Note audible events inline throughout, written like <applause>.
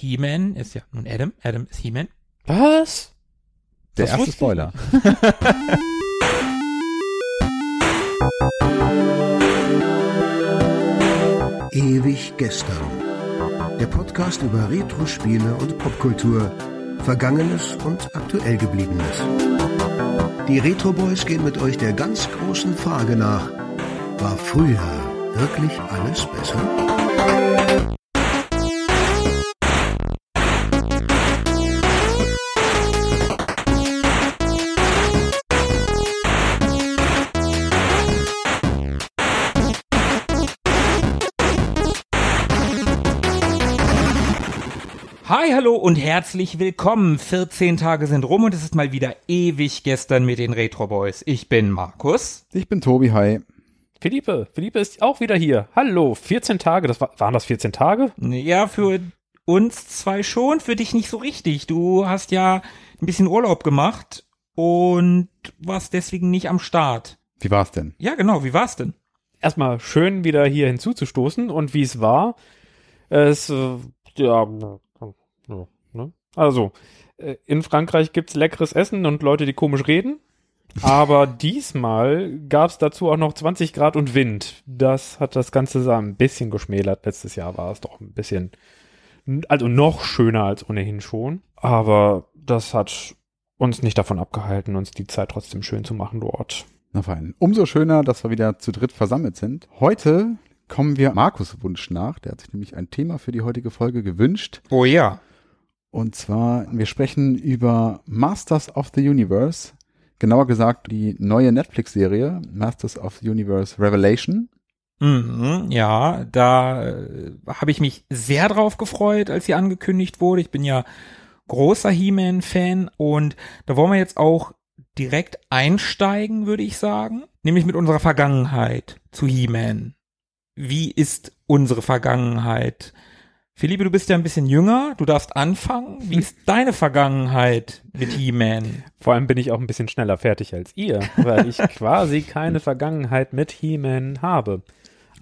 He-Man ist ja nun Adam. Adam ist He-Man. Was? Der Das erste Spoiler. <laughs> Ewig gestern. Der Podcast über Retro-Spiele und Popkultur. Vergangenes und aktuell gebliebenes. Die Retro Boys gehen mit euch der ganz großen Frage nach. War früher wirklich alles besser? Hi, hallo und herzlich willkommen. 14 Tage sind rum und es ist mal wieder ewig gestern mit den Retro Boys. Ich bin Markus. Ich bin Tobi, hi. Philippe, Philippe ist auch wieder hier. Hallo, 14 Tage, das war, waren das 14 Tage? Ja, für uns zwei schon, für dich nicht so richtig. Du hast ja ein bisschen Urlaub gemacht und warst deswegen nicht am Start. Wie war's denn? Ja, genau. Wie war's denn? Erstmal schön wieder hier hinzuzustoßen und wie es war. Es, äh, ja, ja, ne? Also, äh, in Frankreich gibt's leckeres Essen und Leute, die komisch reden. Aber <laughs> diesmal gab's dazu auch noch 20 Grad und Wind. Das hat das Ganze so ein bisschen geschmälert. Letztes Jahr war es doch ein bisschen, also noch schöner als ohnehin schon. Aber das hat uns nicht davon abgehalten, uns die Zeit trotzdem schön zu machen dort. Na fein. Umso schöner, dass wir wieder zu dritt versammelt sind. Heute kommen wir Markus Wunsch nach. Der hat sich nämlich ein Thema für die heutige Folge gewünscht. Oh ja. Und zwar, wir sprechen über Masters of the Universe. Genauer gesagt, die neue Netflix-Serie Masters of the Universe Revelation. Mhm, ja, da äh, habe ich mich sehr drauf gefreut, als sie angekündigt wurde. Ich bin ja großer He-Man-Fan und da wollen wir jetzt auch direkt einsteigen, würde ich sagen, nämlich mit unserer Vergangenheit zu He-Man. Wie ist unsere Vergangenheit? Philippe, du bist ja ein bisschen jünger, du darfst anfangen. Wie <laughs> ist deine Vergangenheit mit He-Man? Vor allem bin ich auch ein bisschen schneller fertig als ihr, weil ich <laughs> quasi keine Vergangenheit mit He-Man habe.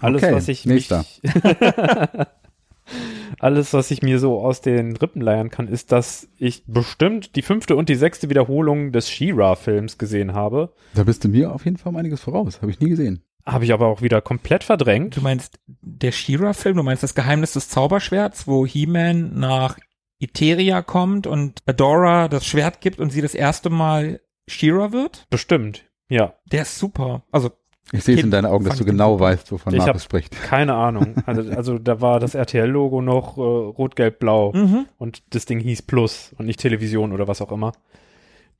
Alles, Okay, was ich mich, <laughs> alles, was ich mir so aus den Rippen leiern kann, ist, dass ich bestimmt die fünfte und die sechste Wiederholung des She-Ra-Films gesehen habe. Da bist du mir auf jeden Fall um einiges voraus. Habe ich nie gesehen. Habe ich aber auch wieder komplett verdrängt. Du meinst der She-Ra-Film, du meinst das Geheimnis des Zauberschwerts, wo He-Man nach Eteria kommt und Adora das Schwert gibt und sie das erste Mal She-Ra wird? Bestimmt, ja. Der ist super. Also, Ich sehe es in deinen Augen, dass du genau weißt, wovon Ich Markus spricht. Keine Ahnung. <laughs> Also, also da war das RTL-Logo noch äh, rot-gelb-blau. mhm. und das Ding hieß Plus und nicht Television oder was auch immer.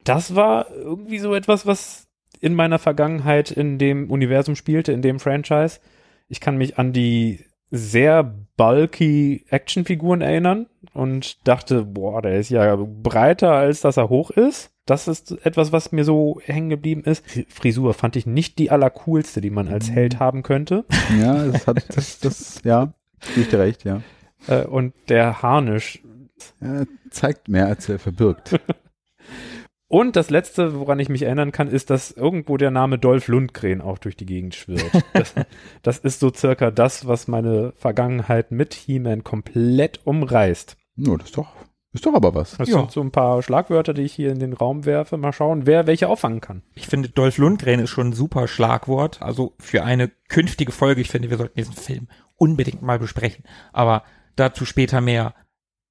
Das war irgendwie so etwas, was in meiner Vergangenheit in dem Universum spielte, in dem Franchise. Ich kann mich an die sehr bulky Actionfiguren erinnern und dachte, boah, der ist ja breiter, als dass er hoch ist. Das ist etwas, was mir so hängen geblieben ist. Frisur fand ich nicht die allercoolste, die man als Held haben könnte. <laughs> Ja, das hat, das, das, ja, ich dir recht, ja. Äh, Und der Harnisch Er zeigt mehr, als er verbirgt. <laughs> Und das letzte, woran ich mich erinnern kann, ist, dass irgendwo der Name Dolph Lundgren auch durch die Gegend schwirrt. <laughs> das, das ist so circa das, was meine Vergangenheit mit He-Man komplett umreißt. Nur, das ist doch, ist doch aber was. Das Ja. sind so ein paar Schlagwörter, die ich hier in den Raum werfe. Mal schauen, wer welche auffangen kann. Ich finde, Dolph Lundgren ist schon ein super Schlagwort. Also für eine künftige Folge. Ich finde, wir sollten diesen Film unbedingt mal besprechen. Aber dazu später mehr.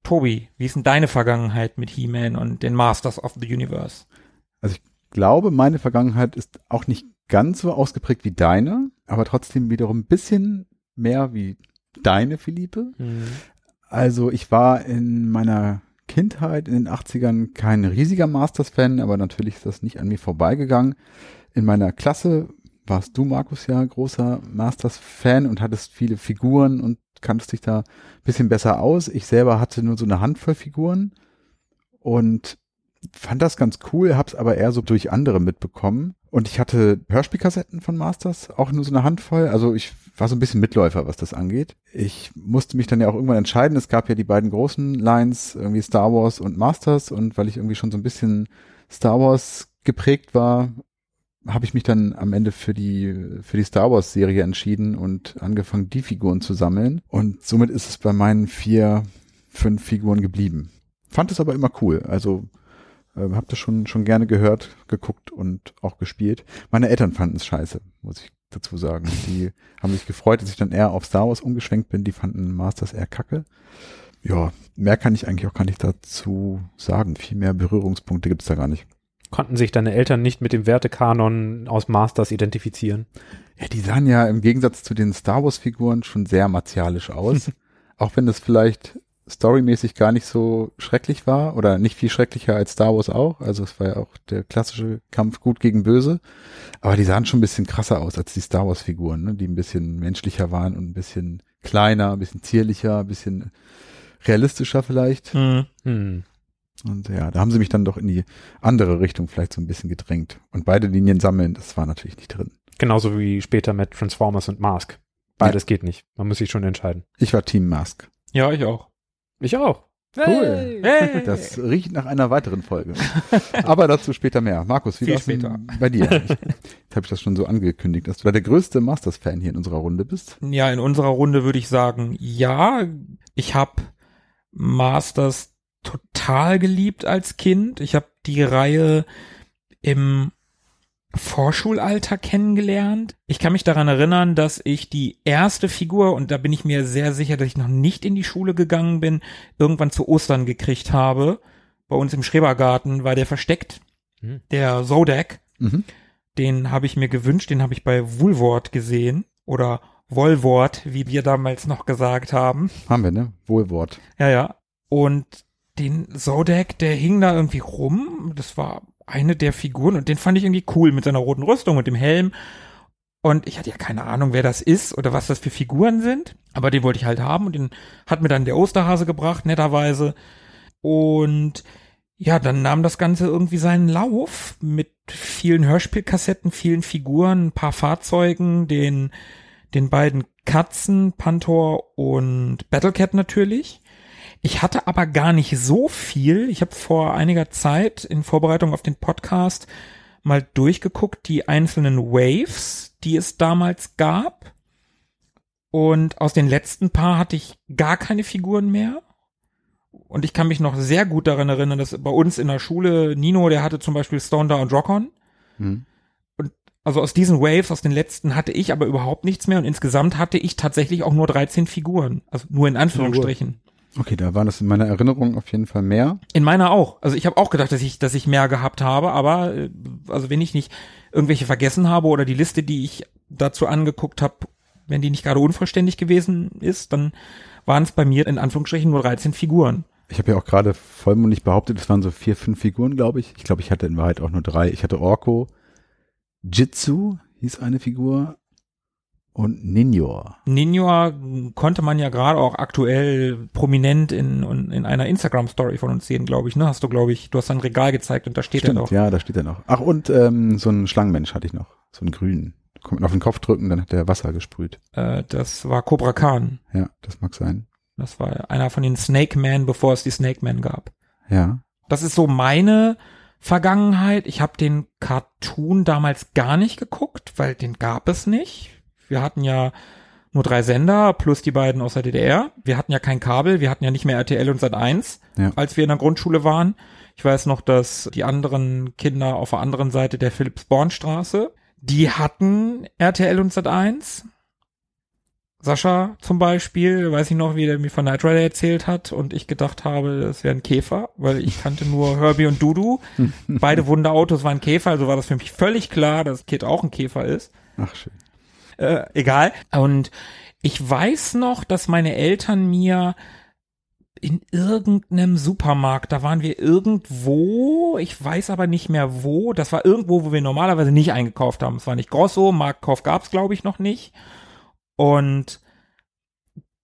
Tobi, wie ist denn deine Vergangenheit mit He-Man und den Masters of the Universe? glaube, meine Vergangenheit ist auch nicht ganz so ausgeprägt wie deine, aber trotzdem wiederum ein bisschen mehr wie deine, Philippe. Also ich war in meiner Kindheit in den 80ern kein riesiger Masters-Fan, aber natürlich ist das nicht an mir vorbeigegangen. In meiner Klasse warst du, Markus, ja großer Masters-Fan und hattest viele Figuren und kanntest dich da ein bisschen besser aus. Ich selber hatte nur so eine Handvoll Figuren und fand das ganz cool, hab's aber eher so durch andere mitbekommen. Und ich hatte Hörspielkassetten von Masters, auch nur so eine Handvoll. Also ich war so ein bisschen Mitläufer, was das angeht. Ich musste mich dann ja auch irgendwann entscheiden. Es gab ja die beiden großen Lines, irgendwie Star Wars und Masters. Und weil ich irgendwie schon so ein bisschen Star Wars geprägt war, habe ich mich dann am Ende für die für die Star Wars Serie entschieden und angefangen, die Figuren zu sammeln. Und somit ist es bei meinen vier fünf Figuren geblieben. Fand es aber immer cool. Also äh, hab das schon, schon gerne gehört, geguckt und auch gespielt. Meine Eltern fanden es scheiße, muss ich dazu sagen. Die <laughs> haben sich gefreut, dass ich dann eher auf Star Wars umgeschwenkt bin. Die fanden Masters eher kacke. Ja, mehr kann ich eigentlich auch gar nicht dazu sagen. Viel mehr Berührungspunkte gibt's da gar nicht. Konnten sich deine Eltern nicht mit dem Wertekanon aus Masters identifizieren? Ja, die sahen ja im Gegensatz zu den Star Wars Figuren schon sehr martialisch aus. <laughs> auch wenn das vielleicht storymäßig gar nicht so schrecklich war oder nicht viel schrecklicher als Star Wars auch. Also es war ja auch der klassische Kampf gut gegen böse. Aber die sahen schon ein bisschen krasser aus als die Star Wars Figuren, ne? die ein bisschen menschlicher waren und ein bisschen kleiner, ein bisschen zierlicher, ein bisschen realistischer vielleicht. Mhm. Und ja, da haben sie mich dann doch in die andere Richtung vielleicht so ein bisschen gedrängt. Und beide Linien sammeln, das war natürlich nicht drin. Genauso wie später mit Transformers und Mask. Beides geht nicht. Man muss sich schon entscheiden. Ich war Team Mask. Ja, ich auch. Ich auch. Cool. Hey. Das riecht nach einer weiteren Folge. <laughs> Aber dazu später mehr. Markus, wie denn später. bei dir? Ich, jetzt habe ich das schon so angekündigt, dass du da der größte Masters-Fan hier in unserer Runde bist. Ja, in unserer Runde würde ich sagen, ja, ich habe Masters total geliebt als Kind. Ich habe die Reihe im Vorschulalter kennengelernt. Ich kann mich daran erinnern, dass ich die erste Figur, und da bin ich mir sehr sicher, dass ich noch nicht in die Schule gegangen bin, irgendwann zu Ostern gekriegt habe. Bei uns im Schrebergarten war der versteckt, Hm. der Zodak. Mhm. Den habe ich mir gewünscht, den habe ich bei Woolwort gesehen oder Wollwort, wie wir damals noch gesagt haben. Haben wir, ne? Wohlwort. Ja, ja. Und den Zodak, der hing da irgendwie rum. Das war eine der Figuren und den fand ich irgendwie cool mit seiner roten Rüstung und dem Helm. Und ich hatte ja keine Ahnung, wer das ist oder was das für Figuren sind. Aber den wollte ich halt haben und den hat mir dann der Osterhase gebracht, netterweise. Und ja, dann nahm das Ganze irgendwie seinen Lauf mit vielen Hörspielkassetten, vielen Figuren, ein paar Fahrzeugen, den, den beiden Katzen, Pantor und Battlecat natürlich. Ich hatte aber gar nicht so viel. Ich habe vor einiger Zeit in Vorbereitung auf den Podcast mal durchgeguckt, die einzelnen Waves, die es damals gab. Und aus den letzten paar hatte ich gar keine Figuren mehr. Und ich kann mich noch sehr gut daran erinnern, dass bei uns in der Schule Nino, der hatte zum Beispiel Stone und Rock-On. Mhm. Also aus diesen Waves, aus den letzten hatte ich aber überhaupt nichts mehr und insgesamt hatte ich tatsächlich auch nur 13 Figuren. Also nur in Anführungsstrichen. Okay, da war das in meiner Erinnerung auf jeden Fall mehr. In meiner auch. Also ich habe auch gedacht, dass ich, dass ich mehr gehabt habe, aber äh, also wenn ich nicht irgendwelche vergessen habe oder die Liste, die ich dazu angeguckt habe, wenn die nicht gerade unvollständig gewesen ist, dann waren es bei mir in Anführungsstrichen nur 13 Figuren. Ich habe ja auch gerade vollmundig behauptet, es waren so vier, fünf Figuren, glaube ich. Ich glaube, ich hatte in Wahrheit auch nur drei. Ich hatte Orko, Jitsu hieß eine Figur und Ninjor. Ninja konnte man ja gerade auch aktuell prominent in, in einer Instagram-Story von uns sehen, glaube ich. Ne? Hast du, glaube ich, du hast ein Regal gezeigt und da steht er Stimmt, doch. ja, da steht er noch. Ach, und ähm, so einen Schlangenmensch hatte ich noch. So einen grünen. Kommt auf den Kopf drücken, dann hat der Wasser gesprüht. Äh, das war Cobra Khan. Ja, das mag sein. Das war einer von den Snake Man, bevor es die Snake Man gab. Ja. Das ist so meine Vergangenheit. Ich habe den Cartoon damals gar nicht geguckt, weil den gab es nicht. Wir hatten ja nur drei Sender plus die beiden aus der DDR. Wir hatten ja kein Kabel, wir hatten ja nicht mehr RTL und Sat1, Ja. als wir in der Grundschule waren. Ich weiß noch, dass die anderen Kinder auf der anderen Seite der Philips-Born-Straße, die hatten RTL und Sat1. Sascha zum Beispiel, weiß ich noch, wie der mir von Knight Rider erzählt hat und ich gedacht habe, das wäre ein Käfer, weil ich kannte nur Herbie und Dudu. <laughs> Beide Wunderautos waren Käfer, also war das für mich völlig klar, dass Kid auch ein Käfer ist. Ach, schön. Äh, egal. Und ich weiß noch, dass meine Eltern mir in irgendeinem Supermarkt, da waren wir irgendwo, ich weiß aber nicht mehr wo, das war irgendwo, wo wir normalerweise nicht eingekauft haben. Es war nicht Grosso, Marktkauf gab's glaube ich noch nicht. Und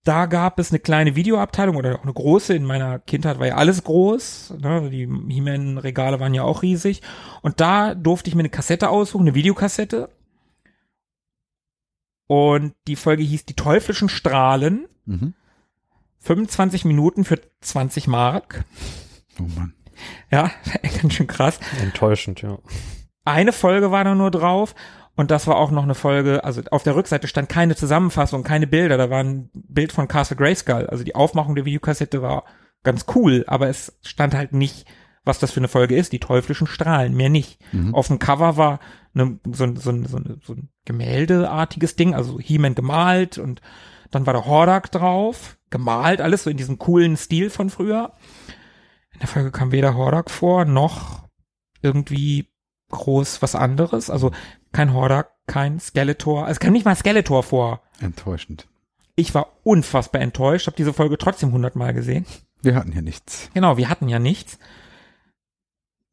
da gab es eine kleine Videoabteilung oder auch eine große. In meiner Kindheit war ja alles groß. Ne? Die He-Man-Regale waren ja auch riesig. Und da durfte ich mir eine Kassette aussuchen, eine Videokassette. Und die Folge hieß Die teuflischen Strahlen. Mhm. 25 Minuten für 20 Mark. Oh Mann. Ja, <laughs> ganz schön krass. Enttäuschend, ja. Eine Folge war da nur drauf. Und das war auch noch eine Folge, also auf der Rückseite stand keine Zusammenfassung, keine Bilder, da war ein Bild von Castle Grayskull. Also die Aufmachung der Videokassette war ganz cool, aber es stand halt nicht, was das für eine Folge ist, die teuflischen Strahlen, mehr nicht. Mhm. Auf dem Cover war ne, so, ein- so, ein- so, ein- so ein Gemäldeartiges Ding, also He-Man gemalt und dann war der Hordak drauf, gemalt, alles so in diesem coolen Stil von früher. In der Folge kam weder Hordak vor, noch irgendwie groß was anderes. Also kein Hordak, kein Skeletor. Es kam nicht mal Skeletor vor. Enttäuschend. Ich war unfassbar enttäuscht, habe diese Folge trotzdem hundertmal gesehen. Wir hatten hier nichts. Genau, wir hatten ja nichts.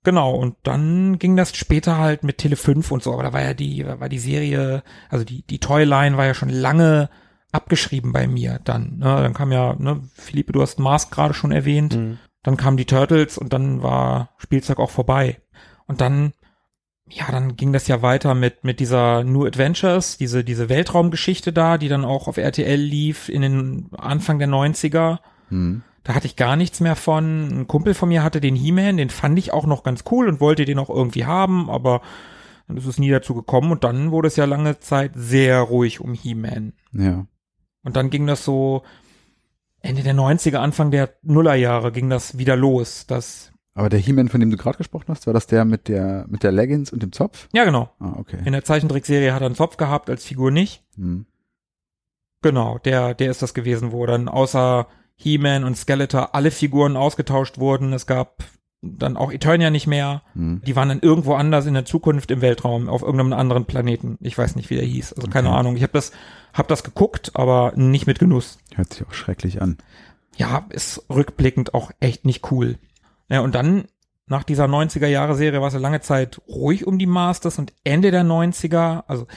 Genau, und dann ging das später halt mit Tele 5 und so, aber da war ja die, war die Serie, also die, die Toyline war ja schon lange abgeschrieben bei mir dann. Ne? Dann kam ja, ne, Philippe, du hast Mars gerade schon erwähnt, Mhm. dann kamen die Turtles und dann war Spielzeug auch vorbei. Und dann, ja, dann ging das ja weiter mit, mit dieser New Adventures, diese, diese Weltraumgeschichte da, die dann auch auf RTL lief in den Anfang der 90er. Hm. Da hatte ich gar nichts mehr von. Ein Kumpel von mir hatte den He-Man, den fand ich auch noch ganz cool und wollte den auch irgendwie haben, aber dann ist es nie dazu gekommen und dann wurde es ja lange Zeit sehr ruhig um He-Man. Ja. Und dann ging das so Ende der 90er, Anfang der Nullerjahre ging das wieder los. Das, Aber der He-Man, von dem du gerade gesprochen hast, war das der mit der, mit der Leggings und dem Zopf? ja genau. Ah, okay. In der Zeichentrickserie hat er einen Zopf gehabt, als Figur nicht. Hm. Genau, der, der ist das gewesen, wo dann außer He-Man und Skeletor alle Figuren ausgetauscht wurden. Es gab dann auch Eternia nicht mehr. Hm. Die waren dann irgendwo anders in der Zukunft im Weltraum, auf irgendeinem anderen Planeten. Ich weiß nicht, wie der hieß. Also keine Okay. Ahnung. Ich habe das, hab das geguckt, aber nicht mit Genuss. Hört sich auch schrecklich an. Ja, ist rückblickend auch echt nicht cool. Ja, und dann, nach dieser 90er-Jahre-Serie war es ja lange Zeit ruhig um die Masters und Ende der 90er, also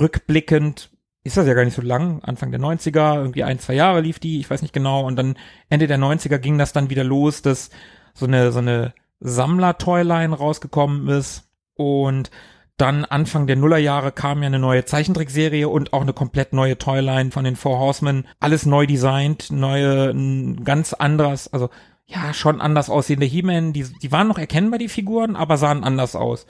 rückblickend ist das ja gar nicht so lang, Anfang der 90er, irgendwie ein, zwei Jahre lief die, ich weiß nicht genau, und dann Ende der 90er ging das dann wieder los, dass so eine, so eine Sammler-Toyline rausgekommen ist und dann Anfang der Nullerjahre kam ja eine neue Zeichentrickserie und auch eine komplett neue Toyline von den Four Horsemen. Alles neu designt, neue, ganz anderes, also ja, schon anders aussehende He-Man. Die, die waren noch erkennbar, die Figuren, aber sahen anders aus.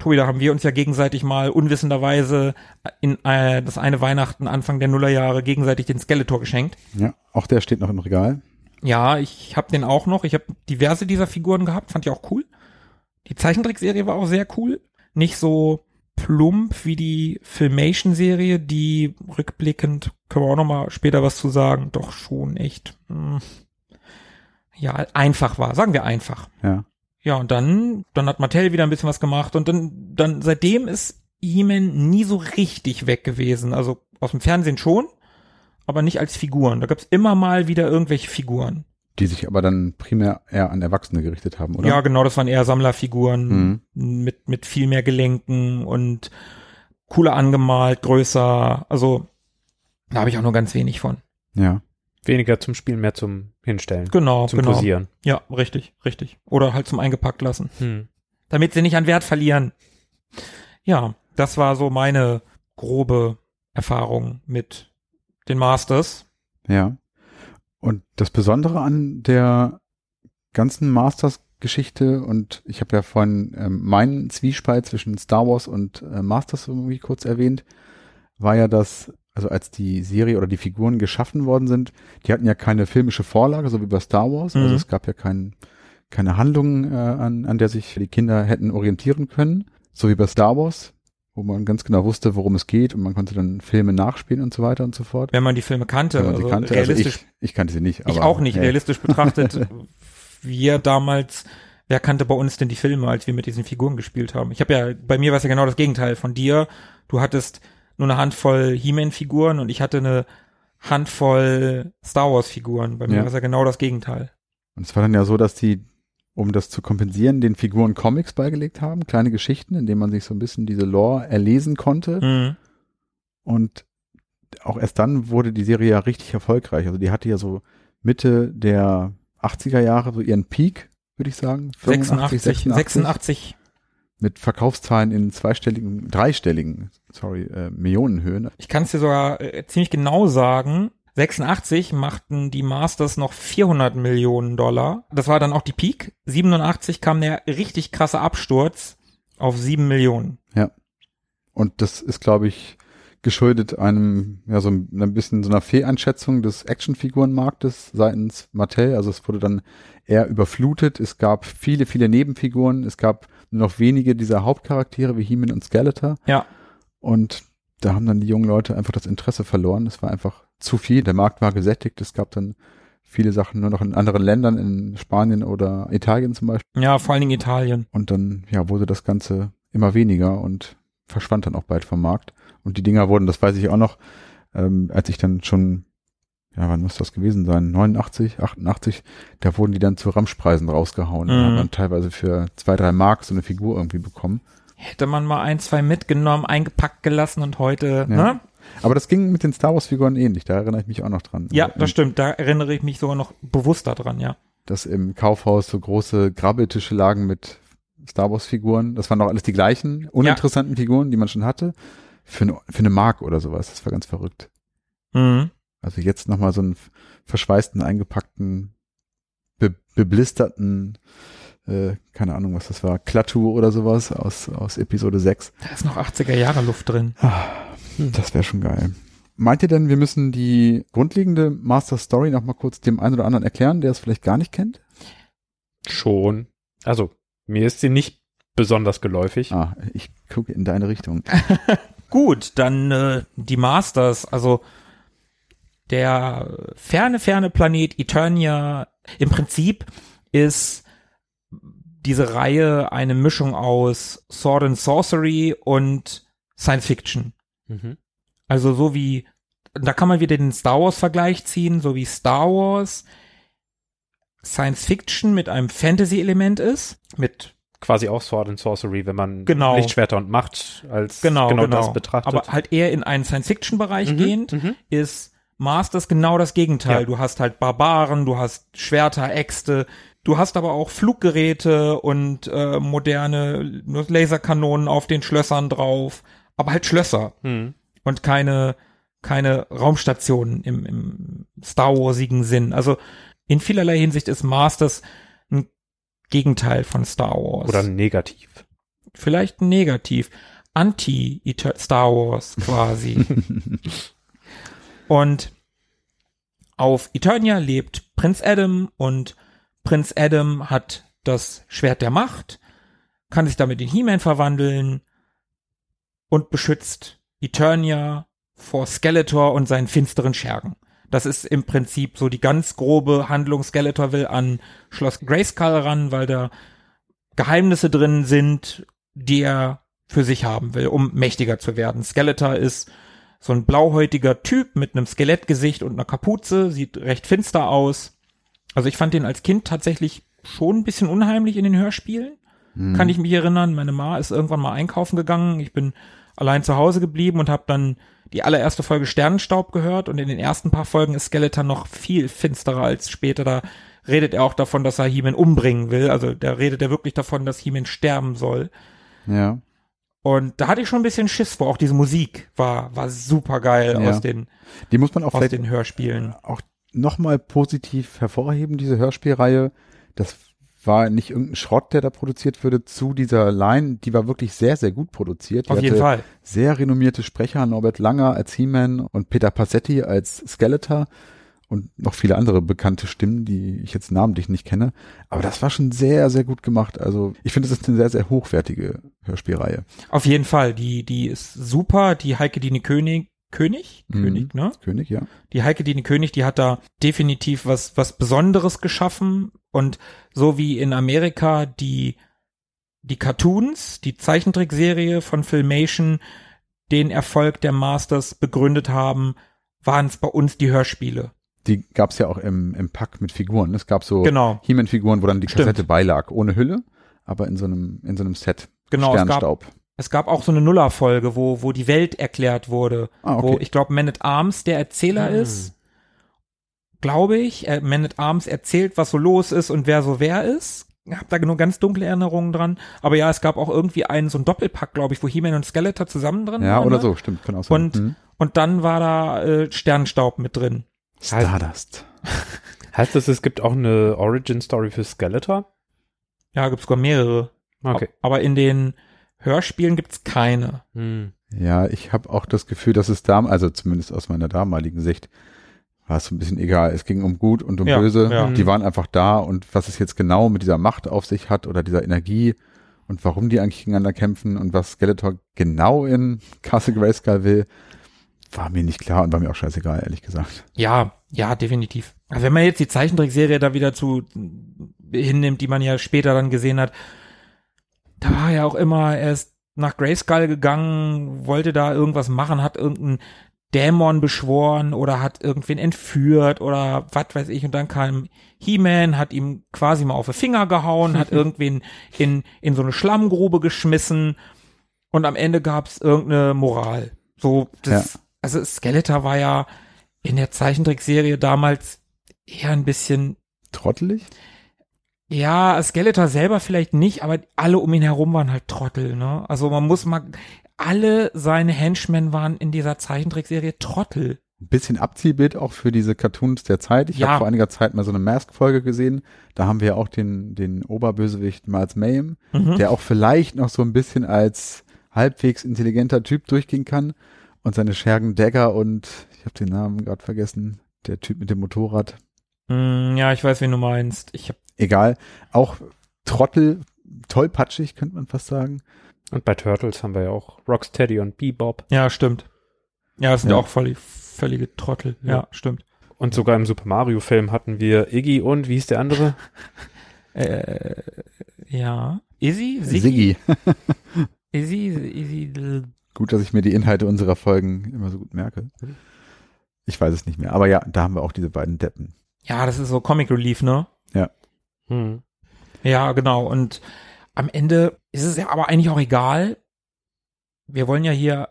Tobi, da haben wir uns ja gegenseitig mal unwissenderweise in äh, das eine Weihnachten Anfang der Nullerjahre gegenseitig den Skeletor geschenkt. Ja, auch der steht noch im Regal. Ja, ich habe den auch noch. Ich habe diverse dieser Figuren gehabt, fand ich auch cool. Die Zeichentrickserie war auch sehr cool. Nicht so plump wie die Filmation-Serie, die rückblickend, können wir auch noch mal später was zu sagen, doch schon echt, hm, ja, einfach war. Sagen wir einfach. Ja. Ja, und dann, dann hat Mattel wieder ein bisschen was gemacht und dann, dann seitdem ist He-Man nie so richtig weg gewesen. Also aus dem Fernsehen schon, aber nicht als Figuren. Da gab's immer mal wieder irgendwelche Figuren. Die sich aber dann primär eher an Erwachsene gerichtet haben, oder? Ja, genau, das waren eher Sammlerfiguren Mhm. mit, mit viel mehr Gelenken und cooler angemalt, größer. Also da habe ich auch nur ganz wenig von. Ja. Weniger zum Spielen, mehr zum Hinstellen. Genau, zum genau. Posieren. Ja, richtig, richtig. Oder halt zum eingepackt lassen. Hm. damit sie nicht an Wert verlieren. Ja, das war so meine grobe Erfahrung mit den Masters. Ja. Und das Besondere an der ganzen Masters-Geschichte, und ich habe ja vorhin ähm, meinen Zwiespalt zwischen Star Wars und äh, Masters irgendwie kurz erwähnt, war ja, dass, also als die Serie oder die Figuren geschaffen worden sind, die hatten ja keine filmische Vorlage, so wie bei Star Wars. Mhm. Also es gab ja kein, keine Handlung, äh, an, an der sich die Kinder hätten orientieren können, so wie bei Star Wars, wo man ganz genau wusste, worum es geht und man konnte dann Filme nachspielen und so weiter und so fort. Wenn man die Filme kannte, Wenn man also kannte. Also realistisch, ich, ich kannte sie nicht. ich, aber, auch nicht, hey. realistisch betrachtet, <laughs> wir damals, wer kannte bei uns denn die Filme, als wir mit diesen Figuren gespielt haben? Ich habe ja, bei mir war es ja genau das Gegenteil von dir. Du hattest nur eine Handvoll He-Man-Figuren und ich hatte eine Handvoll Star Wars-Figuren. Bei mir Ja. war es ja genau das Gegenteil. Und es war dann ja so, dass die, um das zu kompensieren, den Figuren Comics beigelegt haben, kleine Geschichten, in denen man sich so ein bisschen diese Lore erlesen konnte. Mhm. Und auch erst dann wurde die Serie ja richtig erfolgreich. Also die hatte ja so Mitte der 80er Jahre so ihren Peak, würde ich sagen. 86, 86, Mit Verkaufszahlen in zweistelligen, dreistelligen, sorry, äh, Millionenhöhen. Ich kann es dir sogar äh, ziemlich genau sagen. 86 machten die Masters noch 400 Millionen Dollar. Das war dann auch die Peak. 87 kam der richtig krasse Absturz auf 7 Millionen. Und das ist, glaube ich, geschuldet einem, ja, so ein, ein bisschen so einer Fehleinschätzung des Actionfigurenmarktes seitens Mattel. Also es wurde dann eher überflutet. Es gab viele, viele Nebenfiguren. Es gab nur noch wenige dieser Hauptcharaktere wie He-Man und Skeletor. Ja. Und da haben dann die jungen Leute einfach das Interesse verloren. Es war einfach zu viel. Der Markt war gesättigt. Es gab dann viele Sachen nur noch in anderen Ländern, in Spanien oder Italien zum Beispiel. Ja, vor allen Dingen Italien. Und dann, ja, wurde das Ganze immer weniger und verschwand dann auch bald vom Markt. Und die Dinger wurden, das weiß ich auch noch, ähm, als ich dann schon, ja, wann muss das gewesen sein? 89, 88, da wurden die dann zu Ramschpreisen rausgehauen. Mhm. Und hat man teilweise für zwei, drei Mark so eine Figur irgendwie bekommen. Hätte man mal ein, zwei mitgenommen, eingepackt gelassen und heute, Ja. ne? Aber das ging mit den Star Wars Figuren ähnlich, da erinnere ich mich auch noch dran. Ja, Also, das stimmt. Da erinnere ich mich sogar noch bewusster dran, ja. dass im Kaufhaus so große Grabbeltische lagen mit Star Wars Figuren. Das waren doch alles die gleichen uninteressanten Figuren, die man schon hatte. Für eine, für eine Mark oder sowas. Das war ganz verrückt. Mhm. Also jetzt nochmal so einen verschweißten, eingepackten, be beblisterten, äh, keine Ahnung, was das war, Klaatu oder sowas aus, aus Episode 6. Da ist noch 80er Jahre Luft drin. Das wäre schon geil. Meint ihr denn, wir müssen die grundlegende Master Story nochmal kurz dem einen oder anderen erklären, der es vielleicht gar nicht kennt? Schon. Also, mir ist sie nicht besonders geläufig. Ah, ich gucke in deine Richtung. <laughs> Gut, dann äh, die Masters, also der ferne, ferne Planet Eternia. Im Prinzip ist diese Reihe eine Mischung aus Sword and Sorcery und Science Fiction. Mhm. Also so wie, da kann man wieder den Star Wars Vergleich ziehen, so wie Star Wars Science Fiction mit einem Fantasy-Element ist, mit Quasi auch Sword and Sorcery, wenn man Genau. Lichtschwerter und Macht als genau, genau, genau, das betrachtet. aber halt eher in einen Science-Fiction-Bereich Mhm, gehend, mhm. ist Masters genau das Gegenteil. Ja. Du hast halt Barbaren, du hast Schwerter, Äxte, du hast aber auch Fluggeräte und äh, moderne Laserkanonen auf den Schlössern drauf, aber halt Schlösser Hm. und keine keine Raumstationen im, im Star Warsigen Sinn. Also in vielerlei Hinsicht ist Masters ein Gegenteil von Star Wars. Oder negativ. vielleicht negativ. Anti-Star Wars quasi. <laughs> und auf Eternia lebt Prinz Adam und Prinz Adam hat das Schwert der Macht, kann sich damit in He-Man verwandeln und beschützt Eternia vor Skeletor und seinen finsteren Schergen. Das ist im Prinzip so die ganz grobe Handlung. Skeletor will an Schloss Grayskull ran, weil da Geheimnisse drin sind, die er für sich haben will, um mächtiger zu werden. Skeletor ist so ein blauhäutiger Typ mit einem Skelettgesicht und einer Kapuze, sieht recht finster aus. Also ich fand den als Kind tatsächlich schon ein bisschen unheimlich in den Hörspielen. Kann ich mich erinnern, meine Ma ist irgendwann mal einkaufen gegangen. Ich bin allein zu Hause geblieben und habe dann die allererste Folge Sternenstaub gehört und in den ersten paar Folgen ist Skeletor noch viel finsterer als später. Da redet er auch davon, dass er He-Man umbringen will. Also da redet er wirklich davon, dass He-Man sterben soll. Ja. Und da hatte ich schon ein bisschen Schiss vor. Auch diese Musik war, war super geil Ja. aus den, Die muss man auch aus den Hörspielen. auch nochmal positiv hervorheben, diese Hörspielreihe. Das war nicht irgendein Schrott, der da produziert wurde zu dieser Line. Die war wirklich sehr, sehr gut produziert. Die Auf jeden Fall. Sehr renommierte Sprecher, Norbert Langer als He-Man und Peter Passetti als Skeletor und noch viele andere bekannte Stimmen, die ich jetzt namentlich nicht kenne. Aber das war schon sehr, sehr gut gemacht. Also ich finde, es ist eine sehr, sehr hochwertige Hörspielreihe. Auf jeden Fall. Die, die ist super. Die Heike Dine König, König? Mhm. König, ne? König, ja. Die Heike Dine König, die hat da definitiv was, was Besonderes geschaffen. Und so wie in Amerika die, die Cartoons, die Zeichentrickserie von Filmation, den Erfolg der Masters begründet haben, waren es bei uns die Hörspiele. Die gab's ja auch im, im Pack mit Figuren. Es gab so Genau. He-Man-Figuren, wo dann die Stimmt. Kassette beilag, ohne Hülle, aber in so einem, in so einem Set. Genau, es gab, Sternstaub. es gab auch so eine Nuller-Folge, wo, wo die Welt erklärt wurde. Ah, okay. Wo ich glaube, Man at Arms der Erzähler Hm. ist. Glaube ich. Äh, Man at Arms erzählt, was so los ist und wer so wer ist. Ich hab da nur ganz dunkle Erinnerungen dran. Aber ja, es gab auch irgendwie einen, so ein Doppelpack, glaube ich, wo He-Man und Skeletor zusammen drin Ja, waren. oder ne? so, stimmt, kann auch sein. Und, Hm. und dann war da äh, Sternstaub mit drin. Stardust. <laughs> Heißt das, es gibt auch eine Origin-Story für Skeletor? Ja, gibt's sogar mehrere. Okay. Aber in den Hörspielen gibt's keine. Hm. Ja, ich habe auch das Gefühl, dass es da, also zumindest aus meiner damaligen Sicht, war es so ein bisschen egal. Es ging um Gut und um Ja, Böse. ja. Die waren einfach da und was es jetzt genau mit dieser Macht auf sich hat oder dieser Energie und warum die eigentlich gegeneinander kämpfen und was Skeletor genau in <laughs> Castle Grayskull will, war mir nicht klar und war mir auch scheißegal, ehrlich gesagt. Ja, ja, definitiv. Also wenn man jetzt die Zeichentrickserie da wieder zu hinnimmt, die man ja später dann gesehen hat, da war ja auch immer, er ist nach Grayskull gegangen, wollte da irgendwas machen, hat irgendeinen Dämon beschworen oder hat irgendwen entführt oder was weiß ich und dann kam He-Man, hat ihm quasi mal auf den Finger gehauen, hat <laughs> irgendwen in, in so eine Schlammgrube geschmissen und am Ende gab's irgendeine Moral. So, das, also Skeletor war ja in der Zeichentrickserie damals eher ein bisschen, Trottelig? ja, Skeletor selber vielleicht nicht, aber alle um ihn herum waren halt Trottel, ne? Also man muss mal, alle seine Henchmen waren in dieser Zeichentrickserie Trottel. Ein bisschen Abziehbild auch für diese Cartoons der Zeit. Ich Ja. habe vor einiger Zeit mal so eine Mask-Folge gesehen. Da haben wir ja auch den, den Oberbösewicht Miles Mayhem, Mhm. der auch vielleicht noch so ein bisschen als halbwegs intelligenter Typ durchgehen kann. Und seine Schergen Dagger und ich habe den Namen gerade vergessen, der Typ mit dem Motorrad. Mm, ja, ich weiß, wen du meinst. Ich hab, Egal. Auch Trottel, tollpatschig, könnte man fast sagen. Und bei Turtles haben wir ja auch Rocksteady und Bebop. ja, stimmt. Ja, das sind ja, Ja. auch völlig, völlige Trottel. Ja, Ja. stimmt. Und sogar im Super Mario Film hatten wir Iggy und wie hieß der andere? <laughs> Äh, ja. Izzy? Siggi. <laughs> Izzy? Izzy? Gut, dass ich mir die Inhalte unserer Folgen immer so gut merke. Ich weiß es nicht mehr. Aber ja, da haben wir auch diese beiden Deppen. Ja, das ist so Comic Relief, ne? Hm. Ja, genau. Und am Ende ist es ja aber eigentlich auch egal. Wir wollen ja hier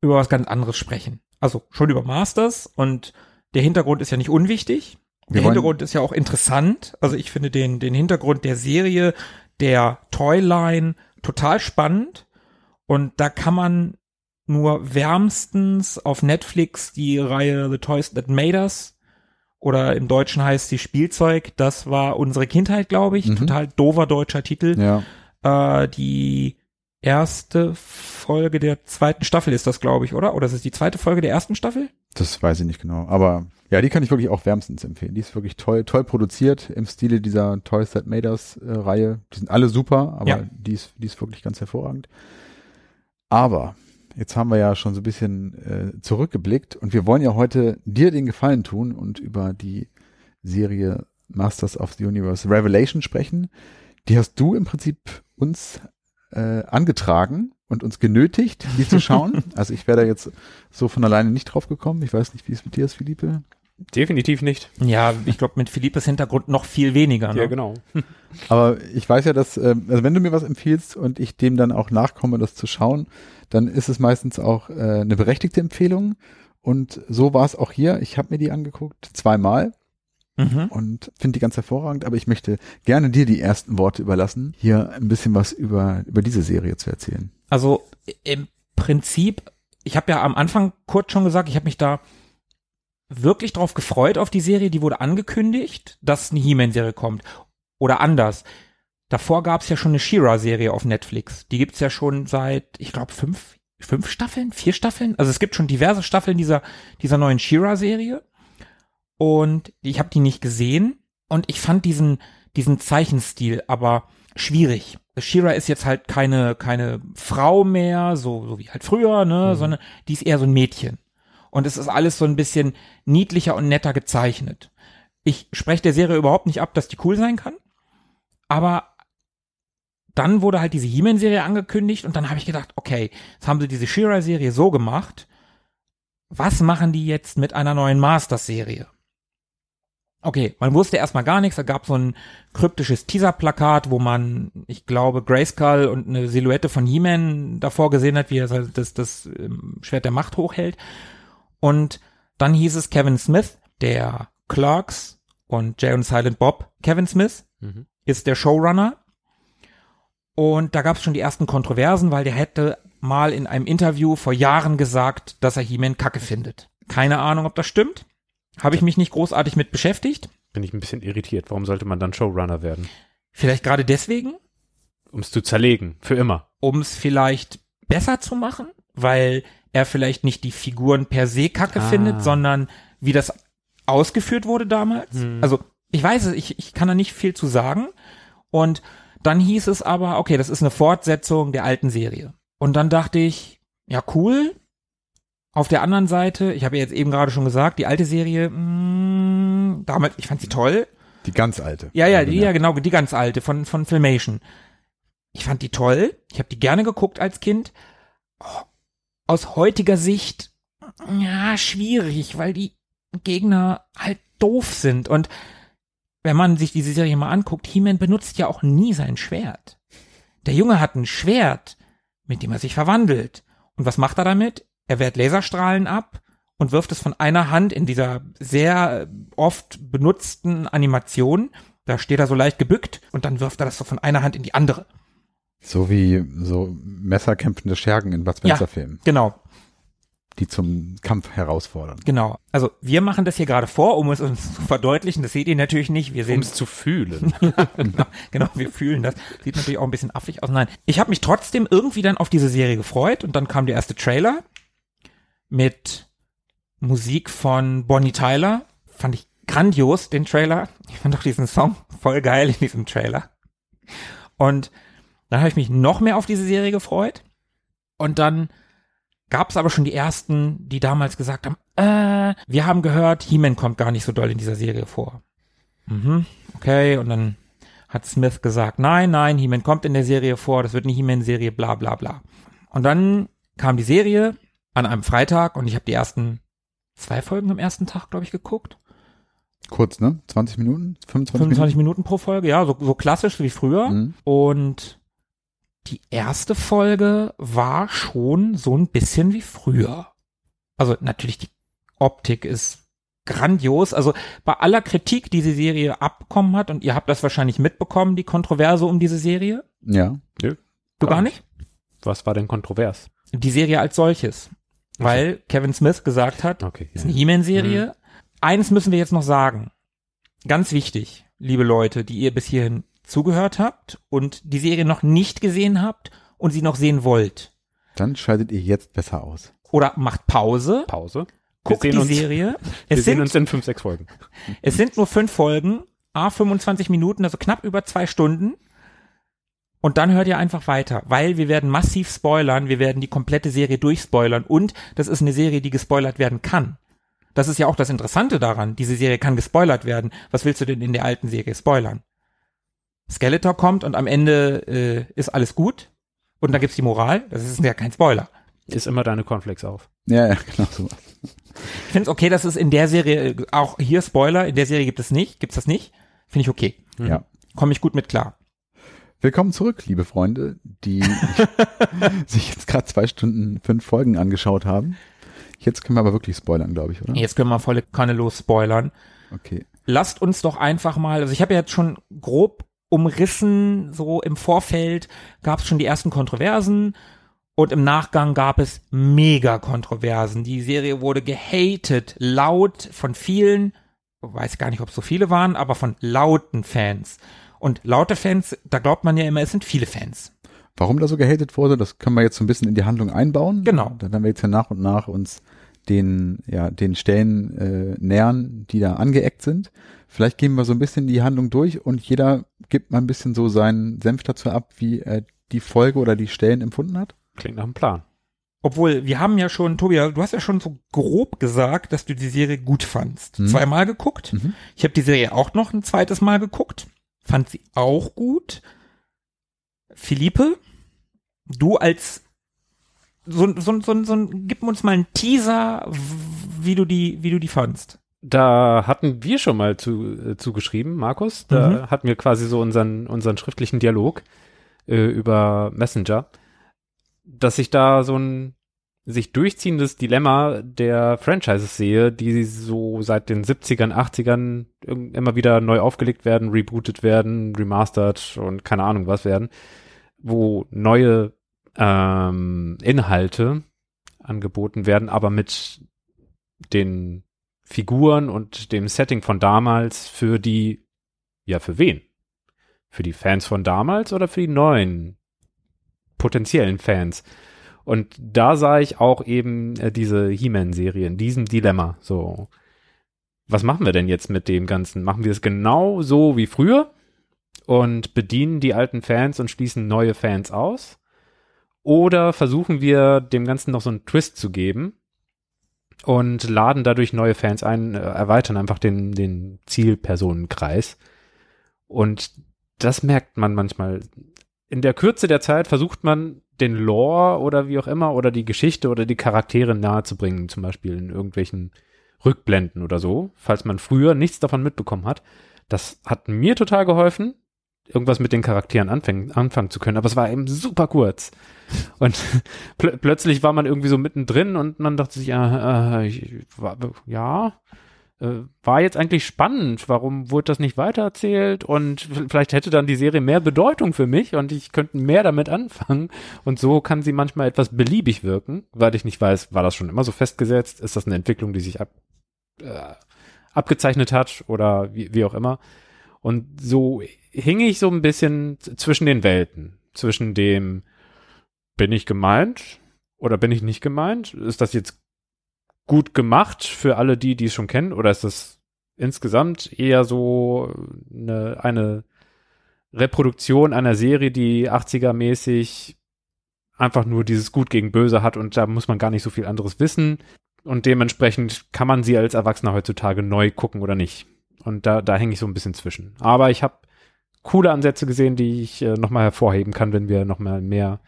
über was ganz anderes sprechen. Also schon über Masters und der Hintergrund ist ja nicht unwichtig. Der Hintergrund ist ja auch interessant. Also ich finde den, den Hintergrund der Serie, der Toyline total spannend. Und da kann man nur wärmstens auf Netflix die Reihe The Toys That Made Us oder im Deutschen heißt sie Spielzeug. Das war unsere Kindheit, glaube ich. Mhm. Total doofer deutscher Titel. Ja. Äh, die erste Folge der zweiten Staffel ist das, glaube ich, oder? Oder ist es die zweite Folge der ersten Staffel? Das weiß ich nicht genau. Aber ja, die kann ich wirklich auch wärmstens empfehlen. Die ist wirklich toll, toll produziert im Stile dieser Toys That Made Us äh, Reihe. Die sind alle super, aber Ja. die, ist, die ist wirklich ganz hervorragend. Aber jetzt haben wir ja schon so ein bisschen äh, zurückgeblickt und wir wollen ja heute dir den Gefallen tun und über die Serie Masters of the Universe Revelation sprechen. Die hast du im Prinzip uns äh, angetragen und uns genötigt, die zu schauen. <laughs> also ich wäre da jetzt so von alleine nicht drauf gekommen. Ich weiß nicht, wie es mit dir ist, Philippe. Definitiv nicht. Ja, ich glaube mit Philippes Hintergrund noch viel weniger. Ne? Ja, genau. <laughs> Aber ich weiß ja, dass, äh, also wenn du mir was empfiehlst und ich dem dann auch nachkomme, das zu schauen, dann ist es meistens auch äh, eine berechtigte Empfehlung. Und so war es auch hier. Ich habe mir die angeguckt, zweimal Mhm. und finde die ganz hervorragend, aber ich möchte gerne dir die ersten Worte überlassen, hier ein bisschen was über, über diese Serie zu erzählen. Also im Prinzip, ich habe ja am Anfang kurz schon gesagt, ich habe mich da wirklich drauf gefreut auf die Serie. Die wurde angekündigt, dass eine He-Man-Serie kommt. Oder anders. Davor gab es ja schon eine She-Ra-Serie auf Netflix. Die gibt's ja schon seit, ich glaube, fünf, fünf Staffeln, vier Staffeln. Also es gibt schon diverse Staffeln dieser, dieser neuen She-Ra-Serie. Und ich habe die nicht gesehen. Und ich fand diesen, diesen Zeichenstil aber schwierig. Shira ist jetzt halt keine, keine Frau mehr, so, so wie halt früher, ne, sondern die ist eher so ein Mädchen. Und es ist alles so ein bisschen niedlicher und netter gezeichnet. Ich spreche der Serie überhaupt nicht ab, dass die cool sein kann. Aber dann wurde halt diese He-Man-Serie angekündigt und dann habe ich gedacht, okay, jetzt haben sie diese Shira-Serie so gemacht. Was machen die jetzt mit einer neuen Masters-Serie? Okay, man wusste erstmal gar nichts. Da gab so ein kryptisches Teaser-Plakat, wo man, ich glaube, Grayskull und eine Silhouette von He-Man davor gesehen hat, wie er das, das, das ähm, Schwert der Macht hochhält. Und dann hieß es Kevin Smith, der Clerks und Jay und Silent Bob. Kevin Smith Mhm. ist der Showrunner. Und da gab es schon die ersten Kontroversen, weil der hätte mal in einem Interview vor Jahren gesagt, dass er He-Man kacke findet. Keine Ahnung, ob das stimmt. Habe ich mich nicht großartig mit beschäftigt. Bin ich ein bisschen irritiert. Warum sollte man dann Showrunner werden? Vielleicht gerade deswegen, Um es zu zerlegen. Für immer. um es vielleicht besser zu machen, weil er vielleicht nicht die Figuren per se kacke Ah. findet, sondern wie das ausgeführt wurde damals. Hm. Also ich weiß es, ich, ich kann da nicht viel zu sagen. Und dann hieß es aber, okay, das ist eine Fortsetzung der alten Serie. Und dann dachte ich, ja cool. Auf der anderen Seite, ich habe ja jetzt eben gerade schon gesagt, die alte Serie, mh, damals, ich fand sie toll. Die ganz alte. Ja, ja, die, ja, genau, die ganz alte von, von Filmation. Ich fand die toll. Ich habe die gerne geguckt als Kind. Oh, aus heutiger Sicht, ja, schwierig, weil die Gegner halt doof sind. Und wenn man sich diese Serie mal anguckt, He-Man benutzt ja auch nie sein Schwert. Der Junge hat ein Schwert, mit dem er sich verwandelt. Und was macht er damit? Er wehrt Laserstrahlen ab und wirft es von einer Hand in dieser sehr oft benutzten Animation. Da steht er so leicht gebückt und dann wirft er das so von einer Hand in die andere. So wie so messerkämpfende Schergen in Bud Spencer-Filmen, Genau, die zum Kampf herausfordern. genau. Also wir machen das hier gerade vor, um es uns <laughs> zu verdeutlichen. Das seht ihr natürlich nicht. Wir Um sehen es zu fühlen. <laughs> genau, genau, wir fühlen das. Sieht natürlich auch ein bisschen affig aus. Nein, ich habe mich trotzdem irgendwie dann auf diese Serie gefreut und dann kam der erste Trailer mit Musik von Bonnie Tyler. Fand ich grandios, den Trailer. Ich fand auch diesen Song voll geil in diesem Trailer. Und dann habe ich mich noch mehr auf diese Serie gefreut. Und dann gab es aber schon die ersten, die damals gesagt haben, äh, wir haben gehört, He-Man kommt gar nicht so doll in dieser Serie vor. Mhm, okay, und dann hat Smith gesagt, nein, nein, He-Man kommt in der Serie vor, das wird eine He-Man-Serie, bla bla bla. Und dann kam die Serie an einem Freitag und ich habe die ersten zwei Folgen am ersten Tag, glaube ich, geguckt. Kurz, ne? 20 Minuten? 25, 25 Minuten pro Folge, ja, so, so klassisch wie früher. Mhm. Und die erste Folge war schon so ein bisschen wie früher. Also natürlich die Optik ist grandios. Also bei aller Kritik, die die Serie abbekommen hat, und ihr habt das wahrscheinlich mitbekommen, die Kontroverse um diese Serie. Ja. Du gar nicht? Was war denn kontrovers? Die Serie als solches. Weil Kevin Smith gesagt hat, Okay. ist eine He-Man-Serie. Eines müssen wir jetzt noch sagen. Ganz wichtig, liebe Leute, die ihr bis hierhin zugehört habt und die Serie noch nicht gesehen habt und sie noch sehen wollt. Dann schaltet ihr jetzt besser aus. Oder macht Pause, Pause. guckt die uns- Serie. Wir Es sehen sind, uns in fünf, sechs Folgen. es sind nur fünf Folgen, a 25 Minuten, also knapp über zwei Stunden. Und dann hört ihr einfach weiter, weil wir werden massiv spoilern, wir werden die komplette Serie durchspoilern und das ist eine Serie, die gespoilert werden kann. Das ist ja auch das Interessante daran. Diese Serie kann gespoilert werden. Was willst du denn in der alten Serie spoilern? Skeletor kommt und am Ende äh, ist alles gut und da gibt's die Moral. Das ist ja kein Spoiler. Ist immer deine Cornflakes auf. Ja, ja, genau so. Ich finde es okay, dass es in der Serie, auch hier Spoiler, in der Serie gibt es nicht, gibt's das nicht. Finde ich okay. Ja. Komme ich gut mit klar. Willkommen zurück, liebe Freunde, die <laughs> sich jetzt gerade zwei Stunden fünf Folgen angeschaut haben. Jetzt können wir aber wirklich spoilern, glaube ich, oder? Jetzt können wir volle Kanne los spoilern. Okay. Lasst uns doch einfach mal, also ich habe ja jetzt schon grob umrissen, so im Vorfeld gab es schon die ersten Kontroversen und im Nachgang gab es mega Kontroversen. Die Serie wurde gehatet, laut von vielen, weiß gar nicht, ob es so viele waren, aber von lauten Fans. Und laute Fans, da glaubt man ja immer, es sind viele Fans. Warum da so gehatet wurde, das können wir jetzt so ein bisschen in die Handlung einbauen. Genau. Dann werden wir jetzt ja nach und nach uns den, ja, den Stellen äh, nähern, die da angeeckt sind. Vielleicht gehen wir so ein bisschen die Handlung durch und jeder gibt mal ein bisschen so seinen Senf dazu ab, wie er die Folge oder die Stellen empfunden hat. Klingt nach einem Plan. Obwohl, wir haben ja schon, Tobi, du hast ja schon so grob gesagt, dass du die Serie gut fandst. Mhm. Zweimal geguckt. Mhm. Ich habe die Serie auch noch ein zweites Mal geguckt. Fand sie auch gut. Philippe, du als so, so, so, so, gib uns mal einen Teaser, wie du die, wie du die fandst. Da hatten wir schon mal zu, äh, zugeschrieben, Markus. Da Mhm. hatten wir quasi so unseren, unseren schriftlichen Dialog äh, über Messenger, dass ich da so ein sich durchziehendes Dilemma der Franchises sehe, die so seit den 70ern, 80ern irg- immer wieder neu aufgelegt werden, rebootet werden, remastered und keine Ahnung was werden, wo neue ähm, Inhalte angeboten werden, aber mit den Figuren und dem Setting von damals für die, ja, für wen? Für die Fans von damals oder für die neuen potenziellen Fans? Und da sah ich auch eben äh, diese He-Man-Serie in diesem Dilemma. So, was machen wir denn jetzt mit dem Ganzen? Machen wir es genau so wie früher und bedienen die alten Fans und schließen neue Fans aus? Oder versuchen wir dem Ganzen noch so einen Twist zu geben und laden dadurch neue Fans ein, äh, erweitern einfach den, den Zielpersonenkreis. Und das merkt man manchmal. In der Kürze der Zeit versucht man den Lore oder wie auch immer oder die Geschichte oder die Charaktere nahezubringen, zum Beispiel in irgendwelchen Rückblenden oder so, falls man früher nichts davon mitbekommen hat. Das hat mir total geholfen, irgendwas mit den Charakteren anfangen, anfangen zu können, aber es war eben super kurz. Und <laughs> pl plötzlich war man irgendwie so mittendrin und man dachte sich, ja, äh, ich, war, ja, äh, war jetzt eigentlich spannend. Warum wurde das nicht weitererzählt? Und vielleicht hätte dann die Serie mehr Bedeutung für mich und ich könnte mehr damit anfangen. Und so kann sie manchmal etwas beliebig wirken, weil ich nicht weiß, war das schon immer so festgesetzt? Ist das eine Entwicklung, die sich ab, äh, abgezeichnet hat oder wie, wie auch immer? Und so hing ich so ein bisschen zwischen den Welten, zwischen dem bin ich gemeint oder bin ich nicht gemeint? Ist das jetzt gut gemacht für alle die, die es schon kennen? Oder ist das insgesamt eher so eine, eine Reproduktion einer Serie, die 80er-mäßig einfach nur dieses Gut gegen Böse hat und da muss man gar nicht so viel anderes wissen. Und dementsprechend kann man sie als Erwachsener heutzutage neu gucken oder nicht. Und da, da hänge ich so ein bisschen zwischen. Aber ich habe coole Ansätze gesehen, die ich äh, nochmal hervorheben kann, wenn wir nochmal mehr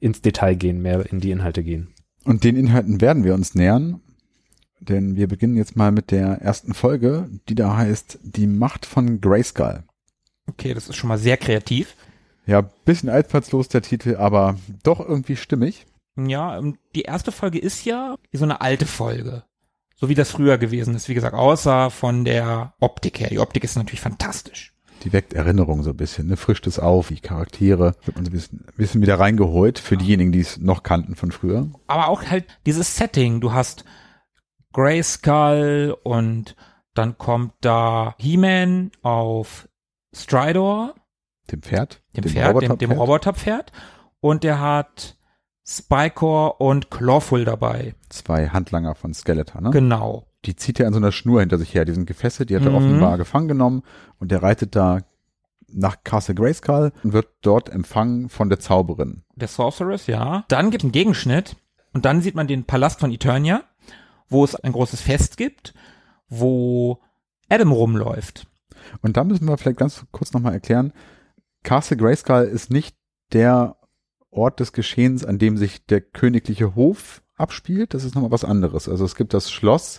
ins Detail gehen, mehr in die Inhalte gehen. Und den Inhalten werden wir uns nähern. Denn wir beginnen jetzt mal mit der ersten Folge, die da heißt Die Macht von Grayskull. Okay, das ist schon mal sehr kreativ. Ja, bisschen einfallslos der Titel, aber doch irgendwie stimmig. Ja, die erste Folge ist ja so eine alte Folge. So wie das früher gewesen ist. Wie gesagt, außer von der Optik her. Die Optik ist natürlich fantastisch. Die weckt Erinnerung so ein bisschen, ne? frischt es auf, die Charaktere, wird man so ein bisschen, ein bisschen wieder reingeholt für diejenigen, die es noch kannten von früher. Aber auch halt dieses Setting. Du hast Grayskull und dann kommt da He-Man auf Stridor. Dem Pferd? Dem, dem Pferd, Roboterpferd. Dem, dem Roboterpferd. Und der hat Spycore und Clawful dabei. Zwei Handlanger von Skeletor, ne? Genau. Die zieht er an so einer Schnur hinter sich her. Die sind gefesselt, die hat er mhm. offenbar gefangen genommen und der reitet da nach Castle Grayskull und wird dort empfangen von der Zauberin. Der Sorceress, ja. Dann gibt es einen Gegenschnitt und dann sieht man den Palast von Eternia wo es ein großes Fest gibt, wo Adam rumläuft. Und da müssen wir vielleicht ganz kurz nochmal erklären, Castle Grayskull ist nicht der Ort des Geschehens, an dem sich der königliche Hof abspielt. Das ist nochmal was anderes. Also es gibt das Schloss,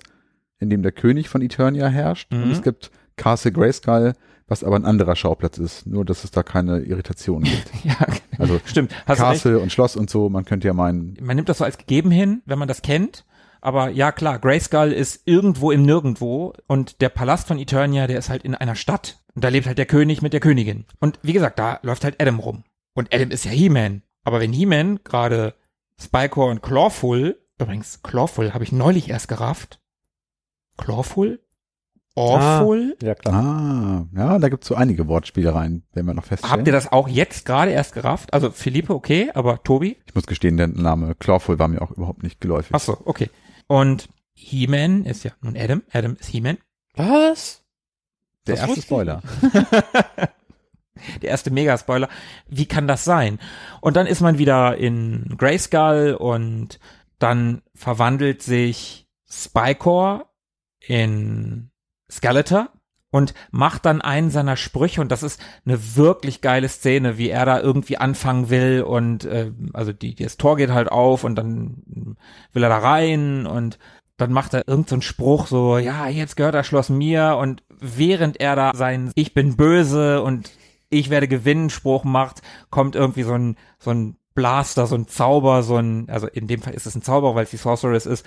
in dem der König von Eternia herrscht. Mhm. Und es gibt Castle Grayskull, was aber ein anderer Schauplatz ist. Nur, dass es da keine Irritation gibt. <laughs> ja, also stimmt. Hast Castle und Schloss und so, man könnte ja meinen. Man nimmt das so als gegeben hin, wenn man das kennt. Aber ja, klar, Grayskull ist irgendwo im Nirgendwo und der Palast von Eternia, der ist halt in einer Stadt. Und da lebt halt der König mit der Königin. Und wie gesagt, da läuft halt Adam rum. Und Adam ist ja He-Man. Aber wenn He-Man gerade Spycore und Clawful, übrigens, Clawful habe ich neulich erst gerafft. Clawful? Awful? Ah, ja, klar. Ah, ja, da gibt's so einige Wortspielereien, wenn wir noch feststellen. Habt ihr das auch jetzt gerade erst gerafft? Also Philippe, okay, aber Tobi? Ich muss gestehen, der Name Clawful war mir auch überhaupt nicht geläufig. Ach so, okay. Und He-Man ist ja nun Adam. Adam ist He-Man. Was? Der das erste Spoiler. <laughs> Der erste Mega-Spoiler. Wie kann das sein? Und dann ist man wieder in Grayskull und dann verwandelt sich Spycore in Skeletor und macht dann einen seiner Sprüche und das ist eine wirklich geile Szene, wie er da irgendwie anfangen will und äh, also die, das Tor geht halt auf und dann will er da rein und dann macht er irgendeinen so Spruch so, ja, jetzt gehört das Schloss mir und während er da sein Ich bin böse und ich werde gewinnen Spruch macht, kommt irgendwie so ein so ein Blaster, so ein Zauber, so ein also in dem Fall ist es ein Zauber, weil es die Sorceress ist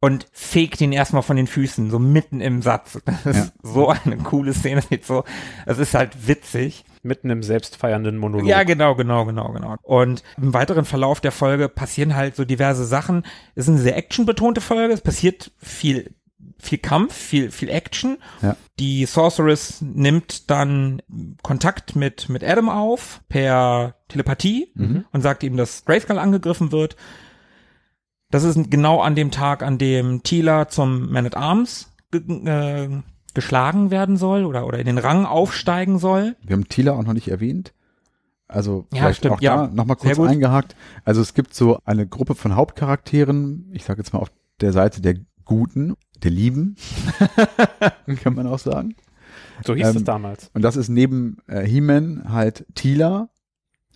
und fegt ihn erstmal von den Füßen, so mitten im Satz. <laughs> Das ist ja. so eine coole Szene. So, es ist halt witzig. Mitten im selbstfeiernden Monolog. Ja, genau, genau, genau, genau. Und im weiteren Verlauf der Folge passieren halt so diverse Sachen. Es ist eine sehr actionbetonte Folge. Es passiert viel viel Kampf, viel, viel Action. Ja. Die Sorceress nimmt dann Kontakt mit, mit Adam auf per Telepathie Mhm. und sagt ihm, dass Grayskull angegriffen wird. Das ist genau an dem Tag, an dem Tila zum Man at Arms äh, geschlagen werden soll oder, oder in den Rang aufsteigen soll. Wir haben Tila auch noch nicht erwähnt. Also Ja, vielleicht stimmt, auch ja. da nochmal kurz eingehakt. Also es gibt so eine Gruppe von Hauptcharakteren, ich sage jetzt mal auf der Seite der Guten, der Lieben, <laughs> kann man auch sagen. So hieß Ähm, es damals. Und das ist neben äh, He-Man halt Tila,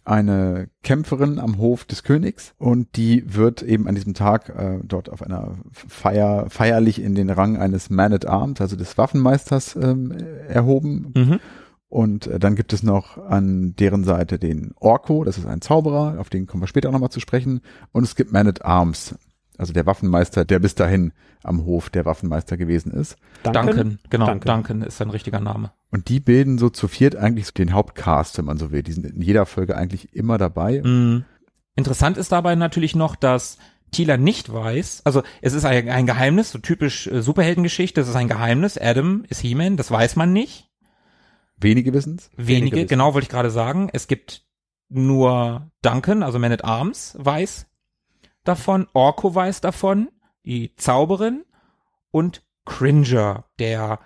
eine Kämpferin am Hof des Königs. Und die wird eben an diesem Tag äh, dort auf einer Feier feierlich in den Rang eines Man at Arms, also des Waffenmeisters, ähm, erhoben. Mhm. Und äh, dann gibt es noch an deren Seite den Orko, das ist ein Zauberer, auf den kommen wir später auch nochmal zu sprechen. Und es gibt Man at Arms, also der Waffenmeister, der bis dahin am Hof der Waffenmeister gewesen ist. Duncan, genau, Duncan. Duncan ist sein richtiger Name. Und die bilden so zu viert eigentlich den Hauptcast, wenn man so will. Die sind in jeder Folge eigentlich immer dabei. Mhm. Interessant ist dabei natürlich noch, dass Tila nicht weiß, also es ist ein, ein Geheimnis, so typisch äh, Superheldengeschichte, es ist ein Geheimnis, Adam ist He-Man, das weiß man nicht. Wenige wissen's. Wenige, wissen. genau wollte ich gerade sagen. Es gibt nur Duncan, also Man at Arms, weiß davon, Orko weiß davon, die Zauberin und Cringer, der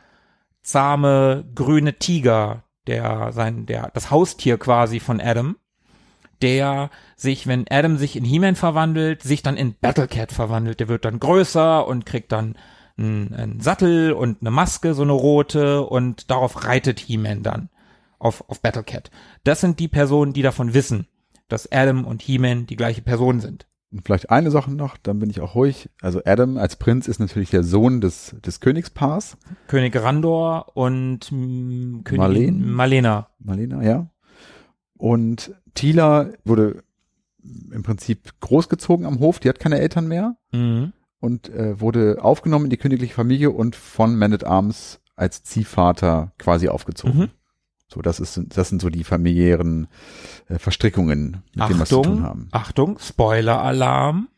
zahme grüne Tiger, der sein, der, das Haustier quasi von Adam, der sich, wenn Adam sich in He-Man verwandelt, sich dann in Battlecat verwandelt. Der wird dann größer und kriegt dann einen, Sattel und eine Maske, so eine rote, und darauf reitet He-Man dann auf, auf Battlecat. Das sind die Personen, die davon wissen, dass Adam und He-Man die gleiche Person sind. Und vielleicht eine Sache noch, dann bin ich auch ruhig. Also Adam als Prinz ist natürlich der Sohn des, des Königspaars. König Randor und mm, Königin Marleen? Malena. Marlena, ja. Und Tila wurde im Prinzip großgezogen am Hof. Die hat keine Eltern mehr. Mhm. und äh, wurde aufgenommen in die königliche Familie und von Man at Arms als Ziehvater quasi aufgezogen. Mhm. So, das ist, das sind so die familiären äh, Verstrickungen, mit denen wir es zu tun Achtung, haben. Achtung, Spoiler-Alarm.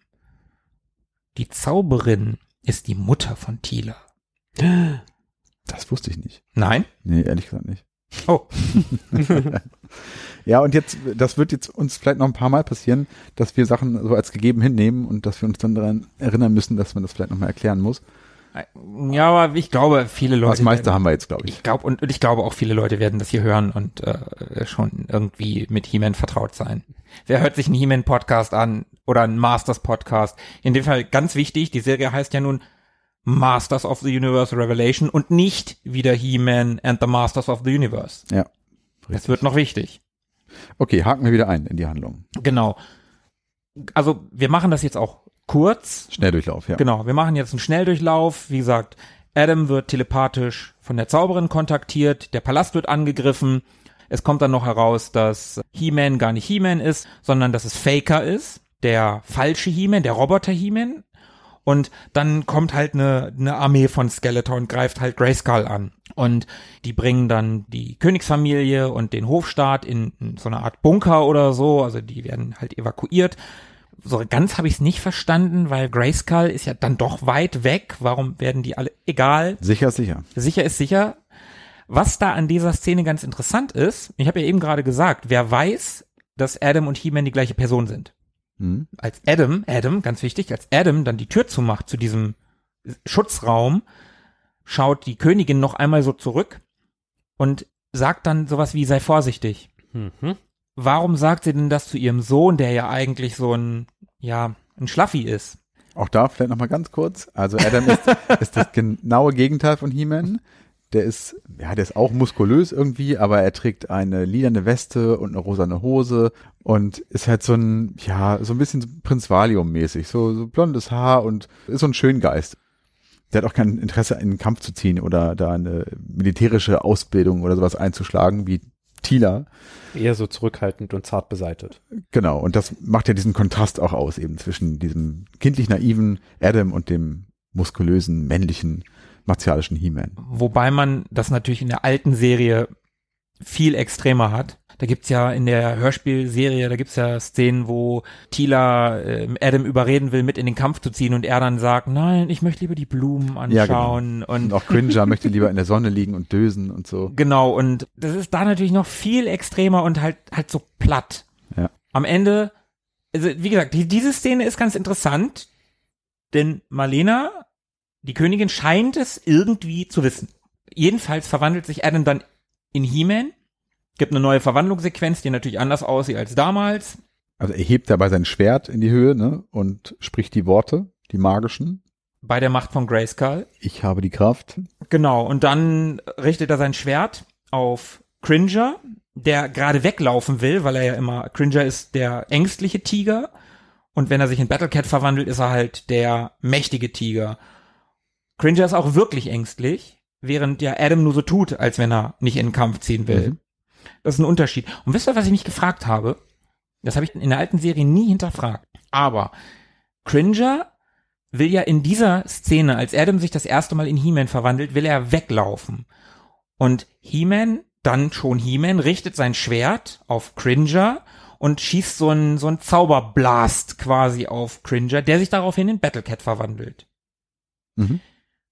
Die Zauberin ist die Mutter von Tila. Das wusste ich nicht. Nein? Nee, ehrlich gesagt nicht. Oh, <laughs> <laughs> Ja, und jetzt, das wird jetzt uns vielleicht noch ein paar Mal passieren, dass wir Sachen so als gegeben hinnehmen und dass wir uns dann daran erinnern müssen, dass man das vielleicht nochmal erklären muss. Ja, aber ich glaube, viele Leute. Das meiste werden- haben wir jetzt, glaube ich. Ich glaube und, und ich glaube auch viele Leute werden das hier hören und äh, schon irgendwie mit He-Man vertraut sein. Wer hört sich einen He-Man Podcast an oder einen Masters Podcast? In dem Fall ganz wichtig, die Serie heißt ja nun Masters of the Universe Revelation und nicht wieder He-Man and the Masters of the Universe. Ja. Es wird noch wichtig. Okay, haken wir wieder ein in die Handlung. Genau. Also wir machen das jetzt auch kurz. Schnelldurchlauf, ja. Genau, wir machen jetzt einen Schnelldurchlauf. Wie gesagt, Adam wird telepathisch von der Zauberin kontaktiert, der Palast wird angegriffen. Es kommt dann noch heraus, dass He-Man gar nicht He-Man ist, sondern dass es Faker ist, der falsche He-Man, der Roboter He-Man. Und dann kommt halt eine, eine Armee von Skeletor und greift halt Grayskull an. Und die bringen dann die Königsfamilie und den Hofstaat in, in so eine Art Bunker oder so. Also die werden halt evakuiert. So ganz habe ich es nicht verstanden, weil Grayskull ist ja dann doch weit weg. Warum werden die alle egal? Sicher, sicher. Sicher ist sicher. Was da an dieser Szene ganz interessant ist, ich habe ja eben gerade gesagt, wer weiß, dass Adam und He-Man die gleiche Person sind. Hm. Als Adam, Adam, ganz wichtig, als Adam dann die Tür zumacht zu diesem Schutzraum, schaut die Königin noch einmal so zurück und sagt dann sowas wie, sei vorsichtig. Mhm. Warum sagt sie denn das zu ihrem Sohn, der ja eigentlich so ein, ja, ein Schlaffi ist? Auch da vielleicht nochmal ganz kurz. Also Adam ist, <laughs> ist das genaue Gegenteil von He-Man. Der ist, ja, der ist auch muskulös irgendwie, aber er trägt eine lilane Weste und eine rosane Hose und ist halt so ein, ja, so ein bisschen Prinz Valium-mäßig. So, so blondes Haar und ist so ein Schöngeist. Der hat auch kein Interesse, in den Kampf zu ziehen oder da eine militärische Ausbildung oder sowas einzuschlagen wie Tila. Eher so zurückhaltend und zart beseitet. Genau, und das macht ja diesen Kontrast auch aus, eben zwischen diesem kindlich naiven Adam und dem muskulösen, männlichen, martialischen He-Man. Wobei man das natürlich in der alten Serie viel extremer hat. Da gibt's ja in der Hörspielserie, da gibt's ja Szenen, wo Tila äh, Adam überreden will, mit in den Kampf zu ziehen und er dann sagt, nein, ich möchte lieber die Blumen Ja, genau. anschauen Und und auch Cringer möchte lieber in der Sonne liegen und dösen und so. <laughs> genau und das ist da natürlich noch viel extremer und halt halt so platt. Ja. Am Ende, also wie gesagt, die, diese Szene ist ganz interessant, denn Marlena, die Königin, scheint es irgendwie zu wissen. Jedenfalls verwandelt sich Adam dann in He-Man, gibt eine neue Verwandlungssequenz, die natürlich anders aussieht als damals. Also er hebt dabei sein Schwert in die Höhe ne, und spricht die Worte, die magischen. Bei der Macht von Grayskull. Ich habe die Kraft. Genau, und dann richtet er sein Schwert auf Cringer, der gerade weglaufen will, weil er ja immer, Cringer ist der ängstliche Tiger und wenn er sich in Battlecat verwandelt, ist er halt der mächtige Tiger. Cringer ist auch wirklich ängstlich, während ja Adam nur so tut, als wenn er nicht in den Kampf ziehen will. Mhm. Das ist ein Unterschied. Und wisst ihr, was ich mich gefragt habe? Das habe ich in der alten Serie nie hinterfragt. Aber Cringer will ja in dieser Szene, als Adam sich das erste Mal in He-Man verwandelt, will er weglaufen. Und He-Man, dann schon He-Man, richtet sein Schwert auf Cringer und schießt so einen, so einen Zauberblast quasi auf Cringer, der sich daraufhin in Battlecat verwandelt. Mhm.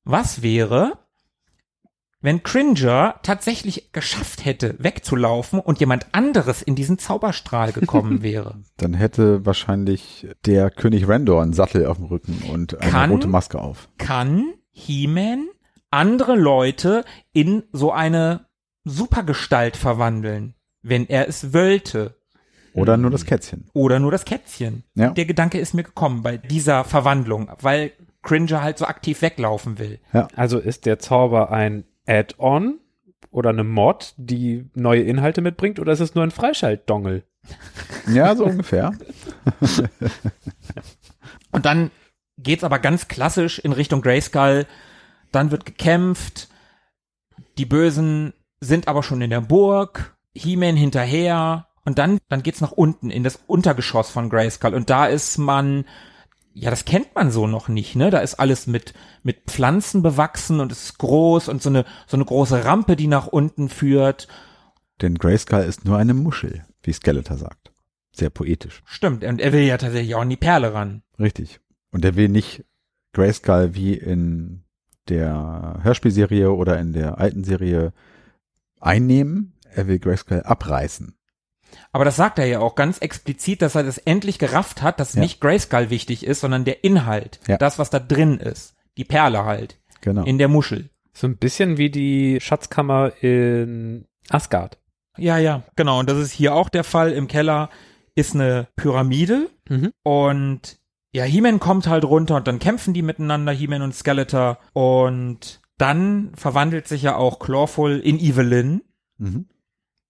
Was wäre, wenn Cringer tatsächlich geschafft hätte, wegzulaufen und jemand anderes in diesen Zauberstrahl gekommen <laughs> wäre? Dann hätte wahrscheinlich der König Randor einen Sattel auf dem Rücken und eine Kann- rote Maske auf. Kann He-Man andere Leute in so eine Supergestalt verwandeln, wenn er es wollte? Oder nur das Kätzchen. Oder nur das Kätzchen. Ja. Der Gedanke ist mir gekommen bei dieser Verwandlung, weil Cringer halt so aktiv weglaufen will. Also ist der Zauber ein Add-on oder eine Mod, die neue Inhalte mitbringt, oder ist es nur ein Freischalt-Dongle? Ja, so ungefähr. <laughs> Und dann geht's aber ganz klassisch in Richtung Grayskull. Dann wird gekämpft. Die Bösen sind aber schon in der Burg. He-Man hinterher. Und dann, dann geht's nach unten in das Untergeschoss von Grayskull. Und da ist man, ja, das kennt man so noch nicht, ne? Da ist alles mit, mit Pflanzen bewachsen und es ist groß und so eine, so eine große Rampe, die nach unten führt. Denn Grayskull ist nur eine Muschel, wie Skeletor sagt. Sehr poetisch. Stimmt. Und er will ja tatsächlich auch an die Perle ran. Richtig. Und er will nicht Grayskull wie in der Hörspielserie oder in der alten Serie einnehmen. Er will Grayskull abreißen. Aber das sagt er ja auch ganz explizit, dass er das endlich gerafft hat, dass Ja. nicht Grayskull wichtig ist, sondern der Inhalt. Ja. Das, was da drin ist. Die Perle halt. Genau. In der Muschel. So ein bisschen wie die Schatzkammer in Asgard. Ja, ja. Genau. Und das ist hier auch der Fall. Im Keller ist eine Pyramide Mhm. und ja, He-Man kommt halt runter und dann kämpfen die miteinander, He-Man und Skeletor. Und dann verwandelt sich ja auch Clawful in Evelyn, mhm.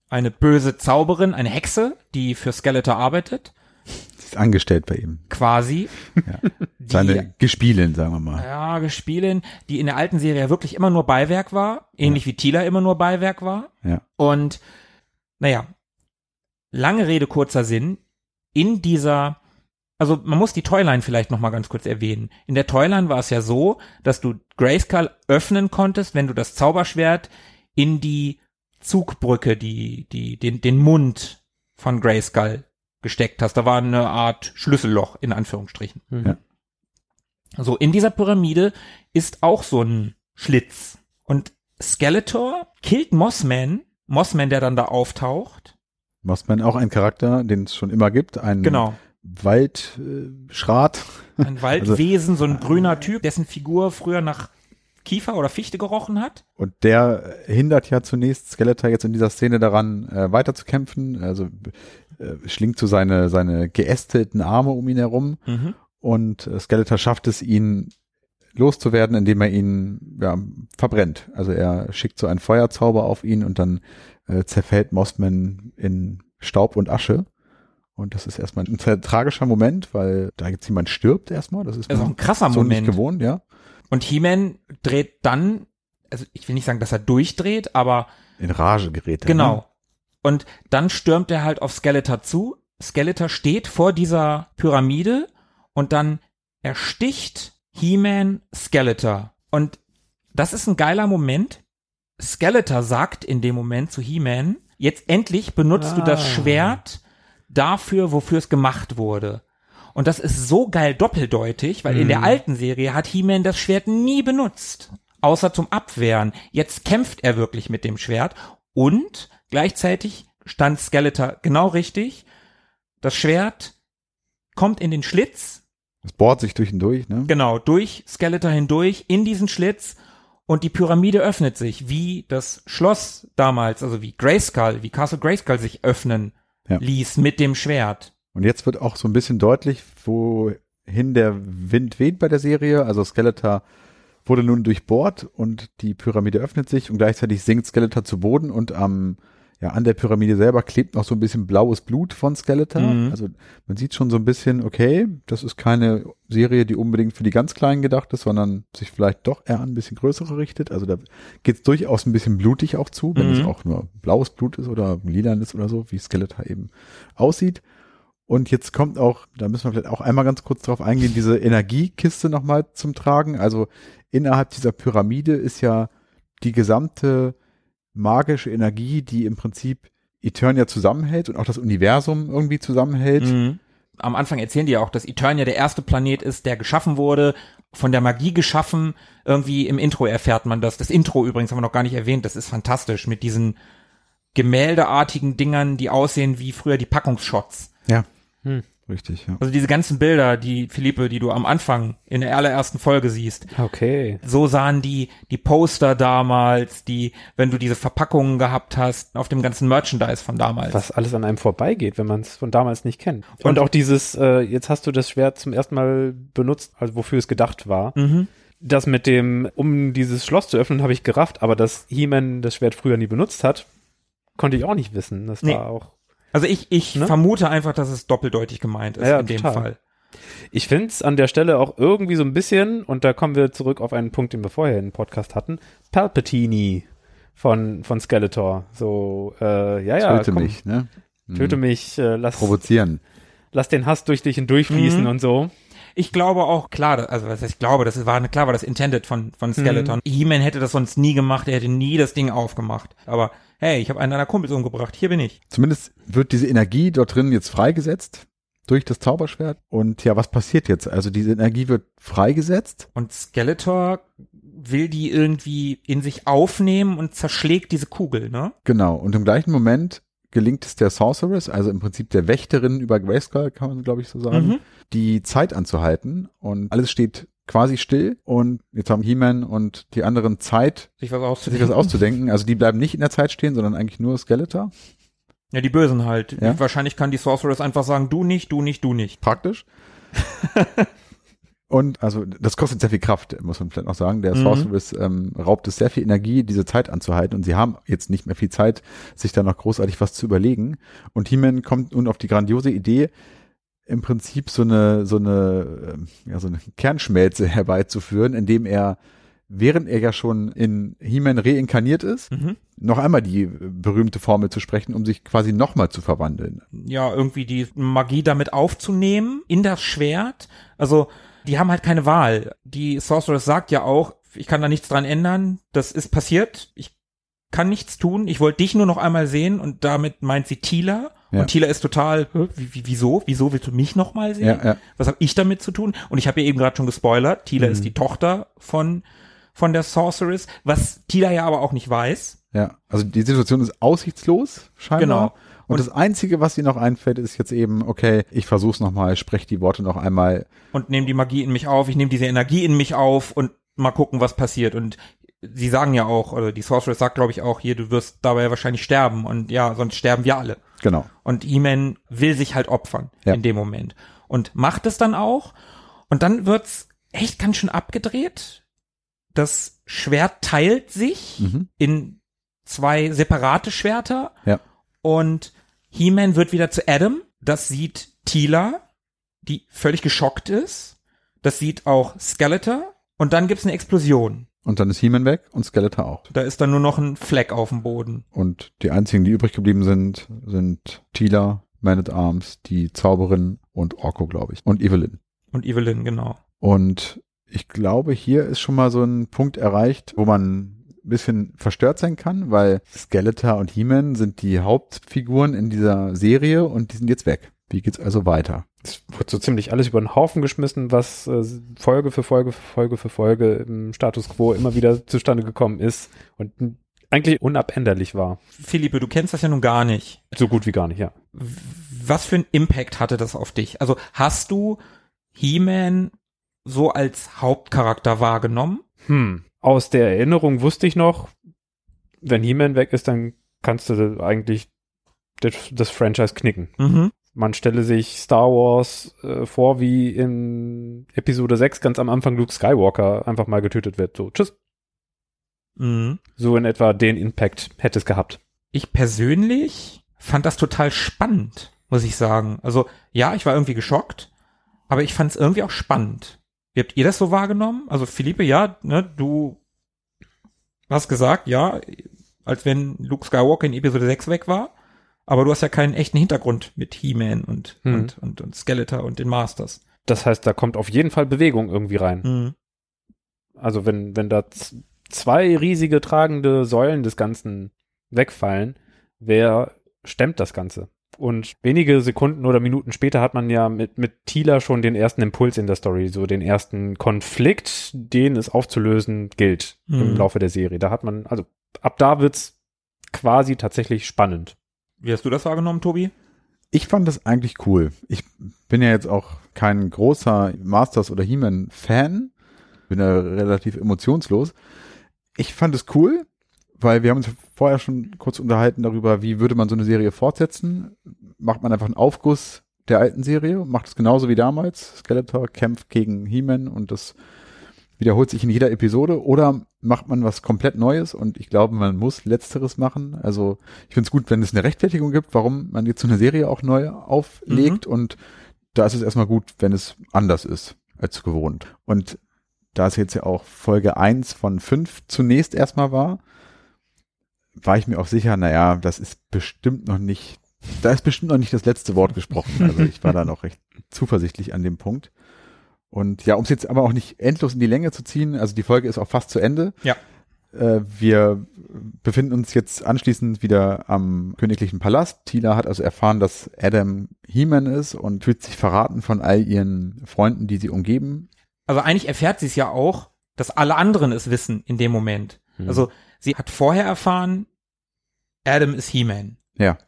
Eine böse Zauberin, eine Hexe, die für Skeletor arbeitet. Sie ist angestellt bei ihm. Quasi. Ja. Die- Seine Gespielin, sagen wir mal. ja, Gespielin, die in der alten Serie ja wirklich immer nur Beiwerk war, ähnlich wie Tila immer nur Beiwerk war. Ja. Und naja, lange Rede, kurzer Sinn, in dieser, also man muss die Toyline vielleicht noch mal ganz kurz erwähnen. In der Toyline war es ja so, dass du Grayskull öffnen konntest, wenn du das Zauberschwert in die Zugbrücke, die, die, den, den Mund von Grayskull gesteckt hast. Da war eine Art Schlüsselloch, in Anführungsstrichen. Mhm. So, in dieser Pyramide ist auch so ein Schlitz. Und Skeletor killt Mossman, Mossman, der dann da auftaucht. Mossman auch ein Charakter, den es schon immer gibt. Ein Genau. Waldschrat. Ein <laughs> Waldwesen, so ein grüner Typ, dessen Figur früher nach Kiefer oder Fichte gerochen hat. Und der hindert ja zunächst Skeletor jetzt in dieser Szene daran, äh, weiterzukämpfen. Also äh, schlingt so seine, seine geästelten Arme um ihn herum. Und äh, Skeletor schafft es, ihn loszuwerden, indem er ihn ja, verbrennt. Also er schickt so einen Feuerzauber auf ihn und dann äh, zerfällt Mossman in Staub und Asche. Und das ist erstmal ein <laughs> sehr tragischer Moment, weil da jetzt jemand stirbt erstmal. Das ist Das ist auch man ein krasser so Moment. nicht gewohnt, ja. Und He-Man dreht dann, also ich will nicht sagen, dass er durchdreht, aber In Rage gerät er. Genau. Ne? Und dann stürmt er halt auf Skeletor zu. Skeletor steht vor dieser Pyramide und dann ersticht He-Man Skeletor. Und das ist ein geiler Moment. Skeletor sagt in dem Moment zu He-Man, Jetzt endlich benutzt du das Ah. Schwert dafür, wofür es gemacht wurde. Und das ist so geil doppeldeutig, weil in der alten Serie hat He-Man das Schwert nie benutzt. Außer zum Abwehren. Jetzt kämpft er wirklich mit dem Schwert und gleichzeitig stand Skeletor genau richtig. Das Schwert kommt in den Schlitz, Es bohrt sich durch und durch, ne? genau, durch Skeletor hindurch, in diesen Schlitz und die Pyramide öffnet sich, wie das Schloss damals, also wie Grayskull, wie Castle Grayskull sich öffnen Ja. ließ mit dem Schwert. Und jetzt wird auch so ein bisschen deutlich, wohin der Wind weht bei der Serie. Also Skeletor wurde nun durchbohrt und die Pyramide öffnet sich und gleichzeitig sinkt Skeletor zu Boden und am ja, an der Pyramide selber klebt noch so ein bisschen blaues Blut von Skeletor. Mhm. Also man sieht schon so ein bisschen, okay, das ist keine Serie, die unbedingt für die ganz Kleinen gedacht ist, sondern sich vielleicht doch eher an ein bisschen größere richtet. Also da geht es durchaus ein bisschen blutig auch zu, wenn Mhm. es auch nur blaues Blut ist oder lilan ist oder so, wie Skeletor eben aussieht. Und jetzt kommt auch, da müssen wir vielleicht auch einmal ganz kurz drauf eingehen, diese Energiekiste nochmal zum Tragen. Also innerhalb dieser Pyramide ist ja die gesamte magische Energie, die im Prinzip Eternia zusammenhält und auch das Universum irgendwie zusammenhält. Mhm. Am Anfang erzählen die ja auch, dass Eternia der erste Planet ist, der geschaffen wurde, von der Magie geschaffen. Irgendwie im Intro erfährt man das. Das Intro übrigens haben wir noch gar nicht erwähnt. Das ist fantastisch mit diesen gemäldeartigen Dingern, die aussehen wie früher die Packungsshots. Ja. Hm. Richtig, ja. Also diese ganzen Bilder, die Philippe, die du am Anfang in der allerersten Folge siehst, Okay. so sahen die die Poster damals, die wenn du diese Verpackungen gehabt hast auf dem ganzen Merchandise von damals. Was alles an einem vorbeigeht, wenn man es von damals nicht kennt. Und, Und- auch dieses, äh, jetzt hast du das Schwert zum ersten Mal benutzt, also wofür es gedacht war. Mhm. Das mit dem, um dieses Schloss zu öffnen, habe ich gerafft, aber dass He-Man das Schwert früher nie benutzt hat, konnte ich auch nicht wissen. Das Nee. war auch. Also ich ich Ne? vermute einfach, dass es doppeldeutig gemeint ist Ja, in dem total. Fall. Ich finde es an der Stelle auch irgendwie so ein bisschen, und da kommen wir zurück auf einen Punkt, den wir vorher im Podcast hatten, Palpatine von, von Skeletor. So, äh, ja, ja, Töte komm, mich, ne? Mhm. töte mich, äh, lass, Provozieren. lass den Hass durch dich hindurchfließen Mhm. und so. Ich glaube auch, klar, das- also was heißt, ich glaube, das war, klar war das intended von, von Skeleton. He-Man hätte das sonst nie gemacht, er hätte nie das Ding aufgemacht. Aber hey, ich habe einen deiner Kumpels umgebracht, hier bin ich. Zumindest wird diese Energie dort drin jetzt freigesetzt durch das Zauberschwert. Und ja, was passiert jetzt? Also diese Energie wird freigesetzt. Und Skeletor will die irgendwie in sich aufnehmen und zerschlägt diese Kugel, ne? Genau. Und im gleichen Moment gelingt es der Sorceress, also im Prinzip der Wächterin über Grayskull, kann man glaube ich so sagen, Mhm. die Zeit anzuhalten. Und alles steht quasi still. Und jetzt haben He-Man und die anderen Zeit, Sich was sich auszudenken. was auszudenken. Also die bleiben nicht in der Zeit stehen, sondern eigentlich nur Skeletor. Ja, die Bösen halt. Ja. Wahrscheinlich kann die Sorceress einfach sagen, du nicht, du nicht, du nicht. Praktisch. <laughs> Und also das kostet sehr viel Kraft, muss man vielleicht noch sagen. Der Mhm. Sorceress ähm, raubt es sehr viel Energie, diese Zeit anzuhalten. Und sie haben jetzt nicht mehr viel Zeit, sich da noch großartig was zu überlegen. Und He-Man kommt nun auf die grandiose Idee, im Prinzip so eine, so eine, ähm, ja, so eine Kernschmelze <laughs> herbeizuführen, indem er, während er ja schon in He-Man reinkarniert ist, Mhm. noch einmal die berühmte Formel zu sprechen, um sich quasi nochmal zu verwandeln. Ja, irgendwie die Magie damit aufzunehmen in das Schwert. Also, die haben halt keine Wahl. Die Sorceress sagt ja auch, ich kann da nichts dran ändern. Das ist passiert. Ich kann nichts tun. Ich wollte dich nur noch einmal sehen und damit meint sie Tila. Ja. Und Tila ist total, "Hä, wie, wie, wieso? Wieso willst du mich noch mal sehen? Ja, ja. Was habe ich damit zu tun? Und ich habe ja eben gerade schon gespoilert. Tila Mhm. ist die Tochter von von der Sorceress, was Tila ja aber auch nicht weiß. Ja, also die Situation ist aussichtslos, scheinbar. Genau. Und, Und- das Einzige, was ihr noch einfällt, ist jetzt eben, okay, ich versuch's nochmal, spreche die Worte noch einmal. und nehme die Magie in mich auf, ich nehme diese Energie in mich auf und mal gucken, was passiert. Und sie sagen ja auch, oder die Sorceress sagt, glaube ich, auch hier, du wirst dabei wahrscheinlich sterben. Und ja, sonst sterben wir alle. Genau. Und He-Man will sich halt opfern Ja. in dem Moment. Und macht es dann auch. Und dann wird's echt ganz schön abgedreht. Das Schwert teilt sich Mhm. in zwei separate Schwerter. Ja. Und He-Man wird wieder zu Adam. Das sieht Tila, die völlig geschockt ist. Das sieht auch Skeletor. Und dann gibt's eine Explosion. Und dann ist He-Man weg und Skeletor auch. Da ist dann nur noch ein Fleck auf dem Boden. Und die einzigen, die übrig geblieben sind, sind Tila, Man at Arms, die Zauberin und Orko, glaube ich. Und Evelyn. Und Evelyn, genau. Und ich glaube, hier ist schon mal so ein Punkt erreicht, wo man ein bisschen verstört sein kann, weil Skeletor und He-Man sind die Hauptfiguren in dieser Serie und die sind jetzt weg. Wie geht's also weiter? Es wurde so ziemlich alles über den Haufen geschmissen, was äh, Folge für Folge für Folge für Folge im Status quo immer wieder zustande gekommen ist und eigentlich unabänderlich war. Philippe, du kennst das ja nun gar nicht. So gut wie gar nicht, ja. Was für einen Impact hatte das auf dich? Also hast du He-Man so als Hauptcharakter wahrgenommen? Hm. Aus der Erinnerung wusste ich noch, wenn He-Man weg ist, dann kannst du eigentlich das, das Franchise knicken. Mhm. Man stelle sich Star Wars äh, vor, wie in Episode 6 ganz am Anfang Luke Skywalker einfach mal getötet wird. So, tschüss. Mhm. So in etwa den Impact hätte es gehabt. Ich persönlich fand das total spannend, muss ich sagen. Also ja, ich war irgendwie geschockt, aber ich fand es irgendwie auch spannend. Wie habt ihr das so wahrgenommen? Also Philippe, ja, ne, du hast gesagt, ja, als wenn Luke Skywalker in Episode 6 weg war. Aber du hast ja keinen echten Hintergrund mit He-Man und, Hm. und, und, und Skeletor und den Masters. Das heißt, da kommt auf jeden Fall Bewegung irgendwie rein. Mhm. Also wenn, wenn da zwei riesige tragende Säulen des Ganzen wegfallen, wer stemmt das Ganze? Und wenige Sekunden oder Minuten später hat man ja mit, mit Tila schon den ersten Impuls in der Story, so den ersten Konflikt, den es aufzulösen gilt im Mhm. Laufe der Serie. Da hat man, also ab da wird's quasi tatsächlich spannend. Wie hast du das wahrgenommen, Tobi? Ich fand das eigentlich cool. Ich bin ja jetzt auch kein großer Masters oder He-Man-Fan. Bin da relativ emotionslos. Ich fand es cool, weil wir haben uns vorher schon kurz unterhalten darüber, wie würde man so eine Serie fortsetzen. Macht man einfach einen Aufguss der alten Serie, macht es genauso wie damals. Skeletor kämpft gegen He-Man und das wiederholt sich in jeder Episode oder macht man was komplett Neues und ich glaube, man muss Letzteres machen. Also ich finde es gut, wenn es eine Rechtfertigung gibt, warum man jetzt so eine Serie auch neu auflegt und da ist es erstmal gut, wenn es anders ist als gewohnt. Und da es jetzt ja auch Folge eins von fünf zunächst erstmal war, war ich mir auch sicher, naja, das ist bestimmt noch nicht, da ist bestimmt noch nicht das letzte Wort gesprochen. Also ich war da noch recht zuversichtlich an dem Punkt. Und ja, um es jetzt aber auch nicht endlos in die Länge zu ziehen, also die Folge ist auch fast zu Ende. Ja. Äh, wir befinden uns jetzt anschließend wieder am königlichen Palast. Tila hat also erfahren, dass Adam He-Man ist und fühlt sich verraten von all ihren Freunden, die sie umgeben. Also eigentlich erfährt sie es ja auch, dass alle anderen es wissen in dem Moment. Hm. Also sie hat vorher erfahren, Adam ist He-Man. Ja.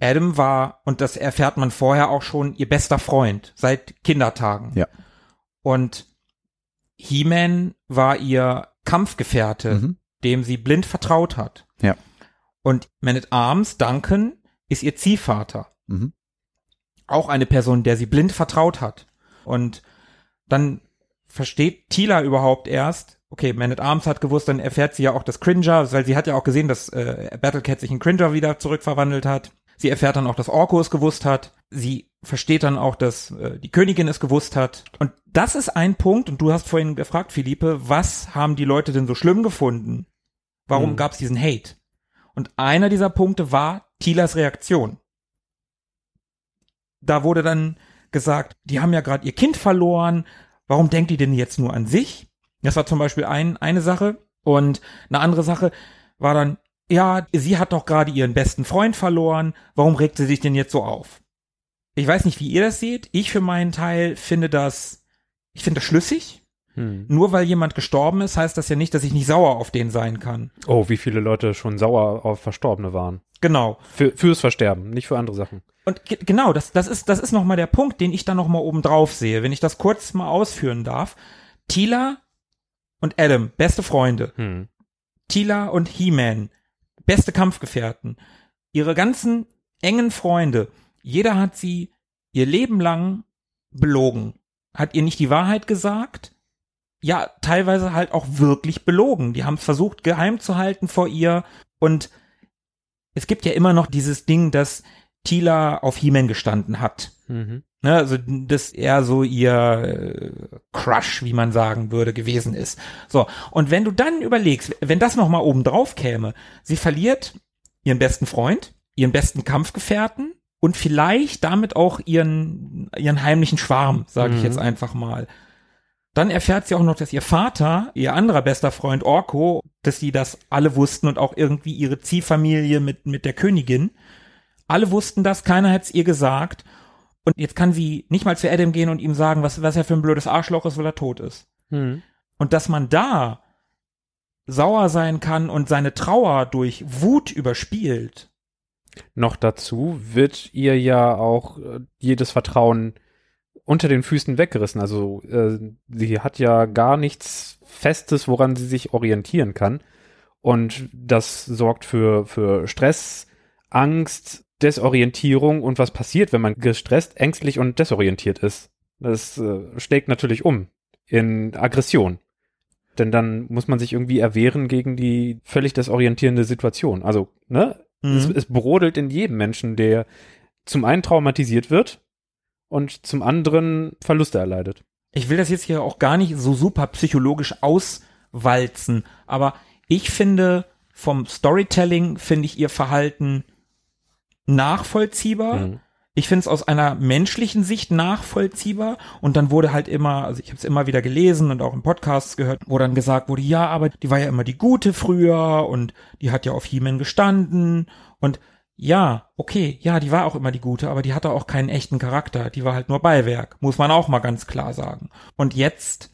Adam war, und das erfährt man vorher auch schon, ihr bester Freund seit Kindertagen. Ja. Und He-Man war ihr Kampfgefährte, Mhm. dem sie blind vertraut hat. Ja. Und Man at Arms, Duncan, ist ihr Ziehvater. Mhm. Auch eine Person, der sie blind vertraut hat. Und dann versteht Tila überhaupt erst, okay, Man at Arms hat gewusst, dann erfährt sie ja auch das Cringer, weil sie hat ja auch gesehen, dass äh, Battlecat sich in Cringer wieder zurückverwandelt hat. Sie erfährt dann auch, dass Orko es gewusst hat. Sie versteht dann auch, dass äh, die Königin es gewusst hat. Und das ist ein Punkt, und du hast vorhin gefragt, Philippe, was haben die Leute denn so schlimm gefunden? Warum Hm. gab es diesen Hate? Und einer dieser Punkte war Tilas Reaktion. Da wurde dann gesagt, die haben ja gerade ihr Kind verloren, warum denkt die denn jetzt nur an sich? Das war zum Beispiel ein, eine Sache. Und eine andere Sache war dann, ja, sie hat doch gerade ihren besten Freund verloren, warum regt sie sich denn jetzt so auf? Ich weiß nicht, wie ihr das seht. Ich für meinen Teil finde das, ich finde das schlüssig. Hm. Nur weil jemand gestorben ist, heißt das ja nicht, dass ich nicht sauer auf den sein kann. Oh, wie viele Leute schon sauer auf Verstorbene waren. Genau. Für, fürs Versterben, nicht für andere Sachen. Und ge genau, das, das ist, das ist nochmal der Punkt, den ich dann nochmal oben drauf sehe, wenn ich das kurz mal ausführen darf. Tila und Adam, beste Freunde. Hm. Tila und He-Man, beste Kampfgefährten. Ihre ganzen engen Freunde. Jeder hat sie ihr Leben lang belogen. Hat ihr nicht die Wahrheit gesagt? Ja, teilweise halt auch wirklich belogen. Die haben es versucht, geheim zu halten vor ihr. Und es gibt ja immer noch dieses Ding, dass Tila auf He-Man gestanden hat. Mhm. Ne, also dass er so ihr äh, Crush, wie man sagen würde, gewesen ist. So, und wenn du dann überlegst, wenn das noch mal oben drauf käme, sie verliert ihren besten Freund, ihren besten Kampfgefährten und vielleicht damit auch ihren ihren heimlichen Schwarm, sage ich Mhm. jetzt einfach mal. Dann erfährt sie auch noch, dass ihr Vater, ihr anderer bester Freund Orko, dass sie das alle wussten und auch irgendwie ihre Ziehfamilie mit, mit der Königin. Alle wussten das, keiner hätte es ihr gesagt. Und jetzt kann sie nicht mal zu Adam gehen und ihm sagen, was, was er für ein blödes Arschloch ist, weil er tot ist. Hm. Und dass man da sauer sein kann und seine Trauer durch Wut überspielt. Noch dazu wird ihr ja auch äh, jedes Vertrauen unter den Füßen weggerissen. Also äh, sie hat ja gar nichts Festes, woran sie sich orientieren kann. Und das sorgt für, für Stress, Angst, Desorientierung und was passiert, wenn man gestresst, ängstlich und desorientiert ist. Das äh, schlägt natürlich um in Aggression. Denn dann muss man sich irgendwie erwehren gegen die völlig desorientierende Situation. Also, ne? Mhm. Es, es brodelt in jedem Menschen, der zum einen traumatisiert wird und zum anderen Verluste erleidet. Ich will das jetzt hier auch gar nicht so super psychologisch auswalzen, aber ich finde, vom Storytelling finde ich ihr Verhalten nachvollziehbar. Mhm. Ich finde es aus einer menschlichen Sicht nachvollziehbar und dann wurde halt immer, also ich habe es immer wieder gelesen und auch in Podcasts gehört, wo dann gesagt wurde, ja, aber die war ja immer die Gute früher und die hat ja auf He-Man gestanden und ja, okay, ja, die war auch immer die Gute, aber die hatte auch keinen echten Charakter, die war halt nur Beiwerk, muss man auch mal ganz klar sagen. Und jetzt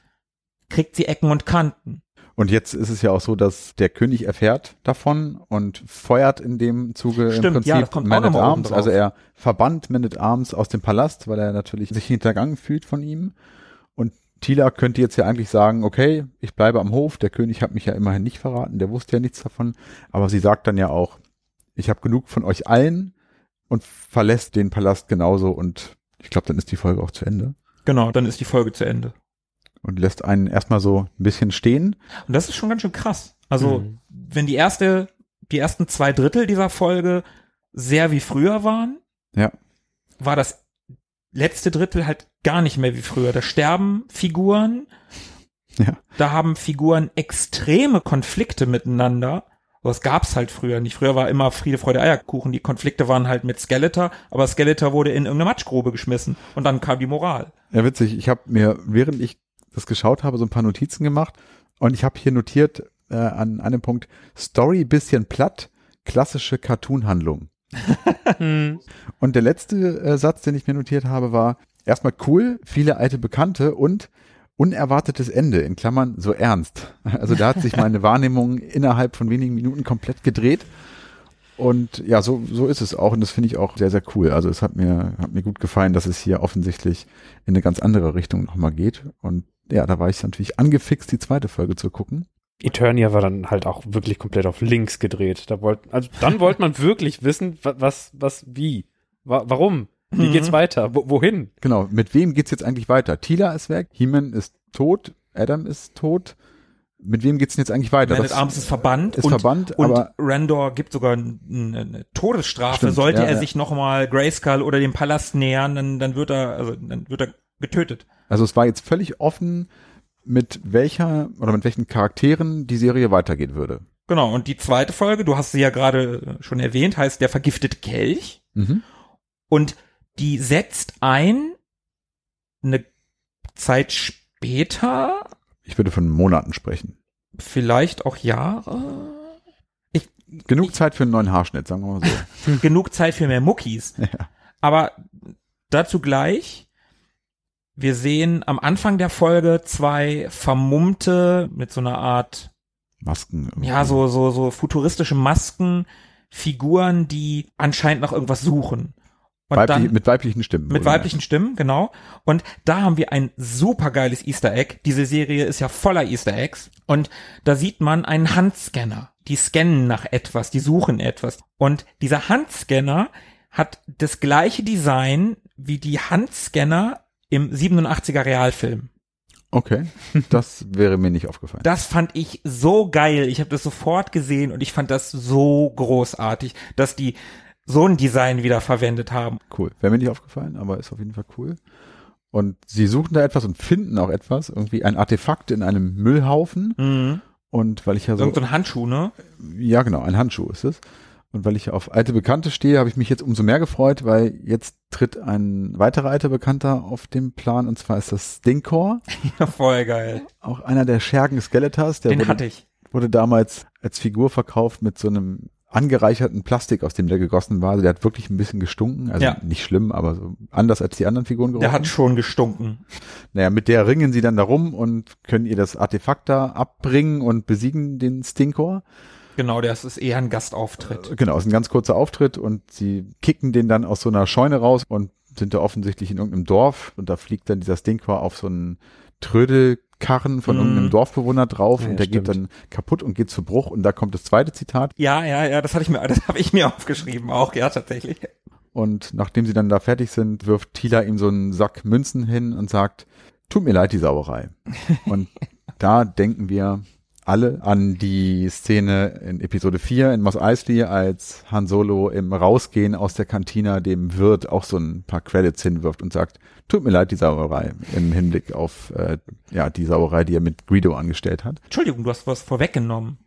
kriegt sie Ecken und Kanten. Und jetzt ist es ja auch so, dass der König erfährt davon und feuert in dem Zuge Stimmt, im Prinzip ja, Man at Arms. Also er verbannt Man at Arms aus dem Palast, weil er natürlich sich hintergangen fühlt von ihm. Und Tila könnte jetzt ja eigentlich sagen, okay, ich bleibe am Hof, der König hat mich ja immerhin nicht verraten, der wusste ja nichts davon. Aber sie sagt dann ja auch, ich habe genug von euch allen und verlässt den Palast genauso und ich glaube, dann ist die Folge auch zu Ende Genau, dann ist die Folge zu Ende. Und lässt einen erstmal so ein bisschen stehen. Und das ist schon ganz schön krass. Also, Mhm. wenn die erste, die ersten zwei Drittel dieser Folge sehr wie früher waren, Ja. war das letzte Drittel halt gar nicht mehr wie früher. Da sterben Figuren, Ja. da haben Figuren extreme Konflikte miteinander. Aber das gab's halt früher nicht. Früher war immer Friede, Freude, Eierkuchen. Die Konflikte waren halt mit Skeletor, aber Skeletor wurde in irgendeine Matschgrube geschmissen und dann kam die Moral. Ja, witzig. Ich habe mir, während ich das geschaut habe, so ein paar Notizen gemacht und ich habe hier notiert äh, an einem Punkt Story bisschen platt, klassische Cartoon-Handlung. <laughs> Und der letzte äh, Satz, den ich mir notiert habe, war erstmal cool, viele alte Bekannte und unerwartetes Ende, in Klammern so ernst. <laughs> Also da hat sich meine Wahrnehmung innerhalb von wenigen Minuten komplett gedreht. Und ja, so, so ist es auch. Und das finde ich auch sehr, sehr cool. Also es hat mir, hat mir gut gefallen, dass es hier offensichtlich in eine ganz andere Richtung nochmal geht. Und ja, da war ich natürlich angefixt, die zweite Folge zu gucken. Eternia war dann halt auch wirklich komplett auf links gedreht. Da wollt, also dann <laughs> wollte man wirklich wissen, wa- was, was, wie, wa warum, wie Mhm. geht's weiter, wo, wohin? Genau, mit wem geht's jetzt eigentlich weiter? Tila ist weg, He-Man ist tot, Adam ist tot. Mit wem geht's denn jetzt eigentlich weiter? Man Das Arms ist verbannt ist und, verbannt, und aber Randor gibt sogar eine Todesstrafe. Stimmt, Sollte ja, er ja. sich nochmal Grayskull oder dem Palast nähern, dann, dann wird er, also dann wird er getötet. also es war jetzt völlig offen, mit welcher oder mit welchen Charakteren die Serie weitergehen würde. Genau, und die zweite Folge, du hast sie ja gerade schon erwähnt, heißt Der vergiftete Kelch. Mhm. Und die setzt ein eine Zeit später, Ich würde von Monaten sprechen. vielleicht auch Jahre. Genug Zeit für einen neuen Haarschnitt, sagen wir mal so. <laughs> genug Zeit für mehr Muckis. <laughs> Ja. Aber dazu gleich. Wir sehen am Anfang der Folge zwei vermummte mit so einer Art, Masken. irgendwie. ja, so, so, so futuristische Masken, Figuren, die anscheinend nach irgendwas suchen. Und Weiblich, dann, mit weiblichen Stimmen. mit weiblichen Stimmen, genau. Und da haben wir ein supergeiles Easter Egg. Diese Serie ist ja voller Easter Eggs. Und da sieht man einen Handscanner. Die scannen nach etwas, die suchen etwas. Und dieser Handscanner hat das gleiche Design wie die Handscanner im 87er Realfilm. Okay, das wäre mir nicht aufgefallen. Das fand ich so geil. Ich habe das sofort gesehen und ich fand das so großartig, dass die so ein Design wieder verwendet haben. Cool. Wäre mir nicht aufgefallen, aber ist auf jeden Fall cool. Und sie suchen da etwas und finden auch etwas, irgendwie ein Artefakt in einem Müllhaufen. Mhm. Und weil ich ja so, Irgend so ein Handschuh, ne? ja genau, ein Handschuh ist es. Und weil ich auf alte Bekannte stehe, habe ich mich jetzt umso mehr gefreut, weil jetzt tritt ein weiterer alter Bekannter auf den Plan, und zwar ist das Stinkor, <laughs> Ja, voll geil. auch einer der Schergen Skeletors, der Den wurde hatte ich. wurde damals als Figur verkauft mit so einem angereicherten Plastik, aus dem der gegossen war. Also der hat wirklich ein bisschen gestunken. Also Ja. nicht schlimm, aber so anders als die anderen Figuren gerochen. Der hat schon gestunken. Naja, mit der ringen sie dann darum und können ihr das Artefakt da abbringen und besiegen den Stinkor. Genau, das ist eher ein Gastauftritt. Genau, ist ein ganz kurzer Auftritt und sie kicken den dann aus so einer Scheune raus und sind da offensichtlich in irgendeinem Dorf und da fliegt dann dieser Stinkor auf so einen Trödelkarren von Mhm. irgendeinem Dorfbewohner drauf Ja, und der stimmt. geht dann kaputt und geht zu Bruch und da kommt das zweite Zitat Ja, ja, ja, das hatte ich mir, <laughs> das habe ich mir aufgeschrieben auch, ja, tatsächlich. und nachdem sie dann da fertig sind, wirft Tila ihm so einen Sack Münzen hin und sagt, tut mir leid, die Sauerei. <laughs> Und da denken wir alle an die Szene in Episode 4 in Mos Eisley, als Han Solo im Rausgehen aus der Kantina dem Wirt auch so ein paar Credits hinwirft und sagt, tut mir leid, die Sauerei, im Hinblick auf äh, ja die Sauerei, die er mit Greedo angestellt hat. Entschuldigung, du hast was vorweggenommen.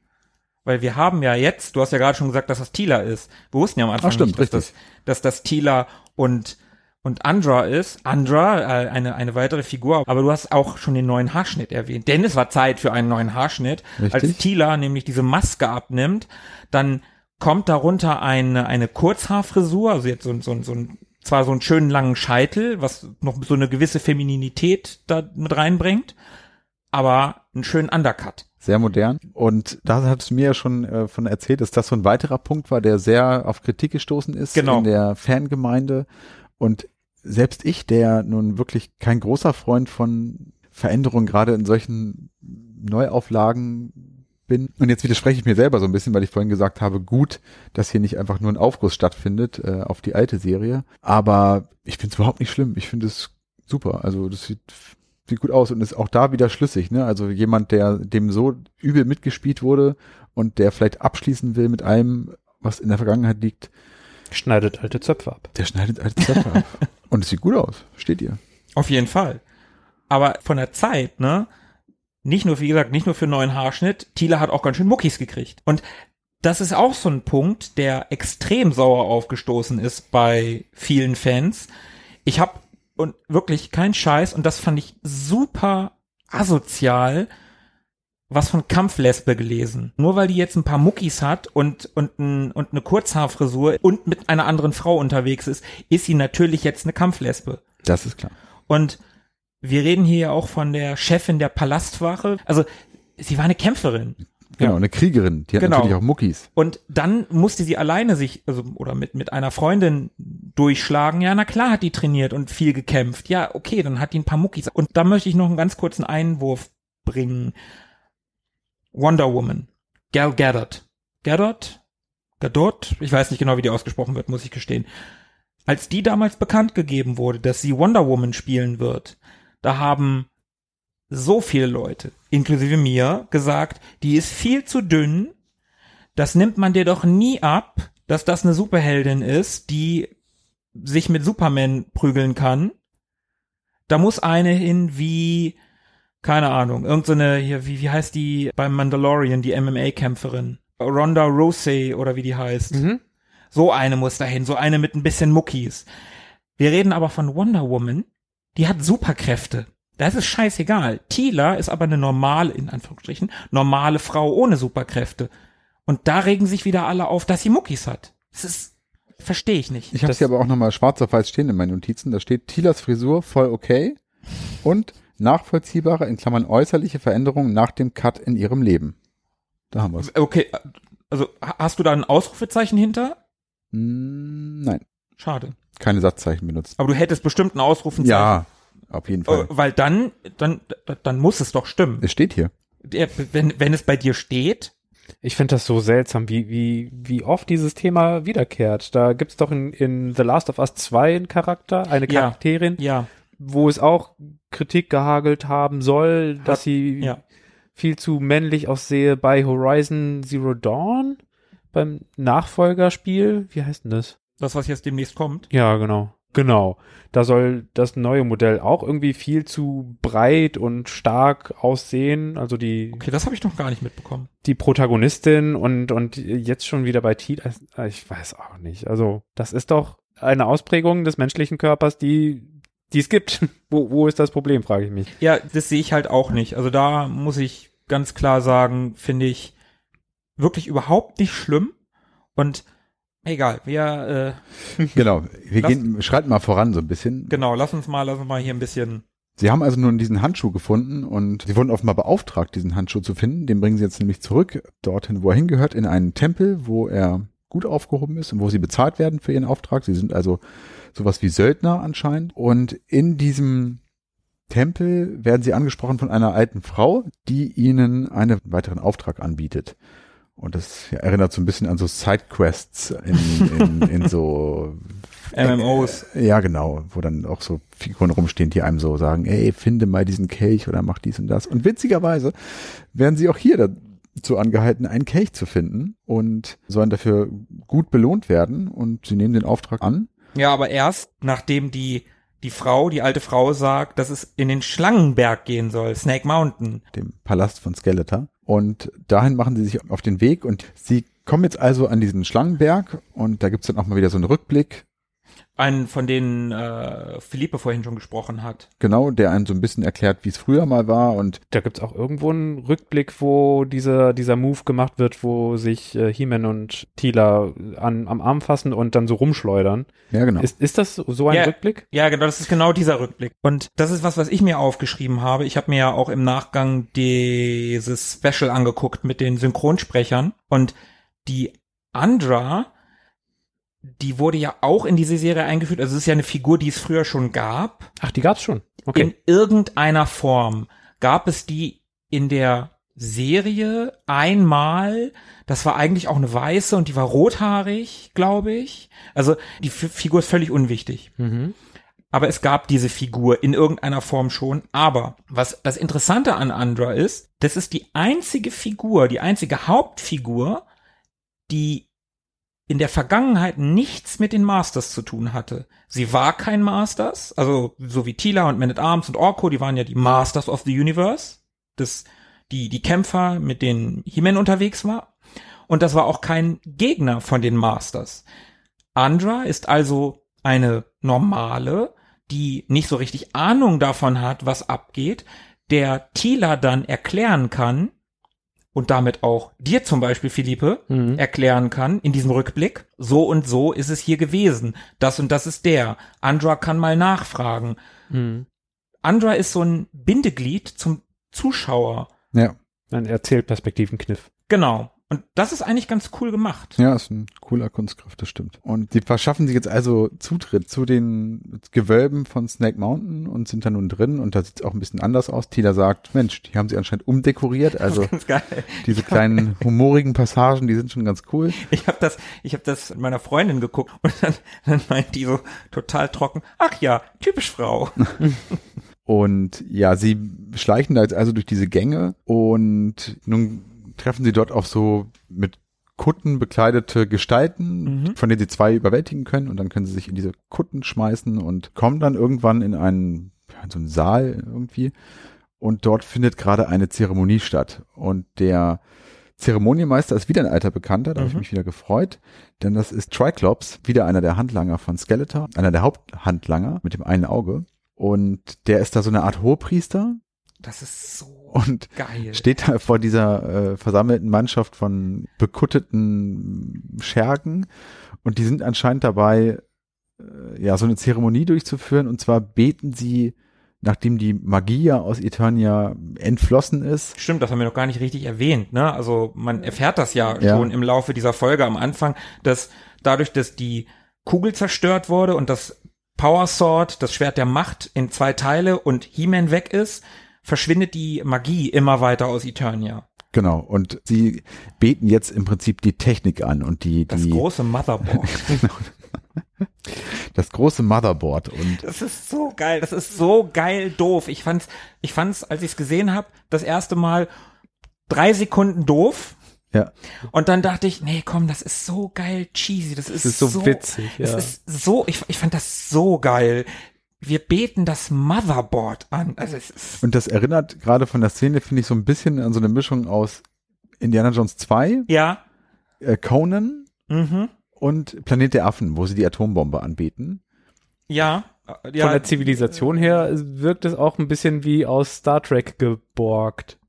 Weil wir haben ja jetzt, du hast ja gerade schon gesagt, dass das Tila ist. Wir wussten ja am Anfang Ach, stimmt, nicht, dass das, dass das Tila und und Andra ist. Andra, äh, eine, eine weitere Figur. Aber du hast auch schon den neuen Haarschnitt erwähnt. Denn es war Zeit für einen neuen Haarschnitt. Richtig. Als Tila nämlich diese Maske abnimmt, dann kommt darunter eine, eine Kurzhaarfrisur, also jetzt so, ein- so, ein- so ein, zwar so einen schönen langen Scheitel, was noch so eine gewisse Femininität da mit reinbringt, aber einen schönen Undercut. Sehr modern. Und da hat es mir ja schon äh, von erzählt, dass das so ein weiterer Punkt war, der sehr auf Kritik gestoßen ist Genau. in der Fangemeinde. Und selbst ich, der nun wirklich kein großer Freund von Veränderungen gerade in solchen Neuauflagen bin. Und jetzt widerspreche ich mir selber so ein bisschen, weil ich vorhin gesagt habe, gut, dass hier nicht einfach nur ein Aufguss stattfindet äh, auf die alte Serie. Aber ich finde es überhaupt nicht schlimm. Ich finde es super. Also das sieht sieht gut aus und ist auch da wieder schlüssig, ne? Also jemand, der dem so übel mitgespielt wurde und der vielleicht abschließen will mit allem, was in der Vergangenheit liegt, Schneidet alte Zöpfe ab. der schneidet alte Zöpfe ab. <laughs> Und es sieht gut aus, steht ihr. Auf jeden Fall. Aber von der Zeit, ne? Nicht nur, wie gesagt, nicht nur für neuen Haarschnitt. Thiele hat auch ganz schön Muckis gekriegt. Und das ist auch so ein Punkt, der extrem sauer aufgestoßen ist bei vielen Fans. Ich habe und wirklich kein Scheiß und das fand ich super asozial was von Kampflesbe gelesen. Nur weil die jetzt ein paar Muckis hat und, und, ein, und eine Kurzhaarfrisur und mit einer anderen Frau unterwegs ist, ist sie natürlich jetzt eine Kampflesbe. Das ist klar. Und wir reden hier ja auch von der Chefin der Palastwache. Also sie war eine Kämpferin. Genau, Ja. eine Kriegerin, die hat Genau. natürlich auch Muckis. Und dann musste sie alleine sich, also, oder mit, mit einer Freundin durchschlagen. Ja, na klar hat die trainiert und viel gekämpft. Ja, okay, dann hat die ein paar Muckis. Und da möchte ich noch einen ganz kurzen Einwurf bringen. Wonder Woman. Gal Gadot. Gadot? Gadot? Ich weiß nicht genau, wie die ausgesprochen wird, muss ich gestehen. Als die damals bekannt gegeben wurde, dass sie Wonder Woman spielen wird, da haben so viele Leute, inklusive mir, gesagt, die ist viel zu dünn, das nimmt man dir doch nie ab, dass das eine Superheldin ist, die sich mit Superman prügeln kann. Da muss eine hin wie, keine Ahnung, irgendeine, hier, wie, wie heißt die beim Mandalorian, die MMA-Kämpferin? Ronda Rousey oder wie die heißt. Mhm. So eine muss dahin, so eine mit ein bisschen Muckis. Wir reden aber von Wonder Woman, die hat Superkräfte. Das ist scheißegal. Tila ist aber eine normale, in Anführungsstrichen, normale Frau ohne Superkräfte. Und da regen sich wieder alle auf, dass sie Muckis hat. Das ist, verstehe ich nicht. Ich habe Das- hier aber auch nochmal schwarz auf weiß stehen in meinen Notizen. Da steht Tilas Frisur voll okay und nachvollziehbare, in Klammern äußerliche Veränderungen nach dem Cut in ihrem Leben. Da haben wir es. Okay, also ha- hast du da ein Ausrufezeichen hinter? Nein, Schade. keine Satzzeichen benutzt. Aber du hättest bestimmt ein Ausrufezeichen. Ja, auf jeden Fall. Weil dann, dann, dann muss es doch stimmen. Es steht hier. Wenn, wenn es bei dir steht, Ich finde das so seltsam, wie, wie, wie oft dieses Thema wiederkehrt. Da gibt's doch in, in The Last of Us 2 einen Charakter, eine Ja. Charakterin, ja, wo es auch Kritik gehagelt haben soll, dass Hat- sie ja. viel zu männlich aussehe bei Horizon Zero Dawn, beim Nachfolgerspiel. Wie heißt denn das? das, was jetzt demnächst kommt. Ja, genau. Genau. Da soll das neue Modell auch irgendwie viel zu breit und stark aussehen. Also die, Okay, das habe ich noch gar nicht mitbekommen. die Protagonistin und, und jetzt schon wieder bei Tila. Ich weiß auch nicht. Also, das ist doch eine Ausprägung des menschlichen Körpers, die, die es gibt. <laughs> wo, wo ist das Problem, frage ich mich. Ja, das sehe ich halt auch nicht. Also da muss ich ganz klar sagen, finde ich wirklich überhaupt nicht schlimm. Und egal, wir, äh, <laughs> Genau, wir Lass- gehen, schreiten mal voran so ein bisschen. genau, lass uns mal, lass uns mal hier ein bisschen. Sie haben also nun diesen Handschuh gefunden und sie wurden offenbar beauftragt, diesen Handschuh zu finden. Den bringen sie jetzt nämlich zurück dorthin, wo er hingehört, in einen Tempel, wo er gut aufgehoben ist und wo sie bezahlt werden für ihren Auftrag. Sie sind also sowas wie Söldner anscheinend. Und in diesem Tempel werden sie angesprochen von einer alten Frau, die ihnen einen weiteren Auftrag anbietet. Und das erinnert so ein bisschen an so Sidequests in, in, in so <laughs> MMOs. ja, genau, wo dann auch so Figuren rumstehen, die einem so sagen, ey, finde mal diesen Kelch oder mach dies und das. Und witzigerweise werden sie auch hier dazu angehalten, einen Kelch zu finden und sollen dafür gut belohnt werden und sie nehmen den Auftrag an. Ja, aber erst, nachdem die, die Frau, die alte Frau sagt, dass es in den Schlangenberg gehen soll, Snake Mountain. dem Palast von Skeletor. Und dahin machen sie sich auf den Weg und sie kommen jetzt also an diesen Schlangenberg und da gibt's dann auch mal wieder so einen Rückblick, Einen, von denen äh, Philippe vorhin schon gesprochen hat. genau, der einem so ein bisschen erklärt, wie es früher mal war und Da gibt's auch irgendwo einen Rückblick, wo dieser, dieser Move gemacht wird, wo sich äh, He-Man und Tila an, am Arm fassen und dann so rumschleudern. ja genau. Ist, ist das so ein Ja. Rückblick? Ja, genau, das ist genau dieser Rückblick. Und das ist was, was ich mir aufgeschrieben habe. Ich habe mir ja auch im Nachgang dieses Special angeguckt mit den Synchronsprechern. Und die Andra, die wurde ja auch in diese Serie eingeführt. Also es ist ja eine Figur, die es früher schon gab. Ach, die gab's schon. Okay. In irgendeiner Form gab es die in der Serie einmal. Das war eigentlich auch eine weiße und die war rothaarig, glaube ich. Also die F Figur ist völlig unwichtig. mhm. Aber es gab diese Figur in irgendeiner Form schon. Aber was das Interessante an Andra ist, das ist die einzige Figur, die einzige Hauptfigur, die in der Vergangenheit nichts mit den Masters zu tun hatte. Sie war kein Masters, also so wie Tila und Man at Arms und Orko, die waren ja die Masters of the Universe, das, die, die Kämpfer, mit denen He-Man unterwegs war. Und das war auch kein Gegner von den Masters. Andra ist also eine normale, die nicht so richtig Ahnung davon hat, was abgeht, der Tila dann erklären kann und damit auch dir zum Beispiel, Philippe, Mhm. erklären kann in diesem Rückblick, so und so ist es hier gewesen, das und das ist der. Andra kann mal nachfragen. Mhm. Andra ist so ein Bindeglied zum Zuschauer. Ja, Ein Erzählperspektivenkniff. Genau. Und das ist eigentlich ganz cool gemacht. ja, ist ein cooler Kunstgriff, das stimmt. Und sie verschaffen sich jetzt also Zutritt zu den Gewölben von Snake Mountain und sind da nun drin und da sieht's auch ein bisschen anders aus. Tila sagt, Mensch, die haben sie anscheinend umdekoriert, also diese kleinen <laughs> humorigen Passagen, die sind schon ganz cool. Ich habe das, ich habe das mit meiner Freundin geguckt und dann, <laughs> dann meint die so total trocken. Ach ja, typisch Frau. <laughs> Und ja, sie schleichen da jetzt also durch diese Gänge und nun treffen sie dort auf so mit Kutten bekleidete Gestalten, Mhm. von denen sie zwei überwältigen können und dann können sie sich in diese Kutten schmeißen und kommen dann irgendwann in einen, in so einen Saal irgendwie. Und dort findet gerade eine Zeremonie statt. Und der Zeremonienmeister ist wieder ein alter Bekannter, da habe ich Mhm. mich wieder gefreut, denn das ist Triclops, wieder einer der Handlanger von Skeletor, einer der Haupthandlanger mit dem einen Auge. Und der ist da so eine Art Hohepriester. Das ist so und geil. steht da vor dieser äh, versammelten Mannschaft von bekutteten Schergen und die sind anscheinend dabei, äh, ja, so eine Zeremonie durchzuführen und zwar beten sie, nachdem die Magie ja aus Eternia entflossen ist, Stimmt, das haben wir noch gar nicht richtig erwähnt, ne? Also man erfährt das ja, Ja. schon im Laufe dieser Folge am Anfang, dass dadurch, dass die Kugel zerstört wurde und das Power Sword, das Schwert der Macht, in zwei Teile und He-Man weg ist, verschwindet die Magie immer weiter aus Eternia. genau, und sie beten jetzt im Prinzip die Technik an und die, Das die, große Motherboard. <laughs> das große Motherboard und Das ist so geil, das ist so geil doof. Ich fand's, ich fand's, als ich es gesehen habe, das erste Mal drei Sekunden doof. ja, Und dann dachte ich, nee, komm, das ist so geil cheesy, das ist, ist so witzig, Es ja. ist so, ich, ich fand das so geil. Wir beten das Motherboard an. Also es ist, und das erinnert gerade von der Szene, finde ich, so ein bisschen an so eine Mischung aus Indiana Jones 2, ja, äh, Conan mhm, und Planet der Affen, wo sie die Atombombe anbeten. ja, äh, Von ja, der Zivilisation her wirkt es auch ein bisschen wie aus Star Trek geborgt.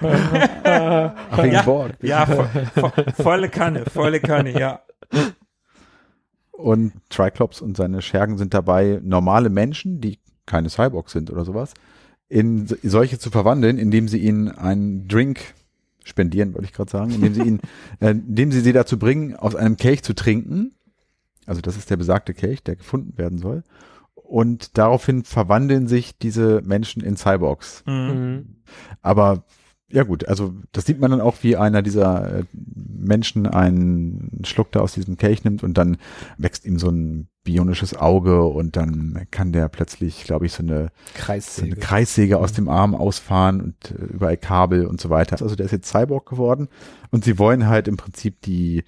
Ach, wegen Ja. Borg. Ja, vo vo volle Kanne, volle Kanne, ja. Und Triclops und seine Schergen sind dabei, normale Menschen, die keine Cyborgs sind oder sowas, in so- solche zu verwandeln, indem sie ihnen einen Drink spendieren, wollte ich gerade sagen, indem sie ihn, <laughs> äh, indem sie sie dazu bringen, aus einem Kelch zu trinken. Also das ist der besagte Kelch, der gefunden werden soll. Und daraufhin verwandeln sich diese Menschen in Cyborgs. Mhm. Mhm. Aber ja gut, also das sieht man dann auch, wie einer dieser äh, Menschen einen Schluck da aus diesem Kelch nimmt und dann wächst ihm so ein bionisches Auge und dann kann der plötzlich, glaube ich, so eine, so eine Kreissäge. Kreissäge aus dem Arm ausfahren und äh, überall Kabel und so weiter. Also der ist jetzt Cyborg geworden und sie wollen halt im Prinzip die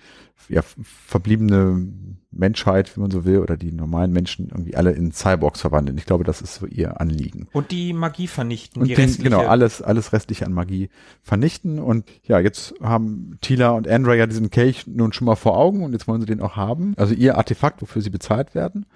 ja, verbliebene Menschheit, wenn man so will, oder die normalen Menschen irgendwie alle in Cyborgs verwandeln. Ich glaube, das ist so ihr Anliegen Und die Magie vernichten, und die den, restliche. genau alles alles restliche an Magie vernichten und ja jetzt haben Tila und Andra ja diesen Kelch nun schon mal vor Augen und jetzt wollen sie den auch haben also ihr Artefakt wofür sie bezahlt werden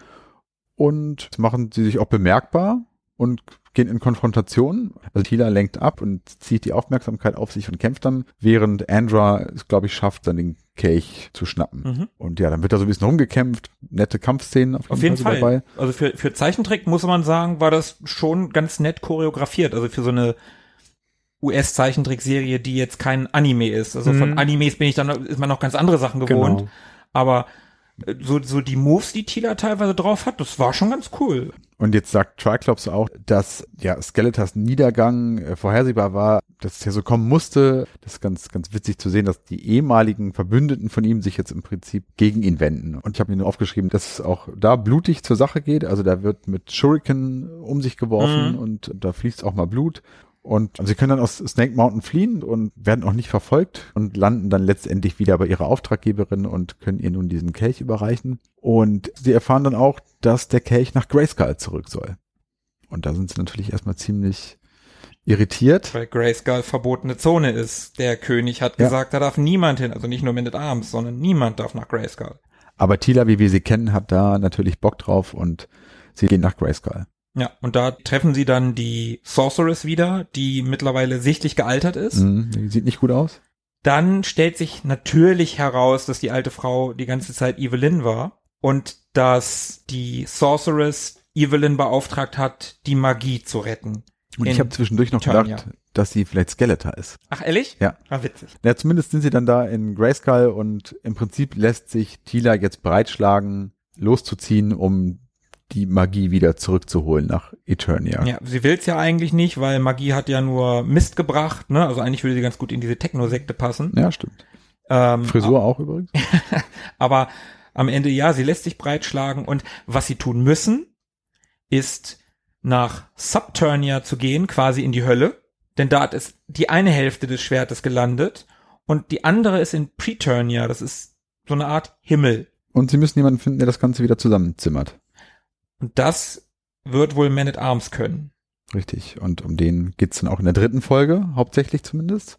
und jetzt machen sie sich auch bemerkbar und gehen in Konfrontation also Tila lenkt ab und zieht die Aufmerksamkeit auf sich und kämpft dann während Andra es glaube ich schafft dann den Kelch zu schnappen Mhm. und ja dann wird da so ein bisschen rumgekämpft nette Kampfszenen auf jeden, Auf jeden so Fall. dabei Also für, für Zeichentrick muss man sagen, war das schon ganz nett choreografiert. Also für so eine US-Zeichentrickserie, die jetzt kein Anime ist. Also von Mhm. Animes bin ich dann, ist man noch ganz andere Sachen gewohnt. Genau. Aber so, so die Moves, die Tila teilweise drauf hat, das war schon ganz cool. Und jetzt sagt Triclops auch, dass ja Skeletors Niedergang äh, vorhersehbar war, dass es ja so kommen musste. Das ist ganz, ganz witzig zu sehen, dass die ehemaligen Verbündeten von ihm sich jetzt im Prinzip gegen ihn wenden. Und ich habe mir nur aufgeschrieben, dass es auch da blutig zur Sache geht. Also da wird mit Shuriken um sich geworfen Mhm. und da fließt auch mal Blut. Und sie können dann aus Snake Mountain fliehen und werden auch nicht verfolgt und landen dann letztendlich wieder bei ihrer Auftraggeberin und können ihr nun diesen Kelch überreichen. Und sie erfahren dann auch, dass der Kelch nach Grayskull zurück soll. Und da sind sie natürlich erstmal ziemlich irritiert. Weil Grayskull verbotene Zone ist. Der König hat Ja. gesagt, da darf niemand hin. Also nicht nur at Arms, sondern niemand darf nach Grayskull. Aber Tila, wie wir sie kennen, hat da natürlich Bock drauf und sie gehen nach Grayskull. Ja, und da treffen sie dann die Sorceress wieder, die mittlerweile sichtlich gealtert ist. Mhm, sieht nicht gut aus. Dann stellt sich natürlich heraus, dass die alte Frau die ganze Zeit Evelyn war und dass die Sorceress Evelyn beauftragt hat, die Magie zu retten. Und ich habe zwischendurch noch Eternia. gedacht, dass sie vielleicht Skeletor ist. Ach, ehrlich? Ja. Ah, witzig. Ja, zumindest sind sie dann da in Grayskull und im Prinzip lässt sich Tila jetzt breitschlagen, loszuziehen, um die Magie wieder zurückzuholen nach Eternia. Ja, sie will's ja eigentlich nicht, weil Magie hat ja nur Mist gebracht, ne? Also eigentlich würde sie ganz gut in diese Techno-Sekte passen. Ja, stimmt. Ähm, Frisur auch übrigens. <laughs> Aber am Ende, ja, sie lässt sich breitschlagen und was sie tun müssen, ist nach Subturnia zu gehen, quasi in die Hölle, denn da ist die eine Hälfte des Schwertes gelandet und die andere ist in Preturnia, das ist so eine Art Himmel. Und sie müssen jemanden finden, der das Ganze wieder zusammenzimmert. Und das wird wohl Man at Arms können. Richtig. Und um den geht's dann auch in der dritten Folge, hauptsächlich zumindest.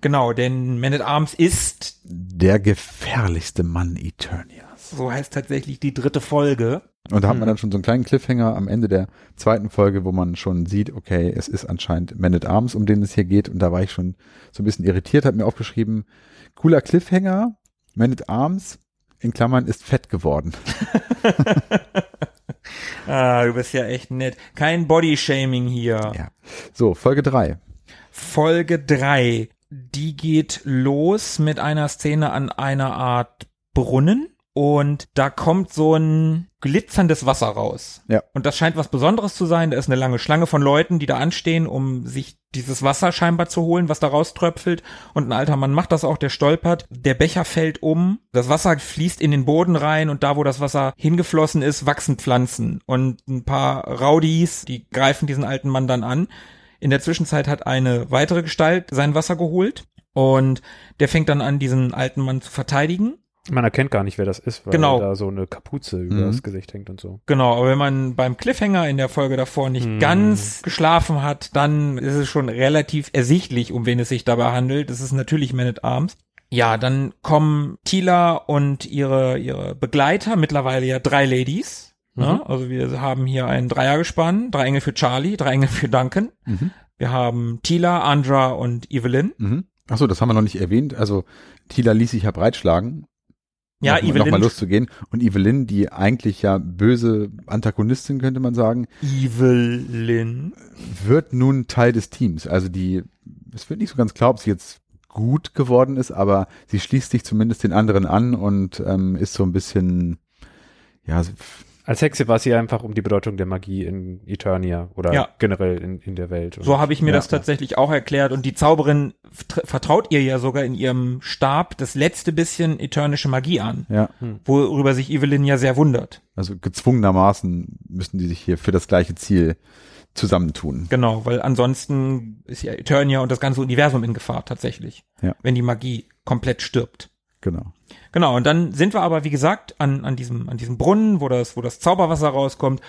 Genau, denn Man at Arms ist, Der gefährlichste Mann Eternias. so heißt tatsächlich die dritte Folge. Und da hat Hm. man dann schon so einen kleinen Cliffhanger am Ende der zweiten Folge, wo man schon sieht, okay, es ist anscheinend Man at Arms, um den es hier geht. Und da war ich schon so ein bisschen irritiert, hat mir aufgeschrieben, cooler Cliffhanger, Man at Arms, in Klammern, ist fett geworden. <laughs> <laughs> Ah, du bist ja echt nett. Kein Bodyshaming hier. Ja. So, Folge drei. Folge drei, die geht los mit einer Szene an einer Art Brunnen und da kommt so ein glitzerndes Wasser raus. Ja. Und das scheint was Besonderes zu sein. Da ist eine lange Schlange von Leuten, die da anstehen, um sich dieses Wasser scheinbar zu holen, was da rauströpfelt. Und ein alter Mann macht das auch, der stolpert. Der Becher fällt um. Das Wasser fließt in den Boden rein und da, wo das Wasser hingeflossen ist, wachsen Pflanzen. Und ein paar Rowdies, die greifen diesen alten Mann dann an. In der Zwischenzeit hat eine weitere Gestalt sein Wasser geholt und der fängt dann an, diesen alten Mann zu verteidigen. Man erkennt gar nicht, wer das ist, weil Genau. da so eine Kapuze über Mhm. das Gesicht hängt und so. Genau, aber wenn man beim Cliffhanger in der Folge davor nicht Hm. ganz geschlafen hat, dann ist es schon relativ ersichtlich, um wen es sich dabei handelt. Das ist natürlich Man at Arms. Ja, dann kommen Tila und ihre, ihre Begleiter, mittlerweile ja drei Ladies. Ne? Also wir haben hier ein Dreiergespann, drei Engel für Charlie, drei Engel für Duncan. Mhm. Wir haben Tila, Andra und Evelyn. Mhm. Achso, das haben wir noch nicht erwähnt. Also Tila ließ sich ja breitschlagen. Ja, noch, Evelyn. Nochmal loszugehen. Und Evelyn, die eigentlich ja böse Antagonistin, könnte man sagen, Evelyn. wird nun Teil des Teams. Also die, es wird nicht so ganz klar, ob sie jetzt gut geworden ist, aber sie schließt sich zumindest den anderen an und ähm, ist so ein bisschen, ja, Als Hexe war sie einfach um die Bedeutung der Magie in Eternia oder Ja. generell in, in der Welt. Und So habe ich mir Ja. das tatsächlich auch erklärt. Und die Zauberin vert- vertraut ihr ja sogar in ihrem Stab das letzte bisschen eternische Magie an, ja, worüber sich Evelyn ja sehr wundert. also gezwungenermaßen müssen die sich hier für das gleiche Ziel zusammentun. Genau, weil ansonsten ist ja Eternia und das ganze Universum in Gefahr tatsächlich, Ja. wenn die Magie komplett stirbt. Genau. Genau, und dann sind wir aber, wie gesagt, an, an, diesem, an diesem Brunnen, wo das, wo das Zauberwasser rauskommt.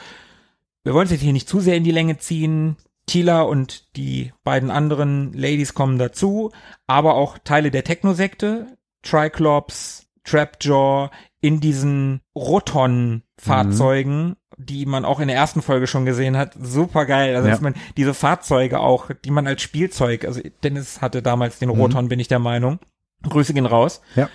Wir wollen es jetzt hier nicht zu sehr in die Länge ziehen. Tila und die beiden anderen Ladies kommen dazu, aber auch Teile der Technosekte, Triclops, Trapjaw, in diesen Roton-Fahrzeugen, die man auch in der ersten Folge schon gesehen hat. Super geil. Also, Ja. dass man diese Fahrzeuge auch, die man als Spielzeug, also Dennis hatte damals den Roton, bin ich der Meinung. Grüße gehen raus. Ja.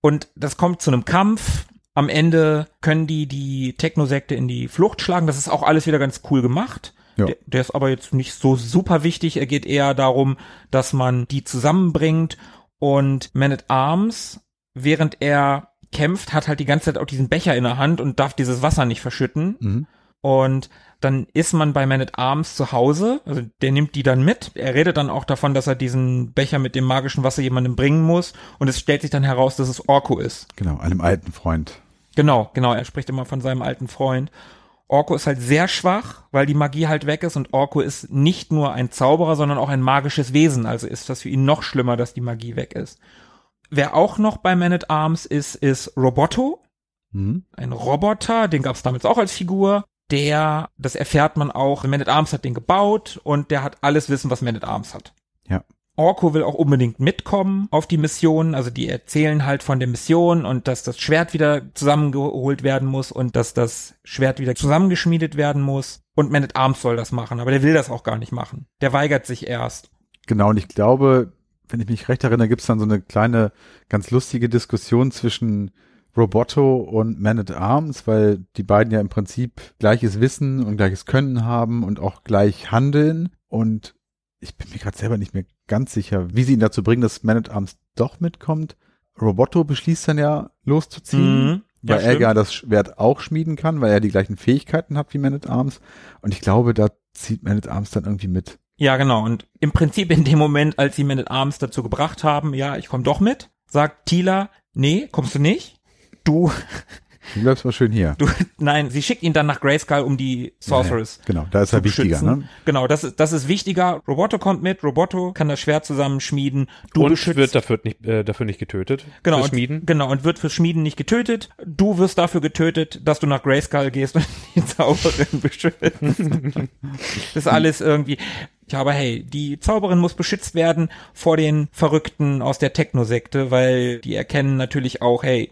Und das kommt zu einem Kampf. Am Ende können die die Technosekte in die Flucht schlagen. Das ist auch alles wieder ganz cool gemacht. Ja. Der, der ist aber jetzt nicht so super wichtig. Er geht eher darum, dass man die zusammenbringt und Man at Arms, während er kämpft, hat halt die ganze Zeit auch diesen Becher in der Hand und darf dieses Wasser nicht verschütten. Mhm. Und dann ist man bei Man at Arms zu Hause, also der nimmt die dann mit. Er redet dann auch davon, dass er diesen Becher mit dem magischen Wasser jemandem bringen muss. Und es stellt sich dann heraus, dass es Orko ist. Genau, einem alten Freund. Genau, genau, er spricht immer von seinem alten Freund. Orko ist halt sehr schwach, weil die Magie halt weg ist und Orko ist nicht nur ein Zauberer, sondern auch ein magisches Wesen. Also ist das für ihn noch schlimmer, dass die Magie weg ist. Wer auch noch bei Man at Arms ist, ist Roboto Mhm. ein Roboter, den gab es damals auch als Figur. Der, das erfährt man auch, Man at Arms hat den gebaut und der hat alles Wissen, was Man at Arms hat. Ja. Orko will auch unbedingt mitkommen auf die Mission, also die erzählen halt von der Mission und dass das Schwert wieder zusammengeholt werden muss und dass das Schwert wieder zusammengeschmiedet werden muss. Und Man at Arms soll das machen, aber der will das auch gar nicht machen. Der weigert sich erst. Genau, und ich glaube, wenn ich mich recht erinnere, gibt's dann so eine kleine, ganz lustige Diskussion zwischen Roboto und Man at Arms, weil die beiden ja im Prinzip gleiches Wissen und gleiches Können haben und auch gleich handeln. Und ich bin mir gerade selber nicht mehr ganz sicher, wie sie ihn dazu bringen, dass Man at Arms doch mitkommt. Roboto beschließt dann ja loszuziehen, Mhm. Ja, weil er stimmt. ja das Schwert auch schmieden kann, weil er die gleichen Fähigkeiten hat wie Man at Arms. Und ich glaube, da zieht Man at Arms dann irgendwie mit. Ja, genau. Und im Prinzip in dem Moment, als sie Man at Arms dazu gebracht haben, ja, ich komme doch mit, sagt Tila, nee, kommst du nicht? Du, Du bleibst mal schön hier. du, nein, sie schickt ihn dann nach Grayskull, um die Sorceress Genau, da ist er wichtiger, ne? Genau, das ist, das ist wichtiger. Roboto kommt mit, Roboto kann das Schwert zusammenschmieden. Du und beschützt, wird dafür nicht, äh, dafür nicht getötet. genau, Für und, Schmieden. genau, und wird fürs Schmieden nicht getötet. Du wirst dafür getötet, dass du nach Grayskull gehst und <laughs> die Zauberin <laughs> beschützt. das ist alles irgendwie, ja, aber hey, die Zauberin muss beschützt werden vor den Verrückten aus der Techno-Sekte, weil die erkennen natürlich auch, hey,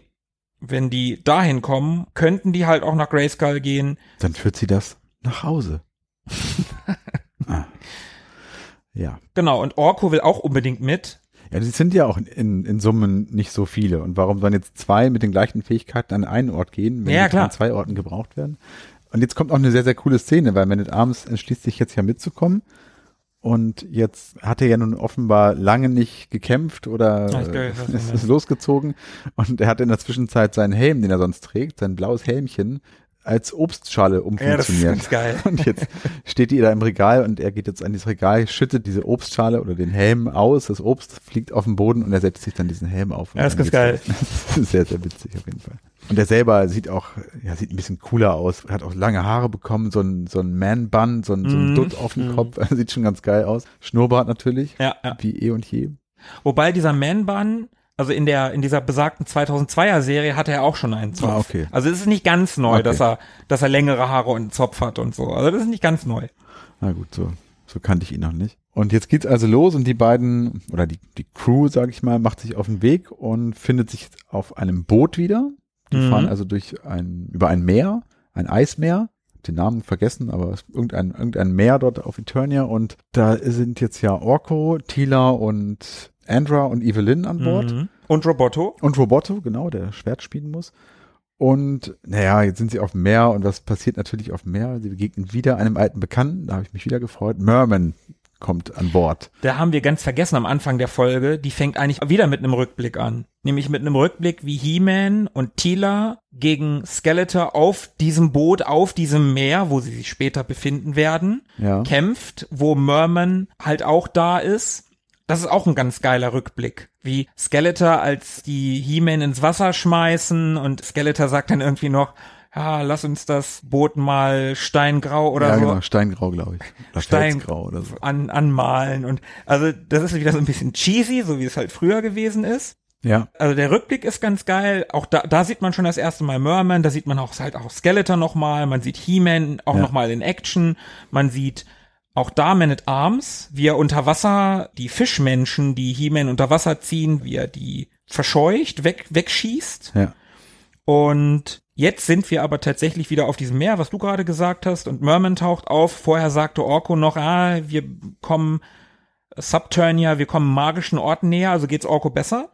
wenn die dahin kommen, könnten die halt auch nach Grayskull gehen. Dann führt sie das nach Hause. <laughs> ah. Ja. Genau, und Orko will auch unbedingt mit. Ja, das sind ja auch in, in Summen nicht so viele. Und warum sollen jetzt zwei mit den gleichen Fähigkeiten an einen Ort gehen, wenn Ja, die an zwei Orten gebraucht werden? Und jetzt kommt auch eine sehr, sehr coole Szene, weil Man at Arms entschließt sich jetzt ja mitzukommen. Und jetzt hat er ja nun offenbar lange nicht gekämpft oder glaube, äh, <laughs> ist losgezogen. Und er hat in der Zwischenzeit seinen Helm, den er sonst trägt, sein blaues Helmchen, als Obstschale umfunktioniert. geil. <laughs> Und jetzt steht die da im Regal und er geht jetzt an dieses Regal, schüttet diese Obstschale oder den Helm aus, das Obst fliegt auf den Boden und er setzt sich dann diesen Helm auf. Ja, das ist ganz. <laughs> Das ist sehr, sehr witzig auf jeden Fall. Und er selber sieht auch, ja, sieht ein bisschen cooler aus, hat auch lange Haare bekommen, so ein, so ein Man-Bun, so ein, so ein Mhm. Dutt auf dem Mhm. Kopf, <laughs> sieht schon ganz geil aus. Schnurrbart natürlich, Ja, ja. wie eh und je. Wobei dieser Man-Bun, also in der, in dieser besagten 2002er Serie hatte er auch schon einen Zopf. Ah, okay. Also es ist nicht ganz neu, Okay. dass er, dass er längere Haare und einen Zopf hat und so. Also das ist nicht ganz neu. Na gut, so, so kannte ich ihn noch nicht. Und jetzt geht's also los und die beiden, oder die, die Crew, sag ich mal, macht sich auf den Weg und findet sich auf einem Boot wieder. Die Mhm. fahren also durch ein, über ein Meer, ein Eismeer. den Namen vergessen, aber irgendein, irgendein Meer dort auf Eternia und da sind jetzt ja Orko, Tila und Andra und Evelyn an Bord. Mhm. Und Roboto. Und Roboto, genau, der Schwert spielen muss. Und naja, jetzt sind sie auf dem Meer und was passiert natürlich auf dem Meer? Sie begegnen wieder einem alten Bekannten, da habe ich mich wieder gefreut. Merman kommt an Bord. Da haben wir ganz vergessen am Anfang der Folge, die fängt eigentlich wieder mit einem Rückblick an. Nämlich mit einem Rückblick, wie He-Man und Tila gegen Skeletor auf diesem Boot, auf diesem Meer, wo sie sich später befinden werden, Ja. kämpft, wo Merman halt auch da ist. Das ist auch ein ganz geiler Rückblick. Wie Skeletor, als die He-Man ins Wasser schmeißen und Skeletor sagt dann irgendwie noch, ja, lass uns das Boot mal steingrau oder ja, so genau, Steingrau, glaube ich. Oder Stein- Felsgrau oder so. an, anmalen und also das ist wieder so ein bisschen cheesy, so wie es halt früher gewesen ist. Ja, Also der Rückblick ist ganz geil. Auch da, da sieht man schon das erste Mal Merman, da sieht man auch halt auch Skeletor nochmal, man sieht He-Man auch Ja. nochmal in Action, man sieht auch da Man at Arms, wie er unter Wasser die Fischmenschen, die He-Man unter Wasser ziehen, wie er die verscheucht, weg, wegschießt. ja. Und jetzt sind wir aber tatsächlich wieder auf diesem Meer, was du gerade gesagt hast, und Merman taucht auf. Vorher sagte Orko noch, ah, wir kommen Subturnia, wir kommen magischen Orten näher, also geht's Orko besser.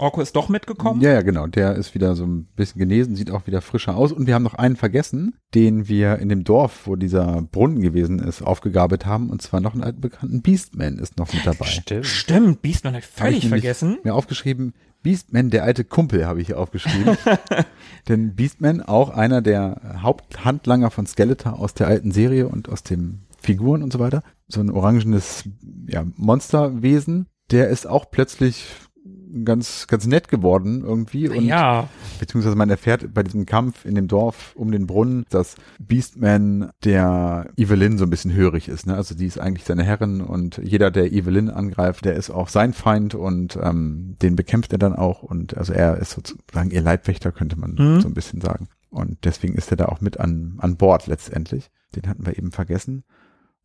Orko ist doch mitgekommen. Ja, ja, genau. Der ist wieder so ein bisschen genesen, sieht auch wieder frischer aus. Und wir haben noch einen vergessen, den wir in dem Dorf, wo dieser Brunnen gewesen ist, aufgegabelt haben. Und zwar noch einen alten bekannten Beastman ist noch mit dabei. Stimmt. Stimmt, Beastman habe ich Hab völlig ich nämlich vergessen. Mir aufgeschrieben, Beastman, der alte Kumpel, habe ich hier aufgeschrieben. <laughs> Denn Beastman, auch einer der Haupthandlanger von Skeletor aus der alten Serie und aus den Figuren und so weiter. So ein orangenes ja, Monsterwesen, der ist auch plötzlich ganz, ganz nett geworden irgendwie. Und ja, Beziehungsweise man erfährt bei diesem Kampf in dem Dorf um den Brunnen, dass Beastman der Evelyn so ein bisschen hörig ist. Ne? Also die ist eigentlich seine Herrin und jeder, der Evelyn angreift, der ist auch sein Feind und ähm, den bekämpft er dann auch. Und also er ist sozusagen ihr Leibwächter, könnte man Mhm. so ein bisschen sagen. Und deswegen ist er da auch mit an, an Bord letztendlich. Den hatten wir eben vergessen.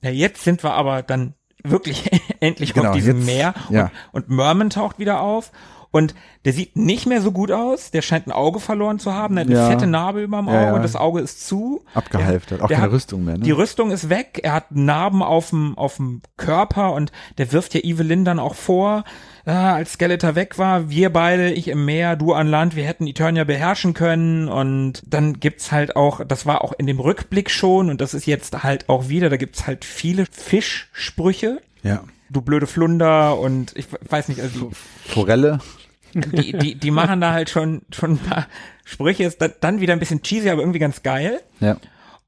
ja, jetzt sind wir aber dann wirklich <laughs> endlich Genau, auf diesem jetzt- Meer und, ja. und Merman taucht wieder auf. Und der sieht nicht mehr so gut aus. Der scheint ein Auge verloren zu haben. Der hat eine Ja. fette Narbe über dem Auge Ja, ja. und das Auge ist zu. Abgehalftert, auch keine hat- Rüstung mehr. Ne? Die Rüstung ist weg, er hat Narben auf dem, auf dem Körper und der wirft ja Evelyn dann auch vor, ah, als Skeletor weg war, wir beide, ich im Meer, du an Land, wir hätten Eternia beherrschen können und dann gibt's halt auch, das war auch in dem Rückblick schon und das ist jetzt halt auch wieder, da gibt's halt viele Fischsprüche, ja. du blöde Flunder und ich weiß nicht, also Forelle. die, die, die machen da halt schon, schon ein paar Sprüche, ist dann- dann wieder ein bisschen cheesy, aber irgendwie ganz geil. Ja.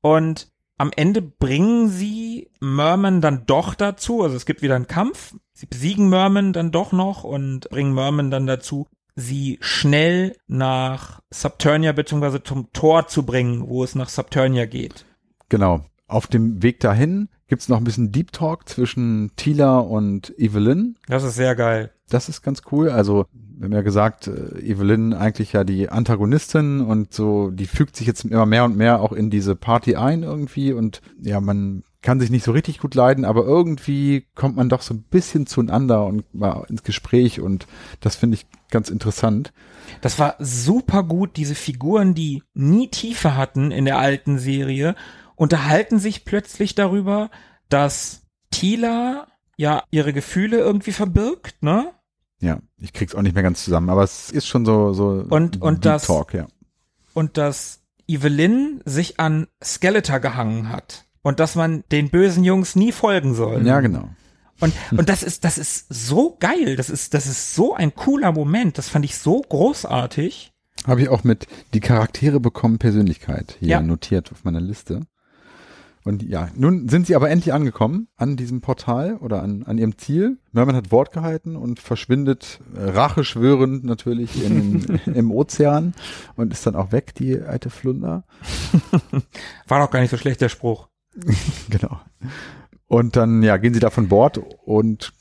Und am Ende bringen sie Merman dann doch dazu, also es gibt wieder einen Kampf, sie besiegen Merman dann doch noch und bringen Merman dann dazu, sie schnell nach Subternia beziehungsweise zum Tor zu bringen, wo es nach Subternia geht. Genau. Auf dem Weg dahin gibt's noch ein bisschen Deep Talk zwischen Tila und Evelyn. Das ist sehr geil. Das ist ganz cool. Also, wir haben ja gesagt, äh, Evelyn eigentlich ja die Antagonistin und so, die fügt sich jetzt immer mehr und mehr auch in diese Party ein irgendwie und ja, man kann sich nicht so richtig gut leiden, aber irgendwie kommt man doch so ein bisschen zueinander und mal ins Gespräch und das finde ich ganz interessant. Das war super gut, diese Figuren, die nie Tiefe hatten in der alten Serie, unterhalten sich plötzlich darüber, dass Tila ja ihre Gefühle irgendwie verbirgt, ne? Ja, ich krieg's auch nicht mehr ganz zusammen, aber es ist schon so so Und- und Deep das- Talk, ja. und dass Evelyn sich an Skeletor gehangen hat und dass man den bösen Jungs nie folgen soll. Ja, genau. Und, <laughs> und das ist, das ist so geil. Das ist, das ist so ein cooler Moment. Das fand ich so großartig. Habe ich auch mit die Charaktere bekommen Persönlichkeit hier Ja. notiert auf meiner Liste. Und ja, nun sind sie aber endlich angekommen an diesem Portal oder an, an ihrem Ziel. Merman hat Wort gehalten und verschwindet äh, racheschwörend natürlich in, <laughs> im Ozean und ist dann auch weg, die alte Flunder. <laughs> War doch gar nicht so schlecht, der Spruch. <laughs> Genau. Und dann, ja, gehen sie da von Bord und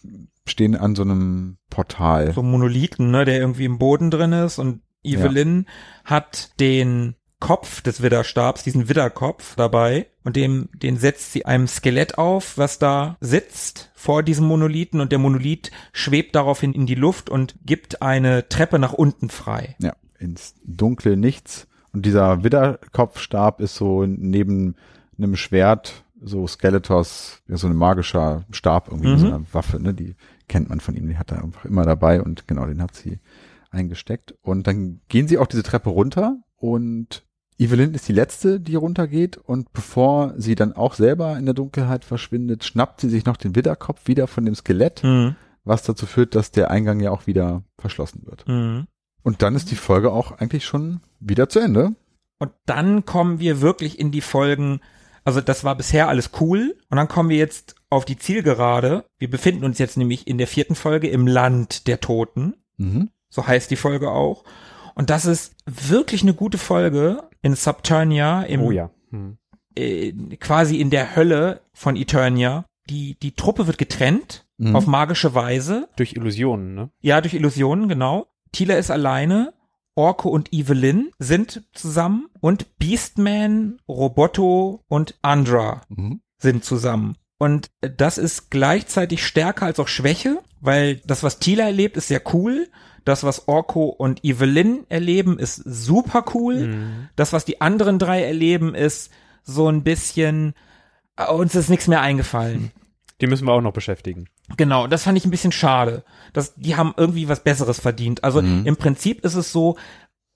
stehen an so einem Portal. So ein Monolithen, ne, der irgendwie im Boden drin ist und Evelyn hat den Kopf des Widderstabs, diesen Widderkopf dabei und dem, den setzt sie einem Skelett auf, was da sitzt vor diesem Monolithen und der Monolith schwebt daraufhin in die Luft und gibt eine Treppe nach unten frei. Ja, ins dunkle Nichts. Und dieser Widderkopfstab ist so neben einem Schwert so Skeletors, ja, so ein magischer Stab irgendwie, Mhm. so eine Waffe, ne, die kennt man von ihm, die hat er einfach immer dabei und genau, den hat sie eingesteckt. Und dann gehen sie auch diese Treppe runter und Evelyn ist die letzte, die runtergeht und bevor sie dann auch selber in der Dunkelheit verschwindet, schnappt sie sich noch den Widderkopf wieder von dem Skelett, Mhm. was dazu führt, dass der Eingang ja auch wieder verschlossen wird. Mhm. Und dann ist die Folge auch eigentlich schon wieder zu Ende. Und dann kommen wir wirklich in die Folgen, also das war bisher alles cool. Und dann kommen wir jetzt auf die Zielgerade. Wir befinden uns jetzt nämlich in der vierten Folge im Land der Toten. Mhm. So heißt die Folge auch. Und das ist wirklich eine gute Folge in Subternia, im, Oh ja. Hm. äh, quasi in der Hölle von Eternia. Die, die Truppe wird getrennt Mhm. auf magische Weise. Durch Illusionen, ne? Ja, durch Illusionen, genau. Tila ist alleine. Orko und Evelyn sind zusammen und Beastman, Roboto und Andra Mhm. sind zusammen. Und das ist gleichzeitig stärker als auch Schwäche, weil das, was Tila erlebt, ist sehr cool. Das, was Orko und Evelyn erleben, ist super cool. Mhm. Das, was die anderen drei erleben, ist so ein bisschen, äh, uns ist nichts mehr eingefallen. <laughs> Die müssen wir auch noch beschäftigen. Genau, das fand ich ein bisschen schade. Das, die haben irgendwie was Besseres verdient. Also Mhm. im Prinzip ist es so,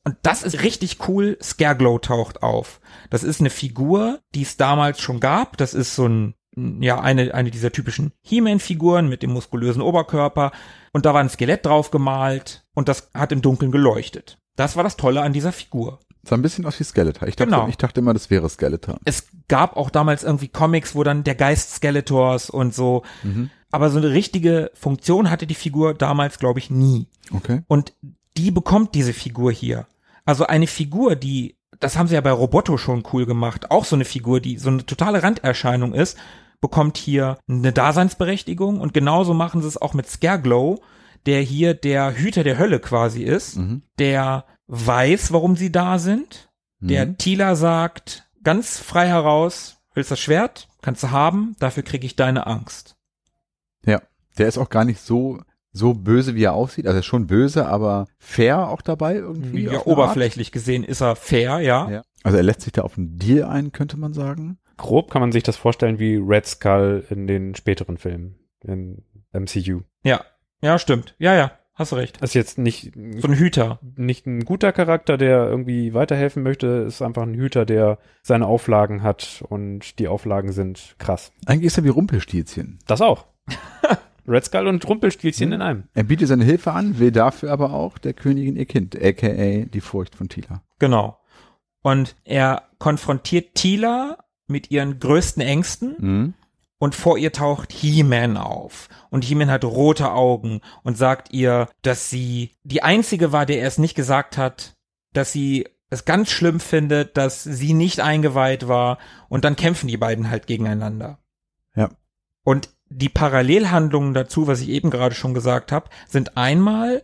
und das ist richtig cool, Scareglow taucht auf. Das ist eine Figur, die es damals schon gab. Das ist so ein, ja, eine, eine dieser typischen He-Man-Figuren mit dem muskulösen Oberkörper. Und da war ein Skelett drauf gemalt und das hat im Dunkeln geleuchtet. Das war das Tolle an dieser Figur. Sah ein bisschen aus wie Skeletor. Ich dachte, Genau. ich dachte immer, das wäre Skeletor. Es gab auch damals irgendwie Comics, wo dann der Geist Skeletors und so. Mhm. Aber so eine richtige Funktion hatte die Figur damals, glaube ich, nie. Okay. Und die bekommt diese Figur hier. Also eine Figur, die, das haben sie ja bei Roboto schon cool gemacht, auch so eine Figur, die so eine totale Randerscheinung ist, bekommt hier eine Daseinsberechtigung und genauso machen sie es auch mit Scareglow, der hier der Hüter der Hölle quasi ist, Mhm. der weiß, warum sie da sind, der Mhm. Tila sagt ganz frei heraus, willst das Schwert? Kannst du haben, dafür kriege ich deine Angst. Ja, der ist auch gar nicht so so böse, wie er aussieht. Also er ist schon böse, aber fair auch dabei irgendwie. Ja, oberflächlich gesehen ist er fair, ja. Art. Ja. Also er lässt sich da auf einen Deal ein, könnte man sagen. Grob kann man sich das vorstellen wie Red Skull in den späteren Filmen in MCU. Ja, ja, stimmt. Ja, ja, hast du recht. Ist jetzt nicht, So ein Hüter. nicht ein guter Charakter, der irgendwie weiterhelfen möchte, ist einfach ein Hüter, der seine Auflagen hat und die Auflagen sind krass. Eigentlich ist er wie Rumpelstilzchen. Das auch. <laughs> Red Skull und Rumpelstilzchen Hm. in einem. Er bietet seine Hilfe an, will dafür aber auch der Königin ihr Kind, aka die Furcht von Tila. Genau. Und er konfrontiert Tila mit ihren größten Ängsten Mhm. und vor ihr taucht He-Man auf. Und He-Man hat rote Augen und sagt ihr, dass sie die einzige war, der er es nicht gesagt hat, dass sie es ganz schlimm findet, dass sie nicht eingeweiht war. Und dann kämpfen die beiden halt gegeneinander. Ja. Und die Parallelhandlungen dazu, was ich eben gerade schon gesagt habe, sind einmal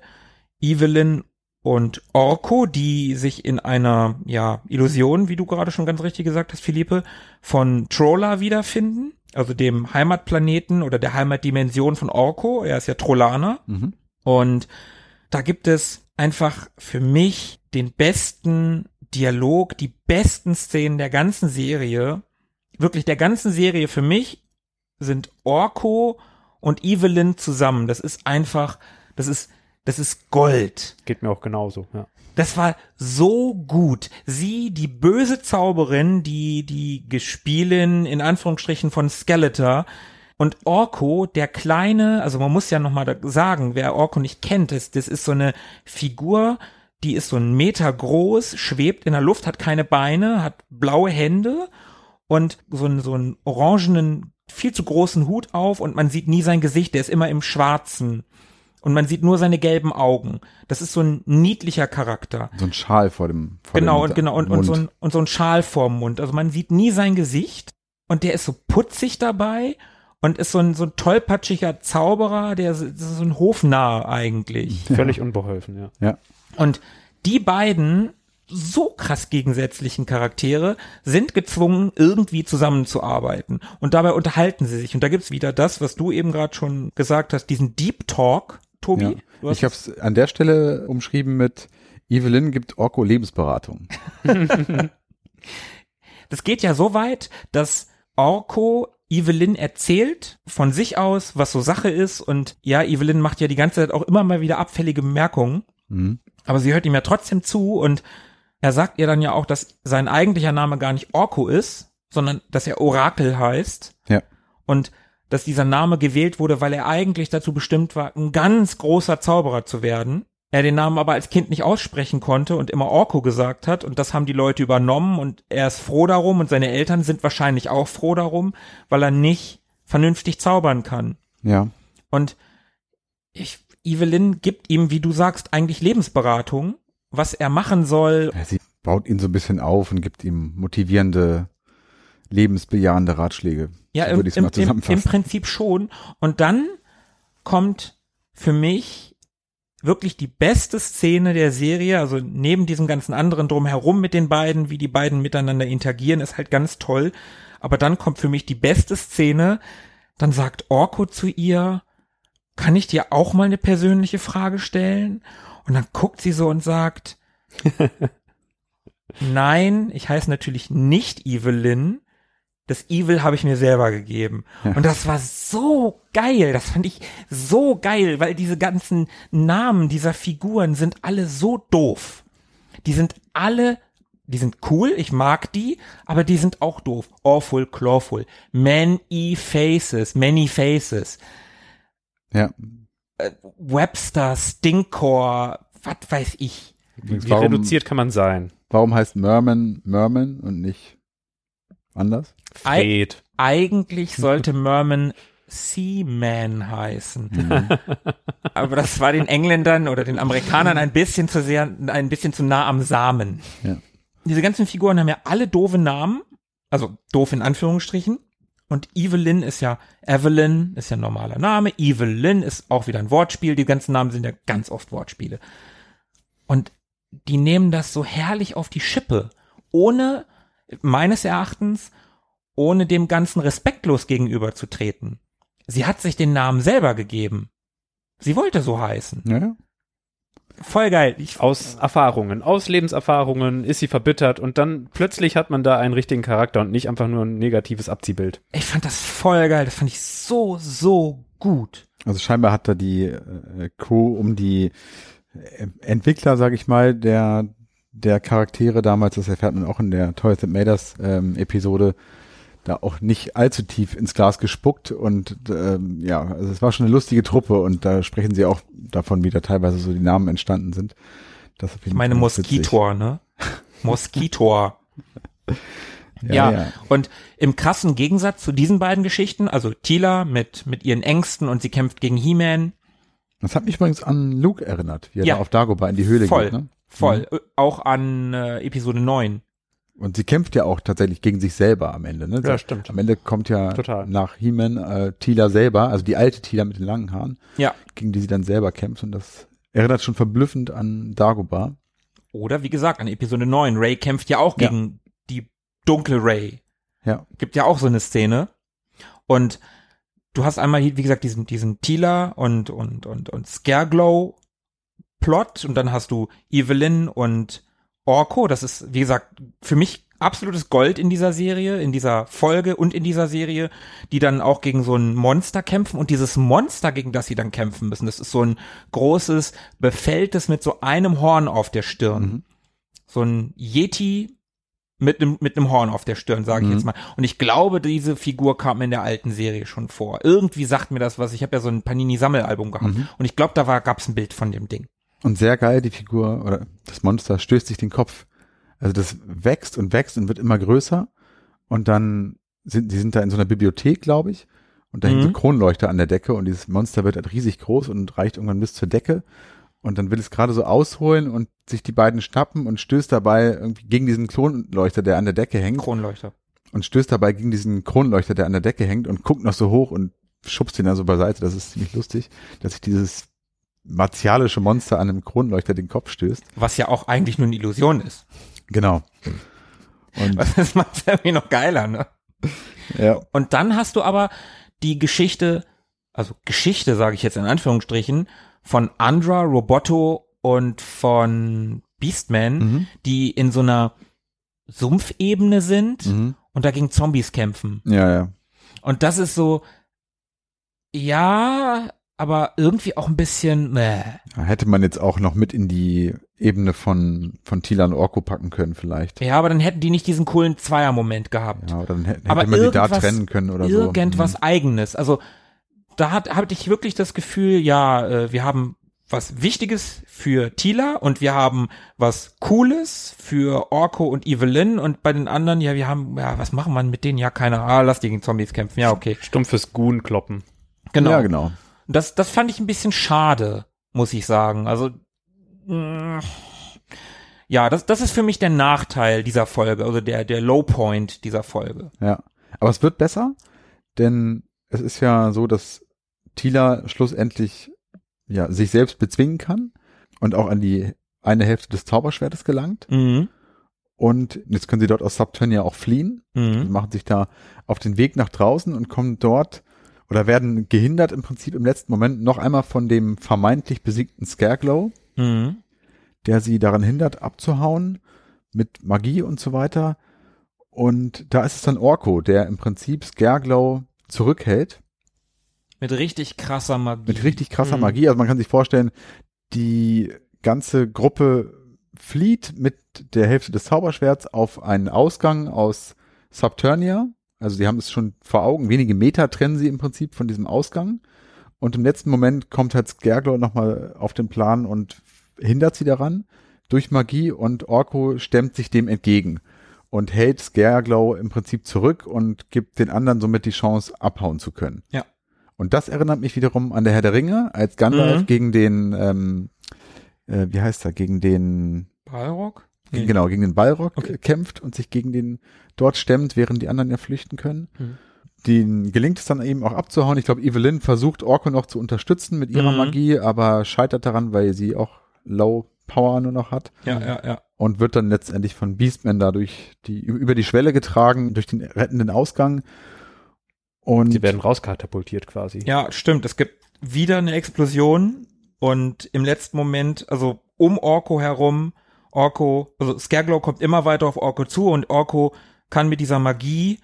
Evelyn und Orko, die sich in einer ja Illusion, wie du gerade schon ganz richtig gesagt hast, Philippe, von Trolla wiederfinden, also dem Heimatplaneten oder der Heimatdimension von Orko. Er ist ja Trollaner. Mhm. Und da gibt es einfach für mich den besten Dialog, die besten Szenen der ganzen Serie. Wirklich der ganzen Serie für mich sind Orko und Evelyn zusammen. Das ist einfach, das ist, das ist Gold. Geht mir auch genauso, ja. Das war so gut. Sie, die böse Zauberin, die, die Gespielin in Anführungsstrichen von Skeletor und Orko, der kleine, also man muss ja nochmal sagen, wer Orko nicht kennt, das, das ist so eine Figur, die ist so ein Meter groß, schwebt in der Luft, hat keine Beine, hat blaue Hände und so einen, so einen orangenen, viel zu großen Hut auf und man sieht nie sein Gesicht, der ist immer im Schwarzen. Und man sieht nur seine gelben Augen. Das ist so ein niedlicher Charakter. So ein Schal vor dem vor Genau, dem und genau, und, und, so ein, und so ein Schal vorm Mund. Also man sieht nie sein Gesicht und der ist so putzig dabei und ist so ein, so ein tollpatschiger Zauberer, der das ist so ein Hofnarr eigentlich. Völlig unbeholfen, ja. Ja. Und die beiden so krass gegensätzlichen Charaktere sind gezwungen, irgendwie zusammenzuarbeiten. Und dabei unterhalten sie sich. Und da gibt's wieder das, was du eben gerade schon gesagt hast, diesen Deep Talk, Tobi. Ja. Ich habe es an der Stelle umschrieben mit Evelyn gibt Orko Lebensberatung. <laughs> das geht ja so weit, dass Orko Evelyn erzählt von sich aus, was so Sache ist und ja, Evelyn macht ja die ganze Zeit auch immer mal wieder abfällige Bemerkungen, Mhm. aber sie hört ihm ja trotzdem zu und er sagt ihr dann ja auch, dass sein eigentlicher Name gar nicht Orko ist, sondern dass er Orakel heißt Ja. und dass dieser Name gewählt wurde, weil er eigentlich dazu bestimmt war, ein ganz großer Zauberer zu werden. Er den Namen aber als Kind nicht aussprechen konnte und immer Orko gesagt hat und das haben die Leute übernommen und er ist froh darum und seine Eltern sind wahrscheinlich auch froh darum, weil er nicht vernünftig zaubern kann. Ja. Und ich, Evelyn gibt ihm, wie du sagst, eigentlich Lebensberatung, was er machen soll. Sie baut ihn so ein bisschen auf und gibt ihm motivierende, lebensbejahende Ratschläge. Ja, so im, würde ich es im, mal im, im Prinzip schon. Und dann kommt für mich wirklich die beste Szene der Serie, also neben diesem ganzen anderen drumherum mit den beiden, wie die beiden miteinander interagieren, ist halt ganz toll. Aber dann kommt für mich die beste Szene, dann sagt Orko zu ihr, kann ich dir auch mal eine persönliche Frage stellen? Und dann guckt sie so und sagt, <laughs> nein, ich heiße natürlich nicht Evelyn. Das Evil habe ich mir selber gegeben. Und das war so geil. Das fand ich so geil, weil diese ganzen Namen dieser Figuren sind alle so doof. Die sind alle, die sind cool, ich mag die, aber die sind auch doof. Awful, clawful. Many faces, many faces. Ja. Webster, Stinkcore, was weiß ich. Übrigens, Wie warum, reduziert kann man sein? warum heißt Merman Merman und nicht anders? Fred. Eigentlich sollte Merman Seaman heißen. Aber das war den Engländern oder den Amerikanern ein bisschen zu sehr, ein bisschen zu nah am Samen. Ja. Diese ganzen Figuren haben ja alle doofe Namen, also doof in Anführungsstrichen. Und Evelyn ist ja, Evelyn ist ja ein normaler Name, Evelyn ist auch wieder ein Wortspiel, die ganzen Namen sind ja ganz oft Wortspiele. Und die nehmen das so herrlich auf die Schippe, ohne, meines Erachtens, ohne dem Ganzen respektlos gegenüberzutreten. Sie hat sich den Namen selber gegeben. Sie wollte so heißen. Ja. Voll geil. Ich, Aus Erfahrungen, aus Lebenserfahrungen ist sie verbittert und dann plötzlich hat man da einen richtigen Charakter und nicht einfach nur ein negatives Abziehbild. ich fand das voll geil. Das fand ich so, so gut. Also scheinbar hat da die äh, Crew um die äh, Entwickler, sage ich mal, der der Charaktere damals, das erfährt man auch in der Toys That Made Us ähm, Episode, da auch nicht allzu tief ins Glas gespuckt und ähm, ja, also es war schon eine lustige Truppe und da sprechen sie auch davon, wie da teilweise so die Namen entstanden sind. Das Ich meine. Moskitor, ne? Moskitor. <laughs> Ja, Ja, ja. und im krassen Gegensatz zu diesen beiden Geschichten, also Tila mit, mit ihren Ängsten und sie kämpft gegen He-Man, Das hat mich übrigens an Luke erinnert, wie er Ja. da auf Dagobah in die Höhle voll, geht. Ne? voll, äh, auch an äh, Episode 9. Und sie kämpft ja auch tatsächlich gegen sich selber am Ende. Ne? Ja, stimmt. Am Ende kommt ja Total. nach He-Man äh, Tila selber, also die alte Tila mit den langen Haaren, Ja. gegen die sie dann selber kämpft. Und das erinnert schon verblüffend an Dagobah. Oder wie gesagt, an Episode 9. Ray kämpft ja auch Ja. gegen die dunkle Ray. Ja. Gibt ja auch so eine Szene. Und du hast einmal, wie gesagt, diesen, diesen Tila und, und, und, und Scareglow Plot und dann hast du Evelyn und Orko. Das ist, wie gesagt, für mich absolutes Gold in dieser Serie, in dieser Folge und in dieser Serie, die dann auch gegen so ein Monster kämpfen und dieses Monster, gegen das sie dann kämpfen müssen, das ist so ein großes, befälltes mit so einem Horn auf der Stirn. Mhm. So ein Yeti mit einem mit einem Horn auf der Stirn, sage ich Mhm. jetzt mal. Und ich glaube, diese Figur kam in der alten Serie schon vor. Irgendwie sagt mir das was. Ich habe ja so ein Panini-Sammelalbum gehabt Mhm. und ich glaube, da war gab's ein Bild von dem Ding. Und sehr geil, die Figur oder das Monster stößt sich den Kopf. Also das wächst und wächst und wird immer größer. Und dann sind, die sind da in so einer Bibliothek, glaube ich. Und da hängen so Mhm. Kronleuchter an der Decke und dieses Monster wird halt riesig groß und reicht irgendwann bis zur Decke. Und dann will es gerade so ausholen und sich die beiden schnappen und stößt dabei irgendwie gegen diesen Kronleuchter, der an der Decke hängt. Kronleuchter. und stößt dabei gegen diesen Kronleuchter, der an der Decke hängt und guckt noch so hoch und schubst ihn dann so beiseite. Das ist ziemlich lustig, dass sich dieses martialische Monster an einem Kronleuchter den Kopf stößt. Was ja auch eigentlich nur eine Illusion ist. Genau. <laughs> Und Das macht irgendwie noch geiler, ne? ja, Und dann hast du aber die Geschichte, also Geschichte sage ich jetzt in Anführungsstrichen, von Andra, Roboto und von Beastman, Mhm. die in so einer Sumpfebene sind Mhm. und da gegen Zombies kämpfen. Ja, ja. Und das ist so, ja, aber irgendwie auch ein bisschen, meh. Da Hätte man jetzt auch noch mit in die Ebene von, von Tila und Orko packen können vielleicht. Ja, aber dann hätten die nicht diesen coolen Zweier-Moment gehabt. Ja, oder dann hätte, Aber hätte man die da irgendwas- trennen können oder Irgendwas so. Mhm. Eigenes. Also da hat, hatte ich wirklich das Gefühl, ja, äh, wir haben was Wichtiges für Tila und wir haben was Cooles für Orko und Evelyn und bei den anderen, ja, wir haben, ja, was machen wir mit denen? Ja, keine Ahnung, ah, lass die gegen Zombies kämpfen. Ja, okay. Stumpfes Goon kloppen. Genau. Ja, genau. Das, das fand ich ein bisschen schade, muss ich sagen. Also, mh, ja, das, das ist für mich der Nachteil dieser Folge, also der, der Low Point dieser Folge. Ja. Aber es wird besser, denn es ist ja so, dass Tila schlussendlich ja sich selbst bezwingen kann und auch an die eine Hälfte des Zauberschwertes gelangt. Mhm. Und jetzt können sie dort aus Subturnia auch fliehen. Sie Mhm. machen sich da auf den Weg nach draußen und kommen dort oder werden gehindert im Prinzip im letzten Moment noch einmal von dem vermeintlich besiegten Scareglow, Mhm. der sie daran hindert, abzuhauen mit Magie und so weiter. Und da ist es dann Orko, der im Prinzip Scareglow zurückhält Mit richtig krasser Magie. mit richtig krasser Mhm. Magie. Also man kann sich vorstellen, die ganze Gruppe flieht mit der Hälfte des Zauberschwerts auf einen Ausgang aus Subturnia. Also sie haben es schon vor Augen. Wenige Meter trennen sie im Prinzip von diesem Ausgang. Und im letzten Moment kommt halt Scareglow nochmal auf den Plan und hindert sie daran durch Magie und Orko stemmt sich dem entgegen und hält Scareglow im Prinzip zurück und gibt den anderen somit die Chance, abhauen zu können. Ja. Und das erinnert mich wiederum an der Herr der Ringe, als Gandalf Mhm. gegen den, ähm, äh, wie heißt er, gegen den, Balrog? Nee. genau, gegen den Balrog Okay. kämpft und sich gegen den dort stemmt, während die anderen ja flüchten können. Mhm. Den gelingt es dann eben auch abzuhauen. Ich glaube, Evelyn versucht Orko noch zu unterstützen mit ihrer Mhm. Magie, aber scheitert daran, weil sie auch Low Power nur noch hat Ja, ja, ja. und wird dann letztendlich von Beastman dadurch die über die Schwelle getragen durch den rettenden Ausgang. Und Sie werden rauskatapultiert quasi. Ja, stimmt. Es gibt wieder eine Explosion und im letzten Moment, also um Orko herum, Orko, also Scareglow kommt immer weiter auf Orko zu und Orko kann mit dieser Magie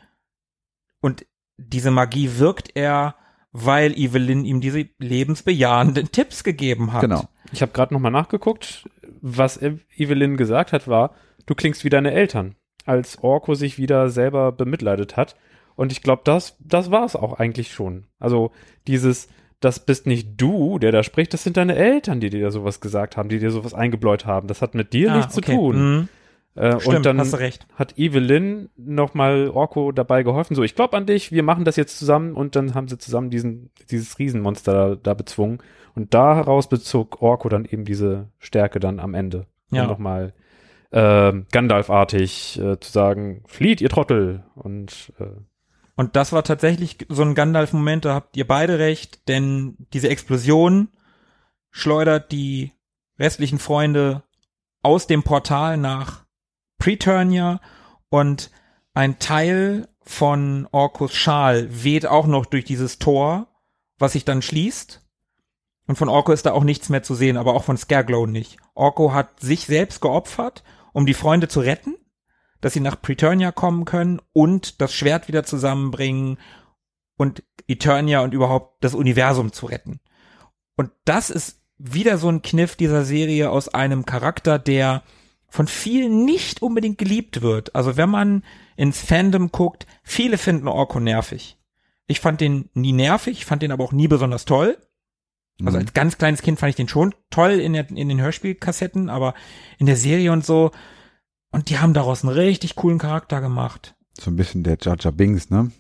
und diese Magie wirkt er, weil Evelyn ihm diese lebensbejahenden <laughs> Tipps gegeben hat. genau. Ich habe gerade nochmal nachgeguckt. Was Ev- Evelyn gesagt hat, war, du klingst wie deine Eltern, als Orko sich wieder selber bemitleidet hat. Und ich glaube, das, das war es auch eigentlich schon. Also dieses, das bist nicht du, der da spricht, das sind deine Eltern, die dir sowas gesagt haben, die dir sowas eingebläut haben. Das hat mit dir Ah, nichts okay. zu tun. Mhm. Äh, Stimmt, und dann hast du recht. hat Evelyn nochmal Orko dabei geholfen. So, ich glaube an dich, wir machen das jetzt zusammen und dann haben sie zusammen diesen, dieses Riesenmonster da, da bezwungen. Und da heraus bezog Orko dann eben diese Stärke dann am Ende. Ja. Um nochmal äh, Gandalf-artig äh, zu sagen, flieht, ihr Trottel. Und äh, Und das war tatsächlich so ein Gandalf-Moment, da habt ihr beide recht, denn diese Explosion schleudert die restlichen Freunde aus dem Portal nach Preturnia und ein Teil von Orkos Schal weht auch noch durch dieses Tor, was sich dann schließt. Und von Orko ist da auch nichts mehr zu sehen, aber auch von Scareglow nicht. Orko hat sich selbst geopfert, um die Freunde zu retten dass sie nach Preturnia kommen können und das Schwert wieder zusammenbringen und Eternia und überhaupt das Universum zu retten. Und das ist wieder so ein Kniff dieser Serie aus einem Charakter, der von vielen nicht unbedingt geliebt wird. Also wenn man ins Fandom guckt, viele finden Orko nervig. Ich fand den nie nervig, ich fand den aber auch nie besonders toll. Also Mhm. als ganz kleines Kind fand ich den schon toll in, der, in den Hörspielkassetten, aber in der Serie und so. Und die haben daraus einen richtig coolen Charakter gemacht. so ein bisschen der Jar Binks, ne?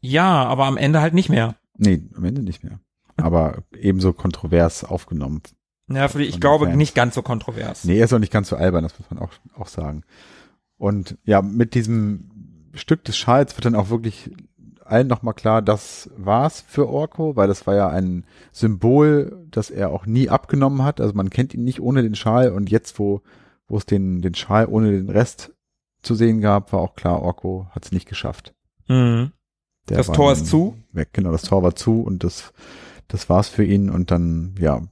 Ja, aber am Ende halt nicht mehr. Nee, am Ende nicht mehr. Aber ebenso kontrovers aufgenommen. Ja, für- ich Von den glaube Fans. nicht ganz so kontrovers. Nee, er ist auch nicht ganz so albern, das muss man auch, auch sagen. Und ja, mit diesem Stück des Schals wird dann auch wirklich allen nochmal klar, das war's für Orko, weil das war ja ein Symbol, das er auch nie abgenommen hat. Also man kennt ihn nicht ohne den Schal und jetzt, wo, wo es den, den Schal ohne den Rest zu sehen gab, war auch klar, Orko hat es nicht geschafft. Mhm. Das Tor ist zu? Weg, genau, das Tor war zu und das, das war's für ihn und dann, ja,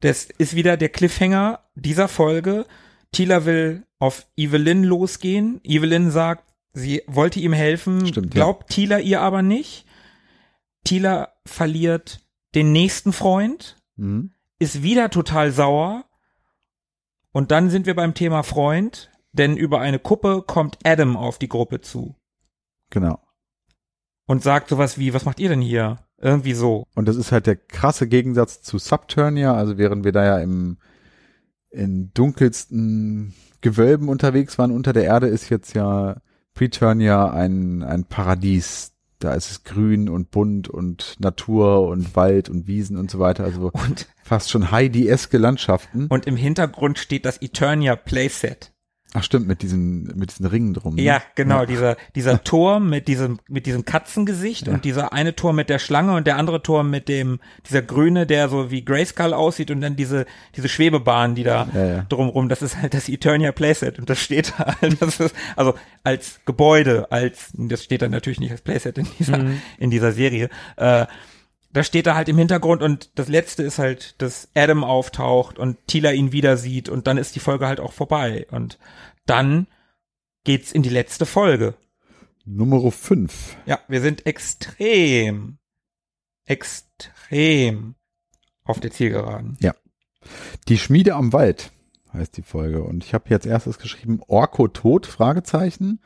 Das ist wieder der Cliffhanger dieser Folge. Tila will auf Evelyn losgehen. Evelyn sagt, sie wollte ihm helfen, Stimmt, glaubt Tila ihr aber nicht. Tila verliert den nächsten Freund, Mhm. ist wieder total sauer. Und dann sind wir beim Thema Freund, denn über eine Kuppe kommt Adam auf die Gruppe zu Genau. und sagt sowas wie, was macht ihr denn hier? Irgendwie so. Und das ist halt der krasse Gegensatz zu Subturnia, also während wir da ja im in dunkelsten Gewölben unterwegs waren unter der Erde, ist jetzt ja Preturnia ein, ein Paradies. Da ist es grün und bunt und Natur und Wald und Wiesen und so weiter. Also Und, fast schon Heidi-eske Landschaften. und im Hintergrund steht das Eternia Playset. Ach stimmt, mit diesen, mit diesen Ringen drum. ne? Ja, genau, Ja. dieser, dieser <laughs> Turm mit diesem, mit diesem Katzengesicht Ja. und dieser eine Turm mit der Schlange und der andere Turm mit dem, dieser grüne, der so wie Grayskull aussieht und dann diese, diese Schwebebahn, die da Ja, drumrum, das ist halt das Eternia Playset und das steht da halt, das ist, also als Gebäude, als, das steht dann natürlich nicht als Playset in dieser, in dieser Serie, äh, da steht da halt im Hintergrund und das letzte ist halt, dass Adam auftaucht und Tila ihn wieder sieht und dann ist die Folge halt auch vorbei und dann geht's in die letzte Folge. Nummer 5. Ja, wir sind extrem, extrem auf der Zielgeraden. Die Schmiede am Wald heißt die Folge. Und ich habe jetzt erstes geschrieben, Orko tot, Fragezeichen.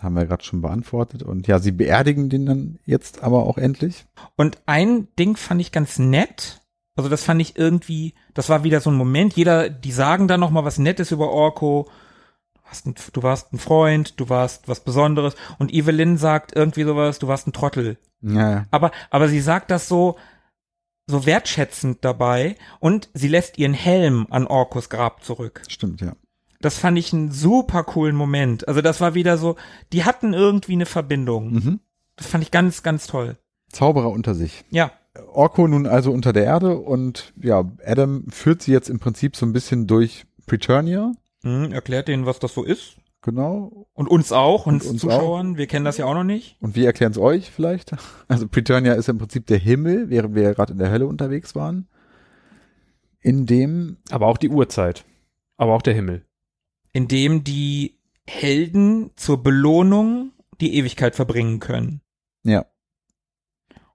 Haben wir gerade schon beantwortet. Und ja, sie beerdigen den dann jetzt aber auch endlich. Und ein Ding fand ich ganz nett. Also das fand ich irgendwie, das war wieder so ein Moment. Jeder, die sagen dann noch mal was Nettes über Orko. Ein, du warst ein Freund, du warst was Besonderes. Und Evelyn sagt irgendwie sowas, du warst ein Trottel. Ja, ja. Aber, aber sie sagt das so, so wertschätzend dabei und sie lässt ihren Helm an Orkos Grab zurück. Stimmt, ja. Das fand ich einen super coolen Moment. Also das war wieder so, die hatten irgendwie eine Verbindung. Mhm. Das fand ich ganz, ganz toll. Zauberer unter sich. Ja, Orko nun also unter der Erde und ja, Adam führt sie jetzt im Prinzip so ein bisschen durch Preturnia. hm, erklärt denen, was das so ist. Genau. Und uns auch, uns, uns Zuschauern. Wir kennen das ja auch noch nicht. Und wir erklären es euch vielleicht. <laughs> Also Preturnia ist im Prinzip der Himmel, während wir ja gerade in der Hölle unterwegs waren. In dem, Aber auch die Uhrzeit. Aber auch der Himmel. In dem die Helden zur Belohnung die Ewigkeit verbringen können. ja,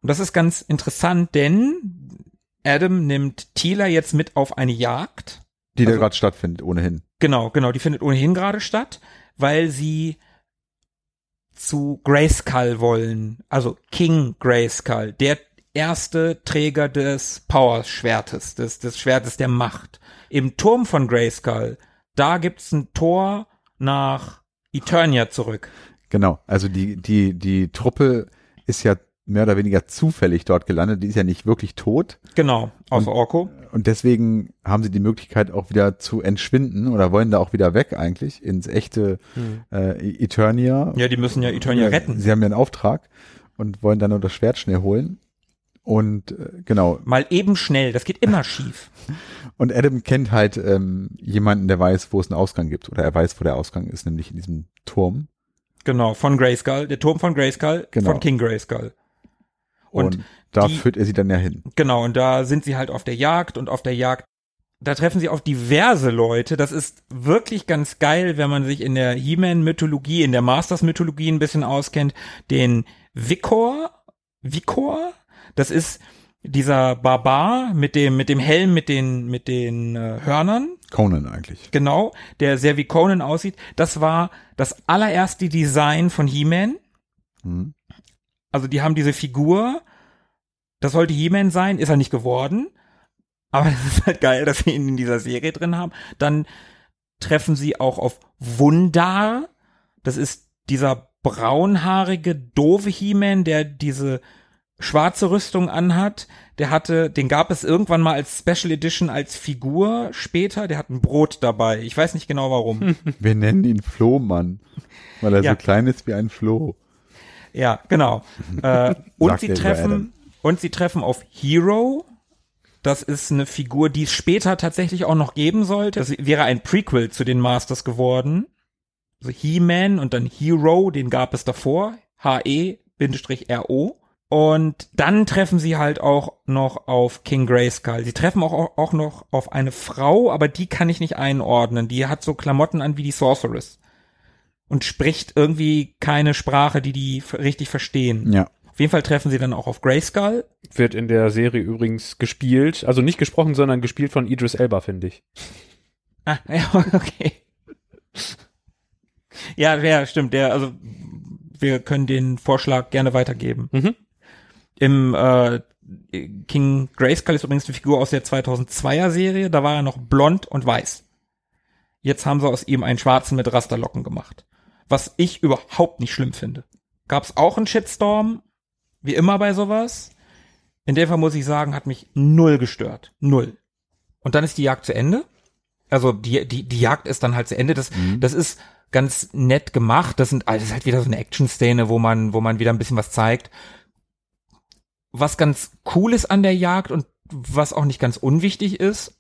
Und das ist ganz interessant, denn Adam nimmt Tila jetzt mit auf eine Jagd. die da Also- gerade stattfindet, ohnehin. Genau, genau, die findet ohnehin gerade statt, weil sie zu Grayskull wollen, also King Grayskull, der erste Träger des Power-Schwertes, des, des Schwertes der Macht. Im Turm von Grayskull, da gibt's ein Tor nach Eternia zurück. Genau. Also die, die, die Truppe ist ja mehr oder weniger zufällig dort gelandet. Die ist ja nicht wirklich tot. Genau, außer Orko. Und deswegen haben sie die Möglichkeit auch wieder zu entschwinden oder wollen da auch wieder weg eigentlich ins echte äh, Eternia. Ja, die müssen ja Eternia retten. Sie haben ja einen Auftrag und wollen dann nur das Schwert schnell holen. Und äh, genau. Mal eben schnell, das geht immer schief. <laughs> Und Adam kennt halt ähm, jemanden, der weiß, wo es einen Ausgang gibt. Oder er weiß, wo der Ausgang ist, nämlich in diesem Turm. Genau, von Grayskull, der Turm von Grayskull, Genau. von King Grayskull. Und, Und da die- führt er sie dann ja hin. Genau, und da sind sie halt auf der Jagd und auf der Jagd, da treffen sie auf diverse Leute. Das ist wirklich ganz geil, wenn man sich in der He-Man-Mythologie, in der Masters-Mythologie ein bisschen auskennt. Den Vikor, Vikor, das ist dieser Barbar mit dem, mit dem Helm, mit den, mit den äh, Hörnern. Conan eigentlich. Genau, der sehr wie Conan aussieht. Das war das allererste Design von He-Man. Mhm. Also die haben diese Figur, das sollte He-Man sein, ist er nicht geworden. Aber <laughs> das ist halt geil, dass wir ihn in dieser Serie drin haben. Dann treffen sie auch auf Wundar. Das ist dieser braunhaarige, doofe He-Man, der diese schwarze Rüstung anhat. Der hatte, den gab es irgendwann mal als Special Edition als Figur später. Der hat ein Brot dabei. Ich weiß nicht genau warum. <laughs> Wir nennen ihn Flohmann, weil er Ja. so klein ist wie ein Floh. Ja, genau. <laughs> Äh, und sie treffen und sie treffen auf Hero. Das ist eine Figur, die es später tatsächlich auch noch geben sollte. Das wäre ein Prequel zu den Masters geworden. Also He-Man und dann Hero, den gab es davor. H-E-R-O. Und dann treffen sie halt auch noch auf King Grayskull. Sie treffen auch, auch noch auf eine Frau, aber die kann ich nicht einordnen. Die hat so Klamotten an wie die Sorceress. Und spricht irgendwie keine Sprache, die die richtig verstehen. Ja. Auf jeden Fall treffen sie dann auch auf Grayskull. Wird in der Serie übrigens gespielt, also nicht gesprochen, sondern gespielt von Idris Elba, finde ich. Ah, <laughs> ja, okay. Ja, ja, stimmt. Der, also wir können den Vorschlag gerne weitergeben. Mhm. Im äh, King Grayskull ist übrigens eine Figur aus der 2002er Serie. Da war er noch blond und weiß. Jetzt haben sie aus ihm einen Schwarzen mit Rasterlocken gemacht. Was ich überhaupt nicht schlimm finde. Gab's auch einen Shitstorm, wie immer bei sowas. In dem Fall muss ich sagen, hat mich null gestört. Null. Und dann ist die Jagd zu Ende. Also die, die, die Jagd ist dann halt zu Ende. Das, das ist ganz nett gemacht. Das sind, das ist halt wieder so eine Action-Szene, wo man, wo man wieder ein bisschen was zeigt. Was ganz cool ist an der Jagd und was auch nicht ganz unwichtig ist,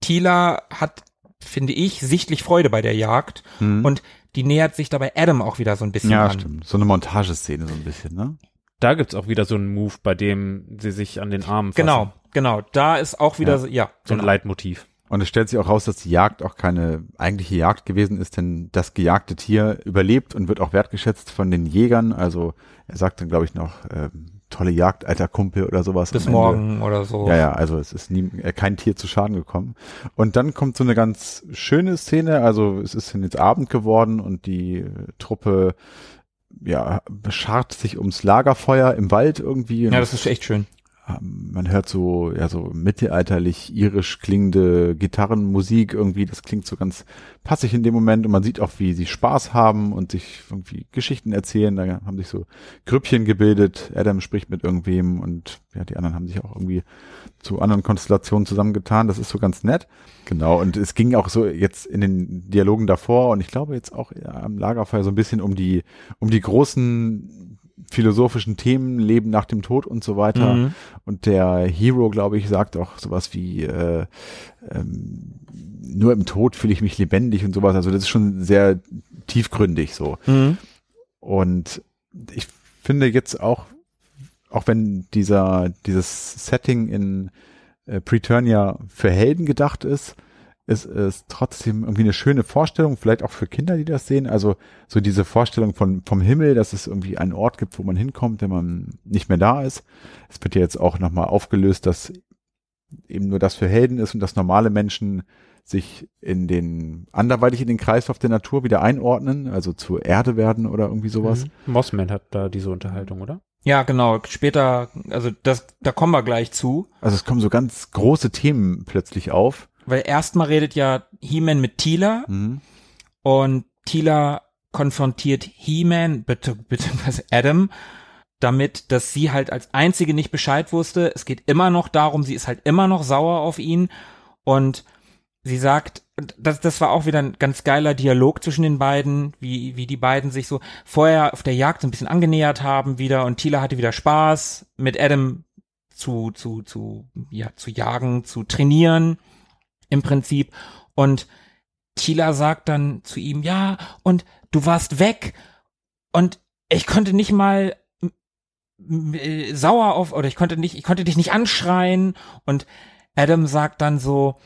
Tila hat, finde ich, sichtlich Freude bei der Jagd Hm. und die nähert sich dabei Adam auch wieder so ein bisschen ja, an. stimmt. So eine Montageszene so ein bisschen, ne? Da gibt's auch wieder so einen Move, bei dem sie sich an den Armen fassen. Genau, genau. Da ist auch wieder, Ja. so, ja, So ein genau. Leitmotiv. Und es stellt sich auch raus, dass die Jagd auch keine eigentliche Jagd gewesen ist, denn das gejagte Tier überlebt und wird auch wertgeschätzt von den Jägern. Also er sagt dann, glaube ich, noch ähm, tolle Jagd, alter Kumpel oder sowas. bis morgen oder so. Ja, ja, also es ist nie, äh, kein Tier zu Schaden gekommen. Und dann kommt so eine ganz schöne Szene, also es ist jetzt Abend geworden und die äh, Truppe ja, beschart sich ums Lagerfeuer im Wald irgendwie. Ja, das ist echt schön. Ähm, man hört so, ja, so mittelalterlich irisch klingende Gitarrenmusik irgendwie. Das klingt so ganz passig in dem Moment und man sieht auch, wie sie Spaß haben und sich irgendwie Geschichten erzählen. Da haben sich so Grüppchen gebildet. Adam spricht mit irgendwem und ja, die anderen haben sich auch irgendwie zu anderen Konstellationen zusammengetan. Das ist so ganz nett. Genau. Und es ging auch so jetzt in den Dialogen davor und ich glaube jetzt auch am Lagerfeuer so ein bisschen um die, um die großen philosophischen Themen, Leben nach dem Tod und so weiter. Mhm. Und der Hero, glaube ich, sagt auch sowas wie äh, ähm, nur im Tod fühle ich mich lebendig und sowas. Also das ist schon sehr tiefgründig so. Mhm. Und ich finde jetzt auch, auch wenn dieser dieses Setting in äh, Preturnia für Helden gedacht ist, ist es trotzdem irgendwie eine schöne Vorstellung, vielleicht auch für Kinder, die das sehen. Also so diese Vorstellung von vom Himmel, dass es irgendwie einen Ort gibt, wo man hinkommt, wenn man nicht mehr da ist. Es wird ja jetzt auch nochmal aufgelöst, dass eben nur das für Helden ist und dass normale Menschen sich in den anderweitig in den Kreislauf der Natur wieder einordnen, also zur Erde werden oder irgendwie sowas. Mhm. Mossman hat da diese Unterhaltung, oder? Ja, genau. Später, also das, da kommen wir gleich zu. Also es kommen so ganz große Themen plötzlich auf. Weil erstmal redet ja He-Man mit Tila Mhm. und Tila konfrontiert He-Man, bitte, beziehungsweise <laughs> Adam, damit, dass sie halt als einzige nicht Bescheid wusste. Es geht immer noch darum, sie ist halt immer noch sauer auf ihn und sie sagt, das, das war auch wieder ein ganz geiler Dialog zwischen den beiden, wie, wie die beiden sich so vorher auf der Jagd so ein bisschen angenähert haben wieder und Tila hatte wieder Spaß mit Adam zu, zu, zu, ja, zu jagen, zu trainieren im Prinzip und Tila sagt dann zu ihm, ja, und du warst weg und ich konnte nicht mal äh, sauer auf oder ich konnte nicht, ich konnte dich nicht anschreien und Adam sagt dann so,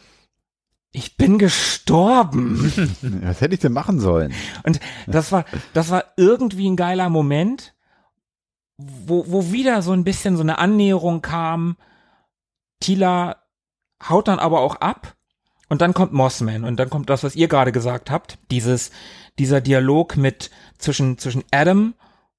ich bin gestorben. <laughs> Was hätte ich denn machen sollen? Und das war, das war irgendwie ein geiler Moment, wo, wo wieder so ein bisschen so eine Annäherung kam. Tila haut dann aber auch ab und dann kommt Mossman und dann kommt das, was ihr gerade gesagt habt, dieses, dieser Dialog mit zwischen, zwischen Adam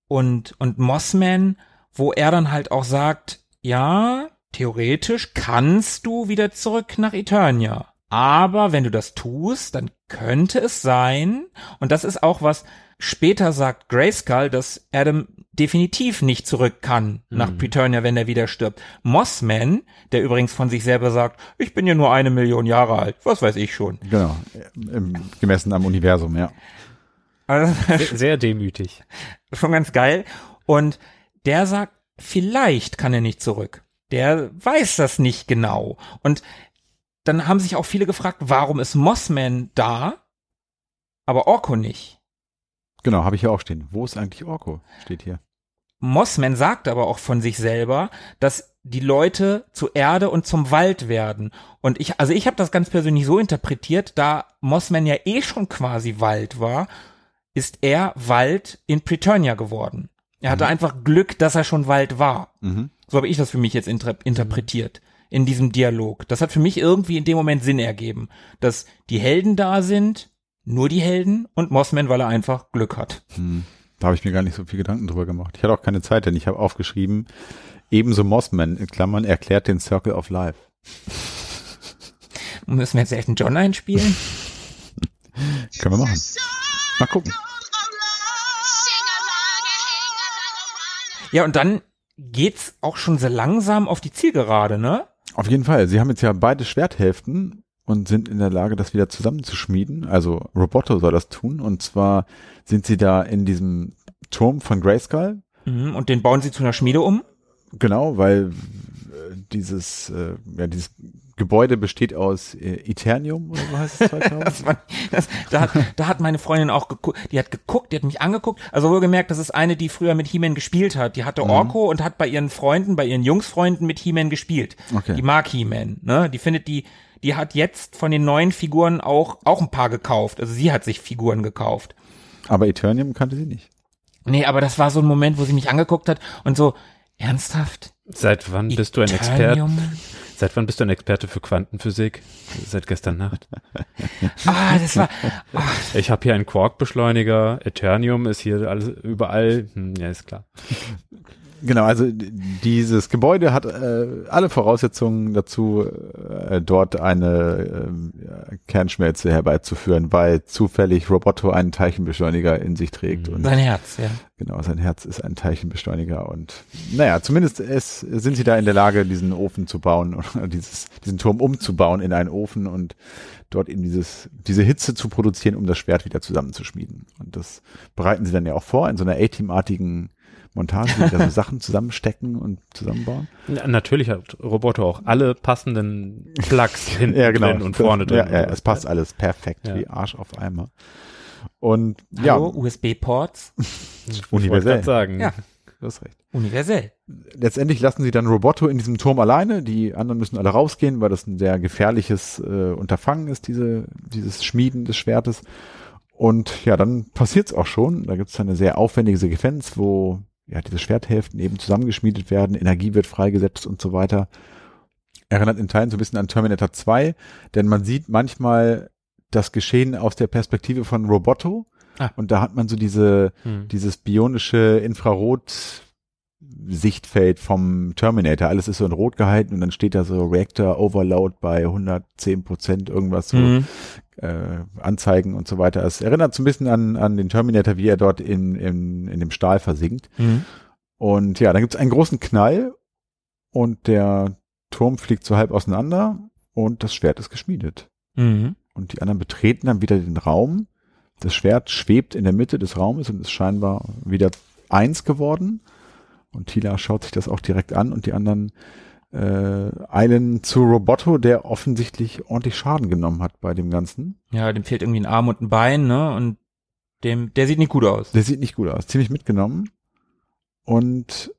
und, und Mossman, wo er dann halt auch sagt, ja, theoretisch kannst du wieder zurück nach Eternia. Aber wenn du das tust, dann könnte es sein, und das ist auch was, später sagt Grayskull, dass Adam definitiv nicht zurück kann nach Mhm. Preturnia, wenn er wieder stirbt. Mossman, der übrigens von sich selber sagt, ich bin ja nur eine Million Jahre alt, was weiß ich schon. Genau, im, gemessen am Universum, ja. Also, Sehr, <laughs> sehr demütig. schon ganz geil. Und der sagt, vielleicht kann er nicht zurück. Der weiß das nicht genau. Und dann haben sich auch viele gefragt, warum ist Mossman da, aber Orko nicht? Genau, habe ich ja auch stehen. Wo ist eigentlich Orko? Steht hier. Mossman sagt aber auch von sich selber, dass die Leute zu Erde und zum Wald werden. Und ich, also ich habe das ganz persönlich so interpretiert, da Mossman ja eh schon quasi Wald war, ist er Wald in Preturnia geworden. Er hatte einfach Glück, dass er schon Wald war. Mhm. So habe ich das für mich jetzt inter interpretiert in diesem Dialog. Das hat für mich irgendwie in dem Moment Sinn ergeben, dass die Helden da sind, nur die Helden und Mossman, weil er einfach Glück hat. Hm. Da habe ich mir gar nicht so viel Gedanken drüber gemacht. Ich hatte auch keine Zeit, denn ich habe aufgeschrieben, ebenso Mossman, in Klammern, erklärt den Circle of Life. Müssen wir jetzt Elton John einspielen? Können wir machen. Mal gucken. Ja, und dann geht's auch schon sehr langsam auf die Zielgerade, ne? Auf jeden Fall. Sie haben jetzt ja beide Schwerthälften und sind in der Lage, das wieder zusammenzuschmieden. Also Roboto soll das tun. Und zwar sind sie da in diesem Turm von Grayskull. Mhm, und den bauen sie zu einer Schmiede um. Genau, weil dieses, äh, ja, dieses Gebäude besteht aus äh, Eternium oder so heißt es 2000. <laughs> Das war, das, da, hat, da hat meine Freundin auch geguckt, die hat geguckt, die hat mich angeguckt. Also wohlgemerkt, das ist eine, die früher mit He-Man gespielt hat. Die hatte Orko und hat bei ihren Freunden, bei ihren Jungsfreunden mit He-Man gespielt. Okay. Die mag He-Man, ne? Die findet die, die hat jetzt von den neuen Figuren auch, auch ein paar gekauft. Also sie hat sich Figuren gekauft. Aber Eternium kannte sie nicht. Nee, aber das war so ein Moment, wo sie mich angeguckt hat und so, ernsthaft? Seit wann bist du ein Experte? Seit wann bist du ein Experte für Quantenphysik? Seit gestern Nacht. <laughs> Ah, das war, Ich habe hier einen Quark-Beschleuniger. Eternium ist hier alles überall. Hm, ja, ist klar. Genau, also dieses Gebäude hat äh, alle Voraussetzungen dazu, äh, dort eine ja, Kernschmelze herbeizuführen, weil zufällig Roboto einen Teilchenbeschleuniger in sich trägt und sein Herz, ja. genau, sein Herz ist ein Teilchenbeschleuniger und naja, zumindest es, sind sie da in der Lage, diesen Ofen zu bauen <laughs> oder dieses, diesen Turm umzubauen in einen Ofen und dort eben dieses, diese Hitze zu produzieren, um das Schwert wieder zusammenzuschmieden. Und das bereiten sie dann ja auch vor in so einer A-Team-artigen Montage, die da so Sachen zusammenstecken und zusammenbauen. Na, natürlich hat Roboter auch alle passenden Plugs <laughs> hinten Ja, genau. drin und vorne drin. Ja, ja, es passt alles perfekt Ja. wie Arsch auf Eimer. Und ja, Hallo, USB-Ports, <laughs> Ich universell. grad sagen. Ja. Du hast recht. universell. Letztendlich lassen sie dann Roboto in diesem Turm alleine. Die anderen müssen alle rausgehen, weil das ein sehr gefährliches äh, Unterfangen ist, diese, dieses Schmieden des Schwertes. Und ja, dann passiert's auch schon. Da gibt's dann eine sehr aufwendige Sequenz, wo ja diese Schwerthälften eben zusammengeschmiedet werden, Energie wird freigesetzt und so weiter. Erinnert in Teilen so ein bisschen an Terminator 2, denn man sieht manchmal das Geschehen aus der Perspektive von Roboto. Ah. Und da hat man so diese, Hm. dieses bionische Infrarot Sichtfeld vom Terminator. Alles ist so in Rot gehalten und dann steht da so Reactor Overload bei 110 Prozent irgendwas so Mhm. Äh, Anzeigen und so weiter. Es erinnert so ein bisschen an, an den Terminator, wie er dort in, in, in dem Stahl versinkt. Mhm. Und ja, dann gibt's einen großen Knall und der Turm fliegt so halb auseinander und das Schwert ist geschmiedet. Mhm. Und die anderen betreten dann wieder den Raum. Das Schwert schwebt in der Mitte des Raumes und ist scheinbar wieder eins geworden. Und Tila schaut sich das auch direkt an und die anderen äh, eilen zu Roboto, der offensichtlich ordentlich Schaden genommen hat bei dem Ganzen. Ja, dem fehlt irgendwie ein Arm und ein Bein, ne? Und dem, der sieht nicht gut aus. Der sieht nicht gut aus, ziemlich mitgenommen. Und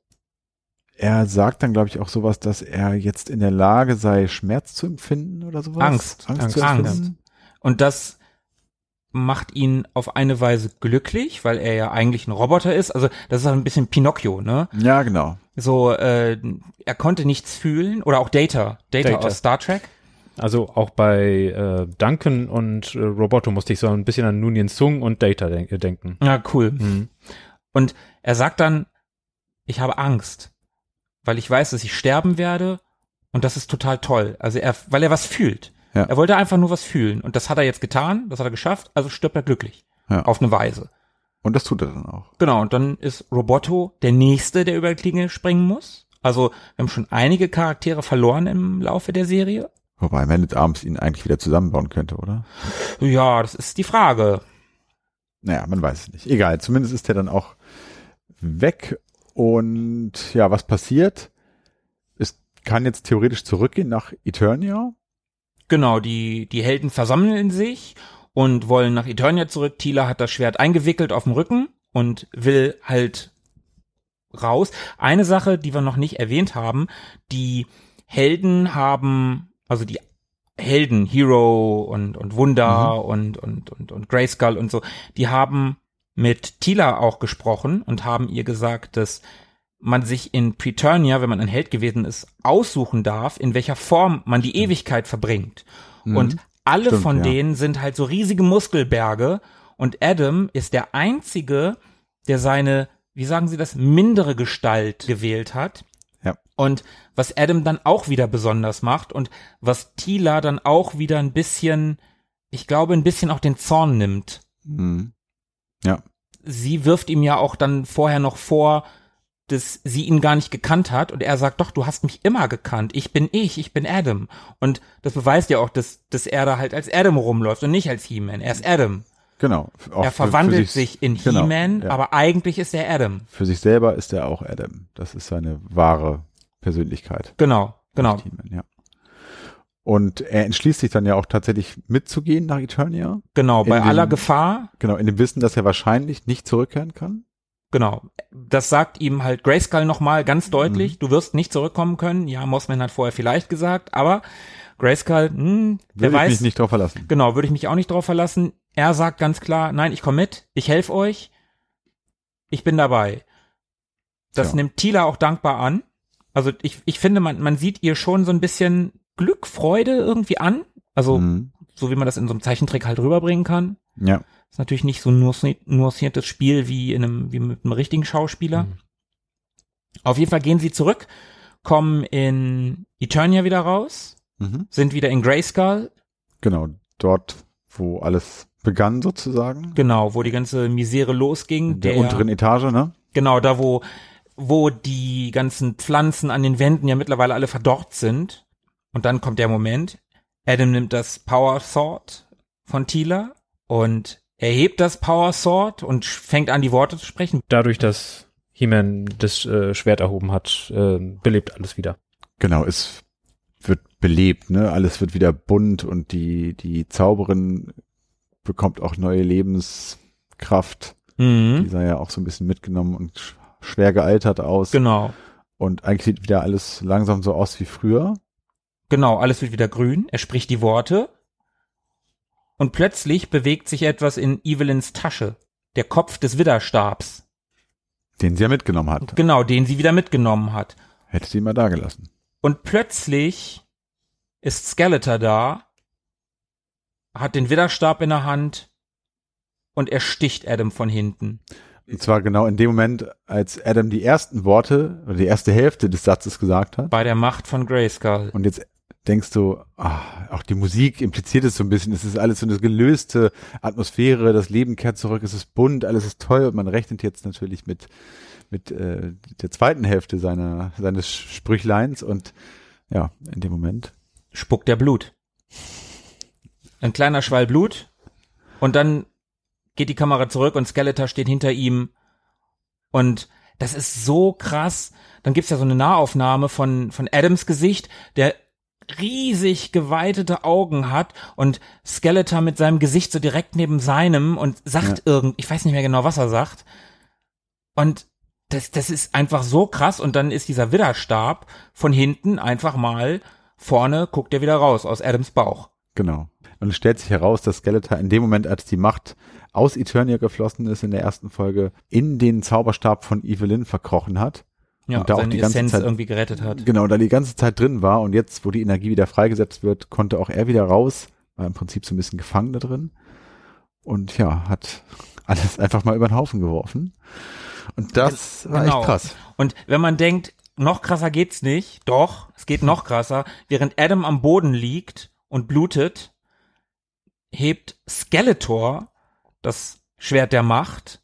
er sagt dann, glaube ich, auch sowas, dass er jetzt in der Lage sei, Schmerz zu empfinden oder sowas. Angst. Angst, Angst. zu empfinden. Und das macht ihn auf eine Weise glücklich, weil er ja eigentlich ein Roboter ist. Also das ist halt ein bisschen Pinocchio, ne? Ja, genau. So, äh, er konnte nichts fühlen. Oder auch Data. Data, Data. aus Star Trek. Also auch bei äh, Duncan und äh, Roboto musste ich so ein bisschen an Nunien Sung und Data denk äh, denken. Ja, cool. Mhm. Und er sagt dann, ich habe Angst, weil ich weiß, dass ich sterben werde. Und das ist total toll. Also er, weil er was fühlt. Ja. Er wollte einfach nur was fühlen. Und das hat er jetzt getan, das hat er geschafft, also stirbt er glücklich. Ja. Auf eine Weise. Und das tut er dann auch. Genau, und dann ist Roboto der Nächste, der über die Klinge springen muss. Also wir haben schon einige Charaktere verloren im Laufe der Serie. Wobei Man at Arms ihn eigentlich wieder zusammenbauen könnte, oder? Ja, das ist die Frage. Naja, man weiß es nicht. Egal, zumindest ist er dann auch weg. Und ja, was passiert? Es kann jetzt theoretisch zurückgehen nach Eternia. Genau, die, die Helden versammeln sich und wollen nach Eternia zurück. Tila hat das Schwert eingewickelt auf dem Rücken und will halt raus. Eine Sache, die wir noch nicht erwähnt haben, die Helden haben, also die Helden, Hero und, und Wunder Mhm. und, und, und, und Grayskull und so, die haben mit Tila auch gesprochen und haben ihr gesagt, dass man sich in Preturnia, wenn man ein Held gewesen ist, aussuchen darf, in welcher Form man die Ewigkeit verbringt. Und alle. Stimmt, von ja. denen sind halt so riesige Muskelberge und Adam ist der einzige, der seine, wie sagen Sie das, mindere Gestalt gewählt hat. Ja. Und was Adam dann auch wieder besonders macht und was Tila dann auch wieder ein bisschen, ich glaube, ein bisschen auch den Zorn nimmt. Mhm. Ja. Sie wirft ihm ja auch dann vorher noch vor, dass sie ihn gar nicht gekannt hat und er sagt, doch, du hast mich immer gekannt. Ich bin ich, ich bin Adam. Und das beweist ja auch, dass, dass er da halt als Adam rumläuft und nicht als He-Man. Er ist Adam. Genau. Er verwandelt sich in genau, He-Man, ja. aber eigentlich ist er Adam. Für sich selber ist er auch Adam. Das ist seine wahre Persönlichkeit. Genau, genau. Ja. Und er entschließt sich dann ja auch tatsächlich mitzugehen nach Eternia. Genau, bei dem- aller Gefahr, Genau, in dem Wissen, dass er wahrscheinlich nicht zurückkehren kann. Genau. Das sagt ihm halt Grayskull nochmal ganz deutlich, Mhm. du wirst nicht zurückkommen können. Ja, Mossman hat vorher vielleicht gesagt, aber Grayskull, hm, wer Will ich weiß. mich nicht drauf verlassen. Genau, würde ich mich auch nicht drauf verlassen. Er sagt ganz klar, nein, ich komme mit, ich helfe euch, ich bin dabei. Das Tja. nimmt Tila auch dankbar an. Also ich, ich finde, man, man sieht ihr schon so ein bisschen Glück, Freude irgendwie an. Also Mhm. so wie man das in so einem Zeichentrick halt rüberbringen kann. Ja. Ist natürlich nicht so ein nuanci- nuanciertes Spiel wie in einem, wie mit einem richtigen Schauspieler. Mhm. Auf jeden Fall gehen sie zurück, kommen in Eternia wieder raus, Mhm. sind wieder in Grayskull, Genau, dort, wo alles begann sozusagen. genau, wo die ganze Misere losging. In der, unteren Etage, ne? Genau, da wo, wo die ganzen Pflanzen an den Wänden ja mittlerweile alle verdorrt sind. Und dann kommt der Moment. Adam nimmt das Power Sword von Tila und erhebt das Power Sword und fängt an, die Worte zu sprechen. Dadurch, dass He-Man das äh, Schwert erhoben hat, äh, belebt alles wieder. Genau, es wird belebt, ne? Alles wird wieder bunt und die, die Zauberin bekommt auch neue Lebenskraft. Die Mhm. sah ja auch so ein bisschen mitgenommen und sch schwer gealtert aus. Genau. Und eigentlich sieht wieder alles langsam so aus wie früher. Genau, alles wird wieder grün. Er spricht die Worte. Und plötzlich bewegt sich etwas in Evelyns Tasche. Der Kopf des Widderstabs. Den sie ja mitgenommen hat. Genau, den sie wieder mitgenommen hat. Hätte sie mal da gelassen. Und plötzlich ist Skeletor da, hat den Widderstab in der Hand und er sticht Adam von hinten. Und zwar genau in dem Moment, als Adam die ersten Worte oder die erste Hälfte des Satzes gesagt hat. Bei der Macht von Grayskull. Und jetzt denkst du, ah, auch die Musik impliziert es so ein bisschen. Es ist alles so eine gelöste Atmosphäre. Das Leben kehrt zurück. Es ist bunt. Alles ist toll. Und man rechnet jetzt natürlich mit, mit äh, der zweiten Hälfte seiner, seines Sprüchleins. Und ja, in dem Moment. Spuckt er Blut. Ein kleiner Schwall Blut. Und dann geht die Kamera zurück und Skeletor steht hinter ihm. Und das ist so krass. Dann gibt's ja so eine Nahaufnahme von, von Adams Gesicht, der riesig geweitete Augen hat und Skeletor mit seinem Gesicht so direkt neben seinem und sagt irgend, ich weiß nicht mehr genau, was er sagt. Und das, das ist einfach so krass und dann ist dieser Widderstab von hinten einfach mal vorne, guckt er wieder raus aus Adams Bauch. Genau. Und es stellt sich heraus, dass Skeletor in dem Moment, als die Macht aus Eternia geflossen ist in der ersten Folge, in den Zauberstab von Evelyn verkrochen hat. Ja, Und da auch die ganze Essenz Zeit- irgendwie gerettet hat. Genau, da die ganze Zeit drin war und jetzt, wo die Energie wieder freigesetzt wird, konnte auch er wieder raus, war im Prinzip so ein bisschen gefangen da drin und ja, hat <laughs> alles einfach mal über den Haufen geworfen. Und das war Genau. echt krass. Und wenn man denkt, noch krasser geht's nicht, doch, es geht noch krasser, während Adam am Boden liegt und blutet, hebt Skeletor das Schwert der Macht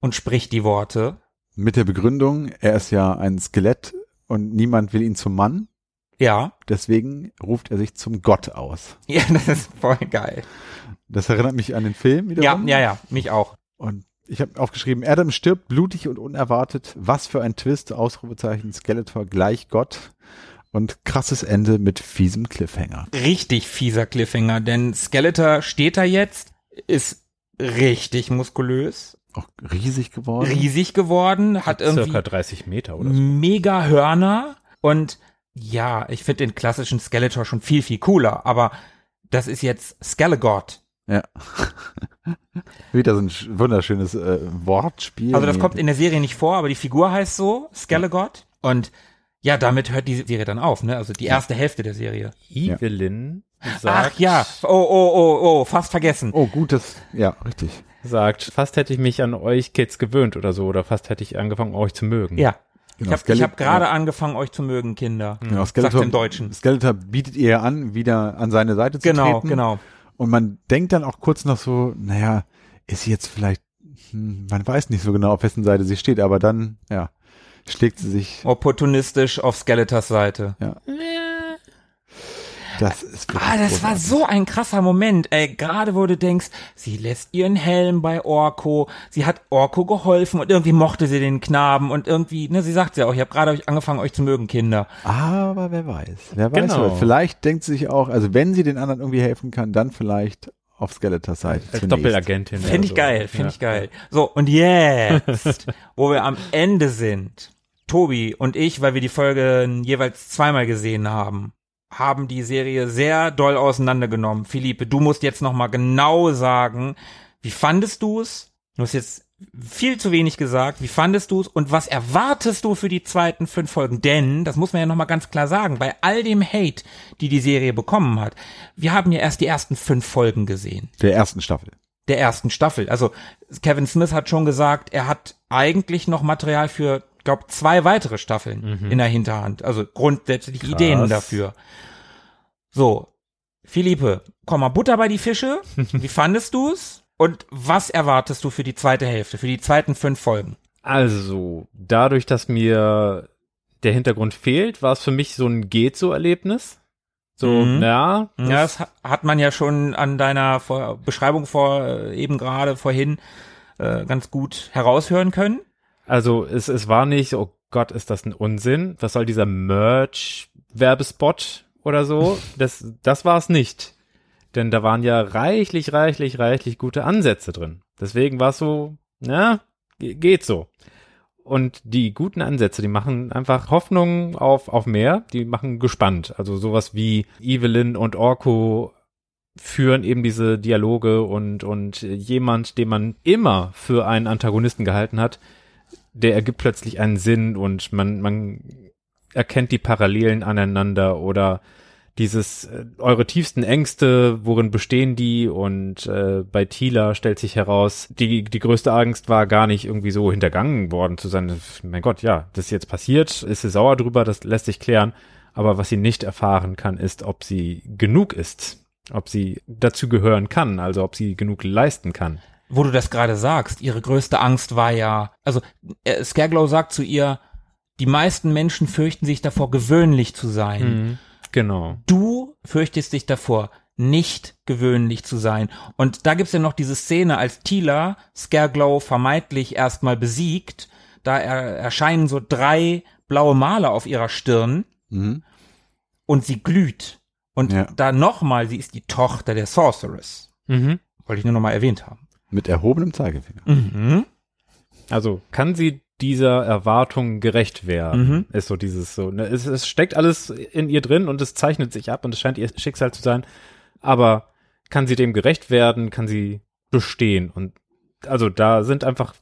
und spricht die Worte. Mit der Begründung, er ist ja ein Skelett und niemand will ihn zum Mann, Ja, deswegen ruft er sich zum Gott aus. <laughs> ja, das ist voll geil. Das erinnert mich an den Film Ja, wiederum. ja, ja, mich auch. Und ich habe aufgeschrieben, Adam stirbt blutig und unerwartet. Was für ein Twist, Ausrufezeichen, Skeletor gleich Gott. Und krasses Ende mit fiesem Cliffhanger. Richtig fieser Cliffhanger, denn Skeletor steht da jetzt, ist richtig muskulös, Auch riesig geworden. riesig geworden, hat irgendwie Circa 30 Meter oder so. mega Hörner und ja, ich finde den klassischen Skeletor schon viel, viel cooler, aber das ist jetzt Skelegord. Ja. <laughs> Wieder so ein sch- wunderschönes äh, Wortspiel. Also das kommt in der Serie nicht vor, aber die Figur heißt so, Skelegord. Und ja, damit hört die Serie dann auf, ne? Also die erste Hälfte der Serie. Evelyn sagt, Ach ja, oh, oh, oh, oh, fast vergessen. Oh, gutes. Ja, richtig. Sagt, fast hätte ich mich an euch Kids gewöhnt oder so, oder fast hätte ich angefangen, euch zu mögen. Ja, Genau, ich habe hab gerade ja. angefangen, euch zu mögen, Kinder. Genau, Sagt Skeletor, im Deutschen. Skeletor bietet ihr an, wieder an seine Seite zu Genau, treten. genau. Und man denkt dann auch kurz noch so, naja, ist sie jetzt vielleicht, hm, man weiß nicht so genau, auf wessen Seite sie steht, aber dann, ja, schlägt sie sich. Opportunistisch auf Skeletors Seite. Das ist Ah, das war großartig. so ein krasser Moment, ey. Gerade wo du denkst, sie lässt ihren Helm bei Orko, sie hat Orko geholfen und irgendwie mochte sie den Knaben und irgendwie, ne, sie sagt ja auch, ich habe gerade euch angefangen, euch zu mögen, Kinder. Aber wer weiß, wer weiß. Genau. Vielleicht denkt sie sich auch, also wenn sie den anderen irgendwie helfen kann, dann vielleicht auf Skeletors Seite. Als. Doppelagentin. Finde ich so. geil, finde Ja. ich geil. So, und jetzt, <laughs> wo wir am Ende sind, Tobi und ich, weil wir die Folge jeweils zweimal gesehen haben, haben die Serie sehr doll auseinandergenommen. Philippe, du musst jetzt noch mal genau sagen, wie fandest du es? Du hast jetzt viel zu wenig gesagt. Wie fandest du es und was erwartest du für die zweiten fünf Folgen? Denn, das muss man ja noch mal ganz klar sagen, bei all dem Hate, die die Serie bekommen hat, wir haben ja erst die ersten fünf Folgen gesehen Der ersten Staffel. der ersten Staffel. Also Kevin Smith hat schon gesagt, er hat eigentlich noch Material für, glaub, zwei weitere Staffeln in der Hinterhand. Also grundsätzlich Ideen dafür. So, Philippe, komm mal Butter bei die Fische. <laughs> Wie fandest du's? Und was erwartest du für die zweite Hälfte, für die zweiten fünf Folgen? Also, dadurch, dass mir der Hintergrund fehlt, war es für mich so ein geht so Erlebnis. So, Mhm. ja, Ja, das ha- hat man ja schon an deiner vor Beschreibung vor äh, eben gerade vorhin äh, ganz gut heraushören können. Also es, es war nicht, oh Gott, ist das ein Unsinn? Was soll dieser Merch-Werbespot oder so? Das, das war es nicht. Denn da waren ja reichlich, reichlich, reichlich gute Ansätze drin. Deswegen war es so, na, ge- geht so. Und die guten Ansätze, die machen einfach Hoffnung auf, auf mehr, die machen gespannt. Also sowas wie Evelyn und Orko führen eben diese Dialoge und, und jemand, den man immer für einen Antagonisten gehalten hat, der ergibt plötzlich einen Sinn und man, man erkennt die Parallelen aneinander oder dieses, äh, eure tiefsten Ängste, worin bestehen die? Und äh, bei Tila stellt sich heraus, die, die größte Angst war gar nicht irgendwie so hintergangen worden zu sein. Mein Gott, ja, das ist jetzt passiert, ist sie sauer drüber, das lässt sich klären. Aber was sie nicht erfahren kann, ist, ob sie genug ist, ob sie dazu gehören kann, also ob sie genug leisten kann. Wo du das gerade sagst, ihre größte Angst war ja, also äh, Scareglow sagt zu ihr, die meisten Menschen fürchten sich davor, gewöhnlich zu sein. Mhm. Genau. Du fürchtest dich davor, nicht gewöhnlich zu sein. Und da gibt's ja noch diese Szene, als Tila Scareglow vermeintlich erstmal besiegt, da er, erscheinen so drei blaue Male auf ihrer Stirn Mhm. und sie glüht. Und Ja. da nochmal, sie ist die Tochter der Sorceress. Mhm. Wollte ich nur nochmal erwähnt haben. Mit erhobenem Zeigefinger. Mhm. Also kann sie dieser Erwartung gerecht werden, Mhm. ist so dieses so. Ne? Es, es steckt alles in ihr drin und es zeichnet sich ab und es scheint ihr Schicksal zu sein. Aber kann sie dem gerecht werden? Kann sie bestehen? Und also da sind einfach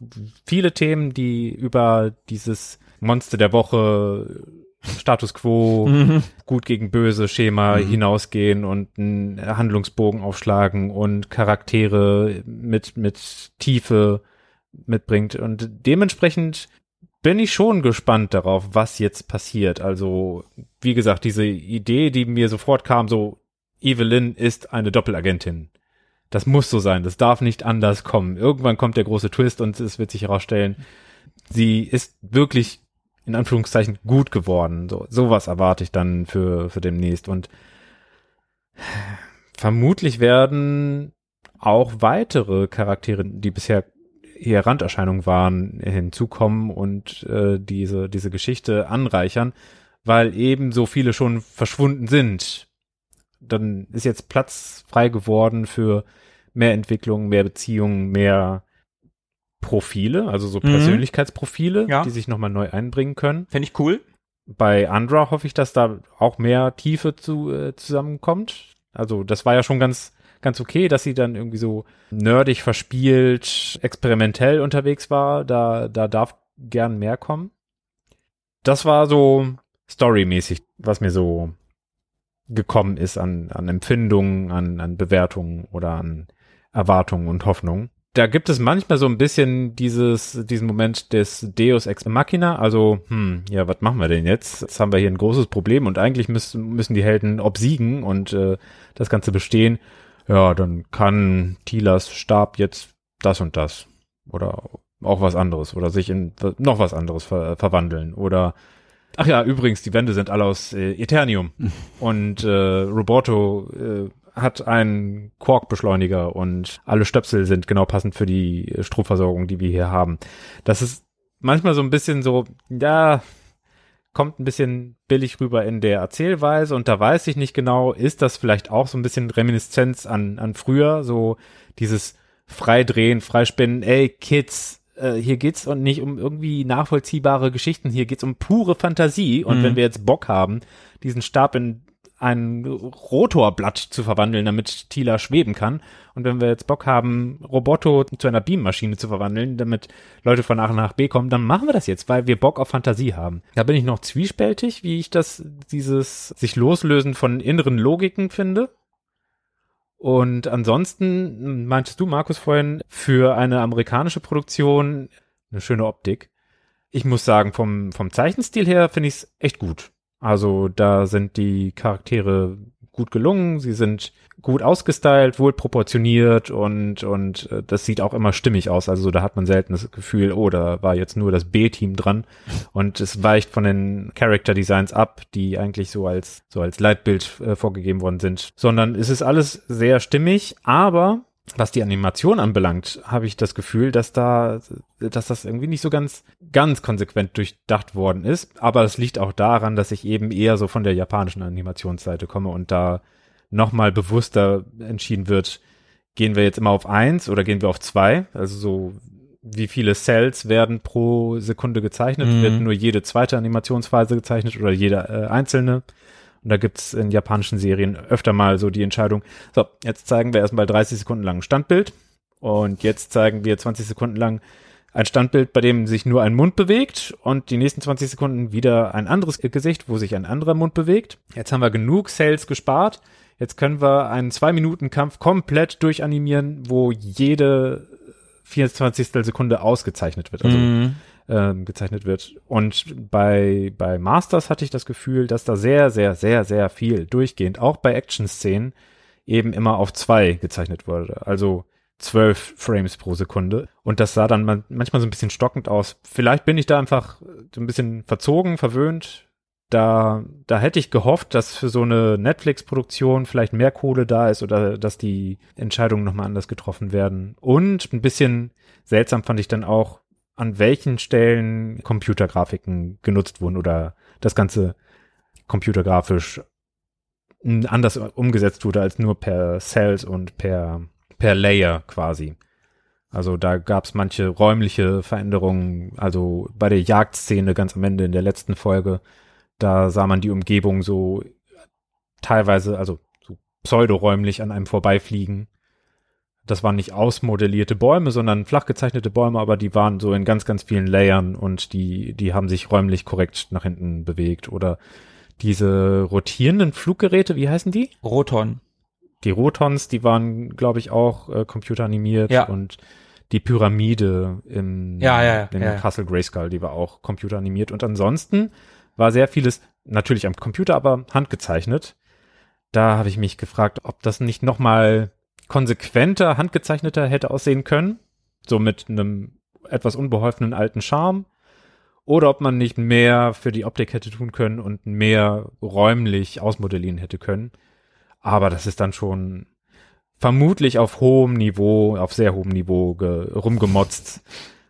viele Themen, die über dieses Monster der Woche, Status quo, Mhm. gut gegen böse Schema Mhm. hinausgehen und einen Handlungsbogen aufschlagen und Charaktere mit, mit Tiefe mitbringt. Und dementsprechend bin ich schon gespannt darauf, was jetzt passiert. Also, wie gesagt, diese Idee, die mir sofort kam, so, Evelyn ist eine Doppelagentin. Das muss so sein, das darf nicht anders kommen. Irgendwann kommt der große Twist und es wird sich herausstellen, sie ist wirklich in Anführungszeichen gut geworden. So, sowas erwarte ich dann für, für demnächst. Und vermutlich werden auch weitere Charaktere, die bisher eher Randerscheinungen waren, hinzukommen und äh, diese, diese Geschichte anreichern, weil eben so viele schon verschwunden sind. Dann ist jetzt Platz frei geworden für mehr Entwicklung, mehr Beziehungen, mehr Profile, also so Mhm. Persönlichkeitsprofile, Ja. die sich nochmal neu einbringen können. Fände ich cool. Bei Andra hoffe ich, dass da auch mehr Tiefe zu, äh, zusammenkommt. Also das war ja schon ganz, ganz okay, dass sie dann irgendwie so nerdig verspielt, experimentell unterwegs war. Da, da darf gern mehr kommen. Das war so storymäßig, was mir so gekommen ist an, an Empfindungen, an, an Bewertungen oder an Erwartungen und Hoffnungen. Da gibt es manchmal so ein bisschen dieses, diesen Moment des Deus Ex Machina, also, hm, ja, was machen wir denn jetzt? Jetzt haben wir hier ein großes Problem und eigentlich müssen, müssen die Helden obsiegen und äh, das Ganze bestehen. Ja, dann kann Tilas Stab jetzt das und das oder auch was anderes oder sich in noch was anderes ver verwandeln oder Ach ja, übrigens, die Wände sind alle aus äh, Eternium <laughs> und äh, Roboto äh, hat einen Quark-Beschleuniger und alle Stöpsel sind genau passend für die Stromversorgung, die wir hier haben. Das ist manchmal so ein bisschen so, ja, kommt ein bisschen billig rüber in der Erzählweise und da weiß ich nicht genau, ist das vielleicht auch so ein bisschen Reminiszenz an, an früher, so dieses Freidrehen, Freispinnen, ey Kids, äh, hier geht's und nicht um irgendwie nachvollziehbare Geschichten, hier geht's um pure Fantasie und Mhm. wenn wir jetzt Bock haben, diesen Stab in ein Rotorblatt zu verwandeln, damit Tila schweben kann. Und wenn wir jetzt Bock haben, Roboto zu einer Beammaschine zu verwandeln, damit Leute von A nach B kommen, dann machen wir das jetzt, weil wir Bock auf Fantasie haben. Da bin ich noch zwiespältig, wie ich das, dieses sich loslösen von inneren Logiken finde. Und ansonsten meintest du, Markus, vorhin, für eine amerikanische Produktion eine schöne Optik. Ich muss sagen, vom, vom Zeichenstil her finde ich es echt gut. Also da sind die Charaktere gut gelungen, sie sind gut ausgestylt, wohl proportioniert und, und äh, das sieht auch immer stimmig aus. Also da hat man selten das Gefühl, oh, da war jetzt nur das B-Team dran und es weicht von den Character Designs ab, die eigentlich so als, so als Leitbild äh, vorgegeben worden sind, sondern es ist alles sehr stimmig, aber was die Animation anbelangt, habe ich das Gefühl, dass da, dass das irgendwie nicht so ganz, ganz konsequent durchdacht worden ist. Aber es liegt auch daran, dass ich eben eher so von der japanischen Animationsseite komme und da nochmal bewusster entschieden wird, gehen wir jetzt immer auf eins oder gehen wir auf zwei? Also so, wie viele Cells werden pro Sekunde gezeichnet? Mhm. Wird nur jede zweite Animationsphase gezeichnet oder jede äh, einzelne? Und da gibt's in japanischen Serien öfter mal so die Entscheidung, so, jetzt zeigen wir erstmal 30 Sekunden lang ein Standbild und jetzt zeigen wir 20 Sekunden lang ein Standbild, bei dem sich nur ein Mund bewegt und die nächsten 20 Sekunden wieder ein anderes Gesicht, wo sich ein anderer Mund bewegt. Jetzt haben wir genug Cells gespart. Jetzt können wir einen Zwei-Minuten-Kampf komplett durchanimieren, wo jede 24. Sekunde ausgezeichnet wird. Also Mhm. Ähm, gezeichnet wird. Und bei, bei Masters hatte ich das Gefühl, dass da sehr, sehr, sehr, sehr viel durchgehend, auch bei Action-Szenen, eben immer auf zwei gezeichnet wurde. Also zwölf Frames pro Sekunde. Und das sah dann man, manchmal so ein bisschen stockend aus. Vielleicht bin ich da einfach so ein bisschen verzogen, verwöhnt. Da, da hätte ich gehofft, dass für so eine Netflix-Produktion vielleicht mehr Kohle da ist oder dass die Entscheidungen nochmal anders getroffen werden. Und ein bisschen seltsam fand ich dann auch, an welchen Stellen Computergrafiken genutzt wurden oder das Ganze computergrafisch anders umgesetzt wurde als nur per Cells und per, per Layer quasi. Also da gab es manche räumliche Veränderungen, also bei der Jagdszene ganz am Ende in der letzten Folge, da sah man die Umgebung so teilweise, also so pseudoräumlich an einem vorbeifliegen. Das waren nicht ausmodellierte Bäume, sondern flach gezeichnete Bäume, aber die waren so in ganz, ganz vielen Layern und die, die haben sich räumlich korrekt nach hinten bewegt. Oder diese rotierenden Fluggeräte, wie heißen die? Roton. Die Rotons, die waren, glaube ich, auch äh, computeranimiert Ja. und die Pyramide im, Ja, ja, in ja. Castle Grayskull, die war auch computeranimiert. Und ansonsten war sehr vieles natürlich am Computer, aber handgezeichnet. Da habe ich mich gefragt, ob das nicht noch mal konsequenter, handgezeichneter hätte aussehen können. So mit einem etwas unbeholfenen alten Charme. Oder ob man nicht mehr für die Optik hätte tun können und mehr räumlich ausmodellieren hätte können. Aber das ist dann schon vermutlich auf hohem Niveau, auf sehr hohem Niveau ge rumgemotzt.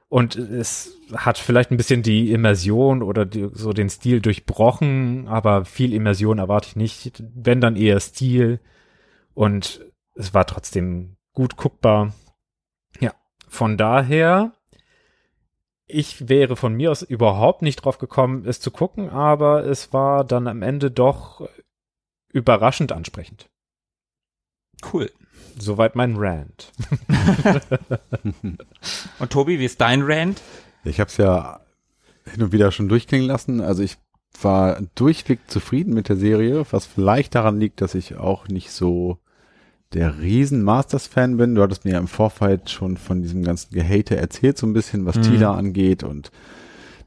Und es hat vielleicht ein bisschen die Immersion oder die, so den Stil durchbrochen, aber viel Immersion erwarte ich nicht. Wenn dann eher Stil. Und es war trotzdem gut guckbar. Ja, von daher ich wäre von mir aus überhaupt nicht drauf gekommen, es zu gucken, aber es war dann am Ende doch überraschend ansprechend. Cool. Soweit mein Rant. <laughs> Und Tobi, wie ist dein Rant? Ich habe es ja hin und wieder schon durchklingen lassen. Also ich war durchweg zufrieden mit der Serie, was vielleicht daran liegt, dass ich auch nicht so der riesen Masters-Fan bin. Du hattest mir ja im Vorfeld schon von diesem ganzen Gehate erzählt, so ein bisschen, was mhm. Tila angeht und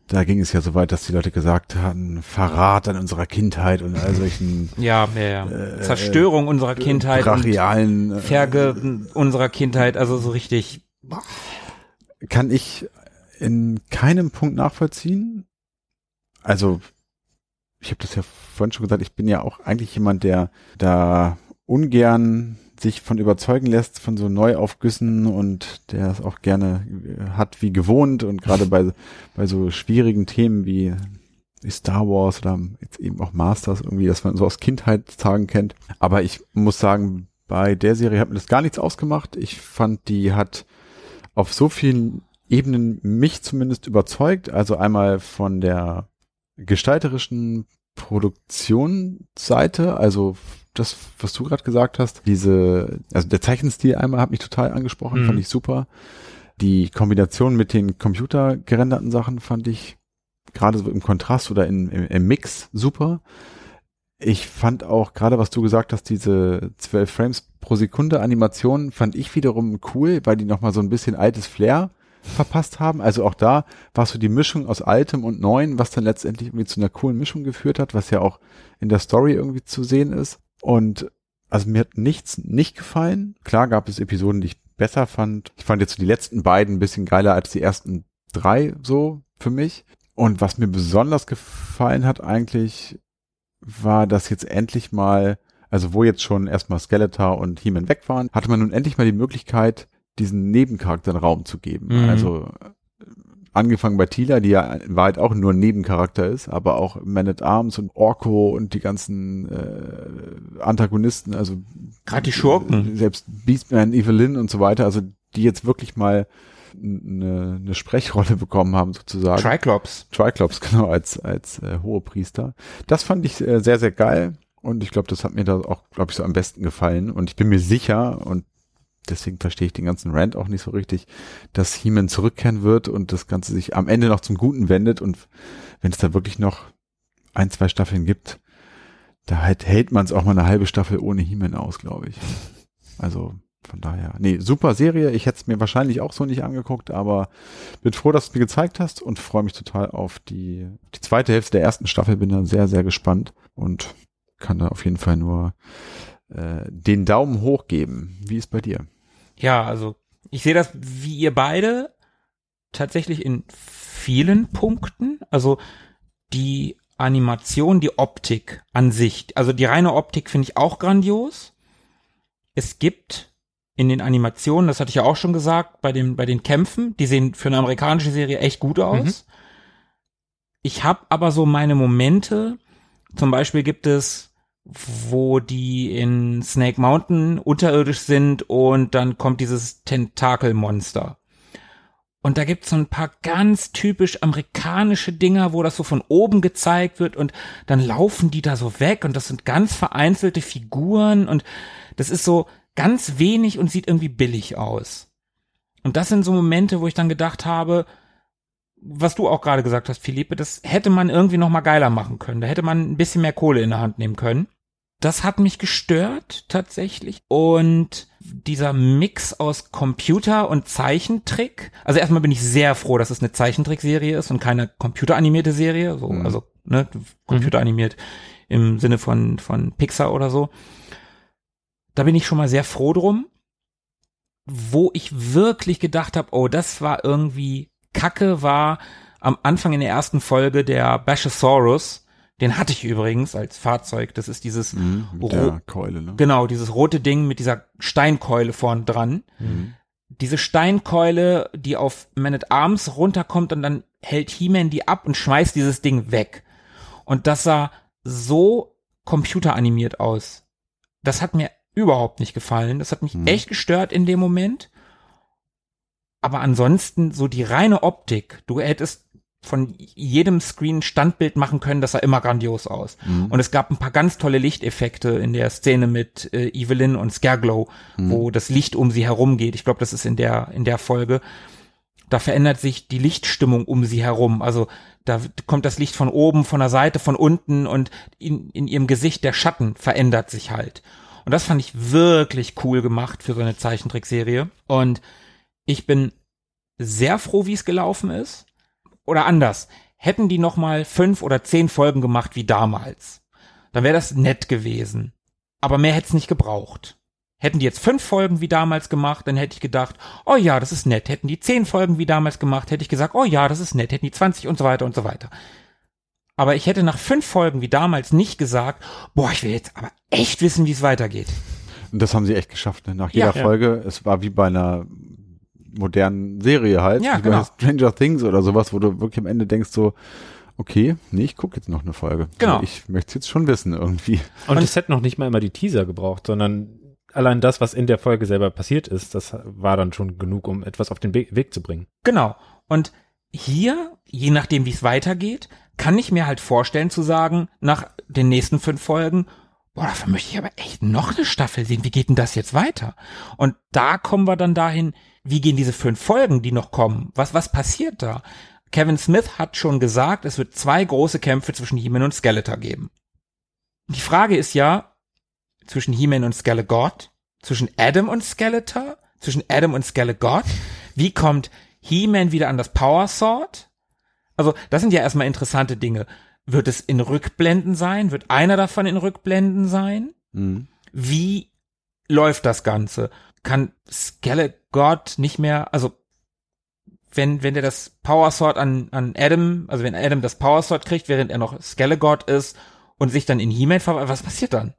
da ging es ja so weit, dass die Leute gesagt hatten, Verrat an unserer Kindheit und all solchen <laughs> ja, ja, ja. Äh, Zerstörung unserer Kindheit brachialen und Verge äh, unserer Kindheit, also so richtig kann ich in keinem Punkt nachvollziehen. Also ich habe das ja vorhin schon gesagt, ich bin ja auch eigentlich jemand, der da ungern sich von überzeugen lässt von so Neuaufgüssen und der es auch gerne äh, hat wie gewohnt und gerade bei, bei so schwierigen Themen wie Star Wars oder jetzt eben auch Masters irgendwie, dass man so aus Kindheitstagen kennt. Aber ich muss sagen, bei der Serie hat mir das gar nichts ausgemacht. Ich fand, die hat auf so vielen Ebenen mich zumindest überzeugt. Also einmal von der gestalterischen Produktionsseite, also das, was du gerade gesagt hast, diese, also der Zeichenstil einmal hat mich total angesprochen, mhm. fand ich super. Die Kombination mit den computergerenderten Sachen fand ich gerade so im Kontrast oder in, im, im Mix super. Ich fand auch gerade, was du gesagt hast, diese 12 Frames pro Sekunde Animation fand ich wiederum cool, weil die nochmal so ein bisschen altes Flair verpasst haben. Also auch da war so die Mischung aus altem und neuen, was dann letztendlich irgendwie zu einer coolen Mischung geführt hat, was ja auch in der Story irgendwie zu sehen ist. Und also mir hat nichts nicht gefallen. Klar gab es Episoden, die ich besser fand. Ich fand jetzt die letzten beiden ein bisschen geiler als die ersten drei so für mich. Und was mir besonders gefallen hat eigentlich, war, dass jetzt endlich mal, also wo jetzt schon erstmal Skeletor und He-Man weg waren, hatte man nun endlich mal die Möglichkeit, diesen Nebencharakteren Raum zu geben. Mhm. Also angefangen bei Tila, die ja in Wahrheit auch nur ein Nebencharakter ist, aber auch Man at Arms und Orko und die ganzen äh, Antagonisten, also gerade die Schurken, selbst Beastman, Evelyn und so weiter, also die jetzt wirklich mal eine, eine Sprechrolle bekommen haben sozusagen. Triclops. Triclops, <laughs> genau, als, als äh, hohe Priester. Das fand ich äh, sehr, sehr geil. Und ich glaube, das hat mir da auch, glaube ich, so am besten gefallen. Und ich bin mir sicher, und deswegen verstehe ich den ganzen Rant auch nicht so richtig, dass He-Man zurückkehren wird und das Ganze sich am Ende noch zum Guten wendet und wenn es da wirklich noch ein, zwei Staffeln gibt, da halt hält man es auch mal eine halbe Staffel ohne He-Man aus, glaube ich. Also von daher, nee, super Serie. Ich hätte es mir wahrscheinlich auch so nicht angeguckt, aber bin froh, dass du es mir gezeigt hast und freue mich total auf die, die zweite Hälfte der ersten Staffel. Bin da sehr, sehr gespannt und kann da auf jeden Fall nur äh, den Daumen hoch geben. Wie ist bei dir? Ja, also ich sehe das wie ihr beide tatsächlich in vielen Punkten. Also die Animation, die Optik an sich, also die reine Optik finde ich auch grandios. Es gibt in den Animationen, das hatte ich ja auch schon gesagt, bei den, bei den Kämpfen, die sehen für eine amerikanische Serie echt gut aus. Mhm. Ich habe aber so meine Momente, zum Beispiel gibt es wo die in Snake Mountain unterirdisch sind und dann kommt dieses Tentakelmonster. Und da gibt's so ein paar ganz typisch amerikanische Dinger, wo das so von oben gezeigt wird und dann laufen die da so weg und das sind ganz vereinzelte Figuren und das ist so ganz wenig und sieht irgendwie billig aus. Und das sind so Momente, wo ich dann gedacht habe, was du auch gerade gesagt hast, Philippe, das hätte man irgendwie noch mal geiler machen können. Da hätte man ein bisschen mehr Kohle in der Hand nehmen können. Das hat mich gestört tatsächlich. Und dieser Mix aus Computer und Zeichentrick. Also erstmal bin ich sehr froh, dass es eine Zeichentrickserie ist und keine computeranimierte Serie. So, mhm. Also ne, computeranimiert im Sinne von von Pixar oder so. Da bin ich schon mal sehr froh drum. Wo ich wirklich gedacht habe, oh, das war irgendwie Kacke, war am Anfang in der ersten Folge der Bashosaurus den hatte ich übrigens als Fahrzeug. Das ist dieses mhm, Keule, ne? genau dieses rote Ding mit dieser Steinkeule vorn dran. Mhm. Diese Steinkeule, die auf Man at Arms runterkommt und dann hält He-Man die ab und schmeißt dieses Ding weg. Und das sah so computeranimiert aus. Das hat mir überhaupt nicht gefallen. Das hat mich mhm. echt gestört in dem Moment. aber ansonsten so die reine Optik, du hättest von jedem Screen Standbild machen können, das sah immer grandios aus. Mhm. Und es gab ein paar ganz tolle Lichteffekte in der Szene mit äh, Evelyn und Scareglow, mhm. wo das Licht um sie herum geht. Ich glaube, das ist in der in der Folge. Da verändert sich die Lichtstimmung um sie herum. Also da kommt das Licht von oben, von der Seite, von unten und in, in ihrem Gesicht der Schatten verändert sich halt. Und das fand ich wirklich cool gemacht für so eine Zeichentrickserie. Und ich bin sehr froh, wie es gelaufen ist. Oder anders. Hätten die noch mal fünf oder zehn Folgen gemacht wie damals, dann wäre das nett gewesen. Aber mehr hätte es nicht gebraucht. Hätten die jetzt fünf Folgen wie damals gemacht, dann hätte ich gedacht, oh ja, das ist nett. Hätten die zehn Folgen wie damals gemacht, hätte ich gesagt, oh ja, das ist nett. Hätten die 20 und so weiter und so weiter. Aber ich hätte nach fünf Folgen wie damals nicht gesagt, boah, ich will jetzt aber echt wissen, wie es weitergeht. Und das haben sie echt geschafft. Ne? Nach jeder ja. Folge, es war wie bei einer modernen Serie halt, ja, wie genau. bei Stranger Things oder sowas, wo du wirklich am Ende denkst so, okay, nee, ich gucke jetzt noch eine Folge. Genau. Ich möchte es jetzt schon wissen irgendwie. Und, und es hätte noch nicht mal immer die Teaser gebraucht, sondern allein das, was in der Folge selber passiert ist, das war dann schon genug, um etwas auf den Weg zu bringen. Genau. Und hier, je nachdem, wie es weitergeht, kann ich mir halt vorstellen zu sagen, nach den nächsten fünf Folgen, boah, dafür möchte ich aber echt noch eine Staffel sehen. Wie geht denn das jetzt weiter? Und da kommen wir dann dahin, wie gehen diese fünf Folgen, die noch kommen? Was, was passiert da? Kevin Smith hat schon gesagt, es wird zwei große Kämpfe zwischen He-Man und Skeletor geben. Die Frage ist ja, zwischen He-Man und Skele-God, zwischen Adam und Skeletor, zwischen Adam und Skele-God, wie kommt He-Man wieder an das Power Sword? Also, das sind ja erstmal interessante Dinge. Wird es in Rückblenden sein? Wird einer davon in Rückblenden sein? Mhm. Wie läuft das Ganze? Kann Skele-God nicht mehr, also wenn, wenn der das Power Sword an, an Adam, also wenn Adam das Power Sword kriegt, während er noch Skele-God ist und sich dann in He-Man verwandelt, was passiert dann?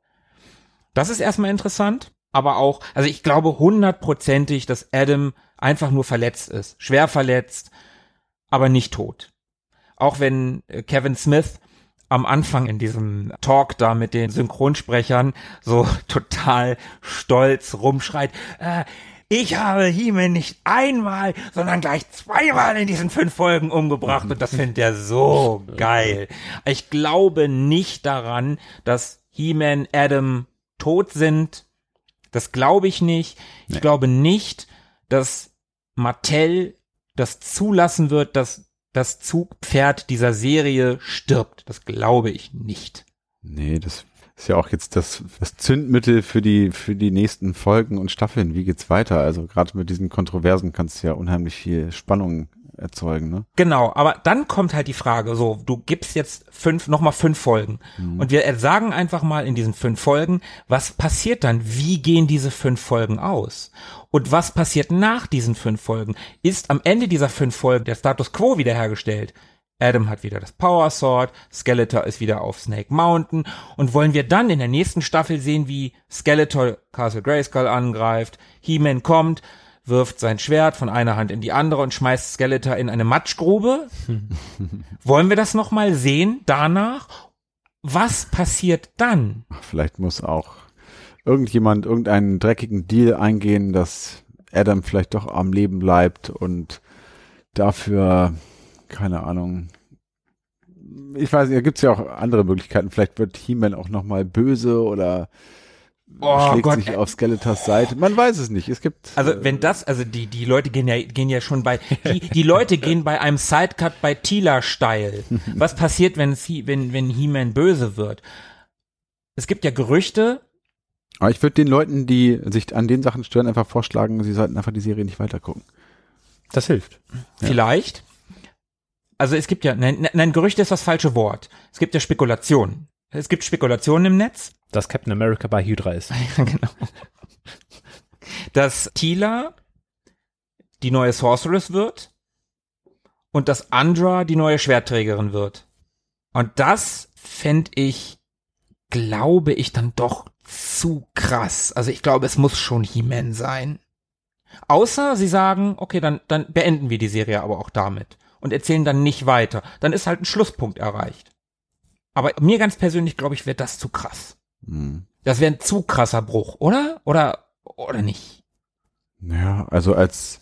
Das ist erstmal interessant, aber auch, also ich glaube hundertprozentig, dass Adam einfach nur verletzt ist, schwer verletzt, aber nicht tot. Auch wenn äh, Kevin Smith am Anfang in diesem Talk da mit den Synchronsprechern so <laughs> total stolz rumschreit, äh, ich habe He-Man nicht einmal, sondern gleich zweimal in diesen fünf Folgen umgebracht und das <laughs> findet er so geil. Ich glaube nicht daran, dass He-Man, Adam tot sind. Das glaube ich nicht. Ich nee. glaube nicht, dass Mattel das zulassen wird, dass das Zugpferd dieser Serie stirbt. Das glaube ich nicht. Nee, das ist ja auch jetzt das, das Zündmittel für die, für die nächsten Folgen und Staffeln. Wie geht's weiter? Also gerade mit diesen Kontroversen kannst du ja unheimlich viel Spannung erzeugen, ne? Genau, aber dann kommt halt die Frage, so, du gibst jetzt fünf, nochmal fünf Folgen. Mhm. Und wir sagen einfach mal in diesen fünf Folgen, was passiert dann? Wie gehen diese fünf Folgen aus? Und was passiert nach diesen fünf Folgen? Ist am Ende dieser fünf Folgen der Status quo wiederhergestellt? Adam hat wieder das Power Sword, Skeletor ist wieder auf Snake Mountain und wollen wir dann in der nächsten Staffel sehen, wie Skeletor Castle Grayskull angreift, He-Man kommt, wirft sein Schwert von einer Hand in die andere und schmeißt Skeletor in eine Matschgrube. <laughs> Wollen wir das nochmal sehen danach? Was passiert dann? Vielleicht muss auch irgendjemand irgendeinen dreckigen Deal eingehen, dass Adam vielleicht doch am Leben bleibt und dafür, keine Ahnung, ich weiß nicht, da gibt es ja auch andere Möglichkeiten. Vielleicht wird He-Man auch nochmal böse oder oh, schlägt Gott. sich auf Skeletors Seite. Man weiß es nicht. Es gibt. Also äh, wenn das, also die die Leute gehen ja gehen ja schon bei die, die Leute gehen bei einem Sidecut bei Tila steil. Was passiert, wenn sie wenn wenn He-Man böse wird? Es gibt ja Gerüchte. Aber ich würde den Leuten, die sich an den Sachen stören, einfach vorschlagen, sie sollten einfach die Serie nicht weitergucken. Das hilft. Vielleicht. Also es gibt ja, nein, nein, Gerüchte ist das falsche Wort. Es gibt ja Spekulationen. Es gibt Spekulationen im Netz dass Captain America bei Hydra ist. <laughs> Ja, genau. Dass Tila die neue Sorceress wird und dass Andra die neue Schwertträgerin wird. Und das fände ich, glaube ich, dann doch zu krass. Also ich glaube, es muss schon He-Man sein. Außer sie sagen, okay, dann, dann beenden wir die Serie aber auch damit und erzählen dann nicht weiter. Dann ist halt ein Schlusspunkt erreicht. Aber mir ganz persönlich, glaube ich, wäre das zu krass. Hm. Das wäre ein zu krasser Bruch, oder? Oder, oder nicht? Ja, also als,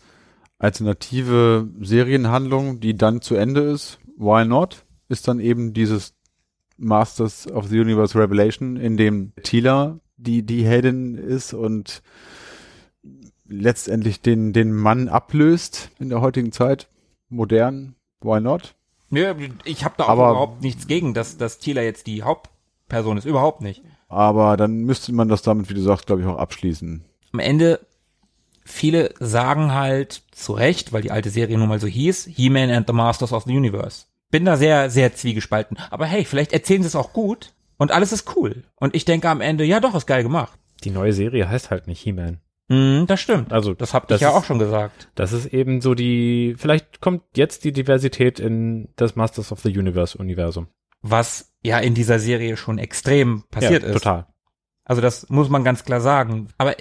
alternative Serienhandlung, die dann zu Ende ist, why not? Ist dann eben dieses Masters of the Universe Revelation, in dem Tila die, die Heldin ist und letztendlich den, den Mann ablöst in der heutigen Zeit. Modern, why not? Ja, ich habe da auch Aber- überhaupt nichts gegen, dass, dass Tila jetzt die Hauptperson ist. Überhaupt nicht. Aber dann müsste man das damit, wie du sagst, glaube ich, auch abschließen. Am Ende, viele sagen halt zu Recht, weil die alte Serie nun mal so hieß, He-Man and the Masters of the Universe. Bin da sehr, sehr zwiegespalten. Aber hey, vielleicht erzählen sie es auch gut und alles ist cool. Und ich denke am Ende, ja doch, ist geil gemacht. Die neue Serie heißt halt nicht He-Man. Mhm, das stimmt. Also Das hab das ich ja auch schon gesagt. Das ist eben so die, vielleicht kommt jetzt die Diversität in das Masters of the Universe Universum. Was ja in dieser Serie schon extrem passiert ja, ist. Total. Also das muss man ganz klar sagen. Aber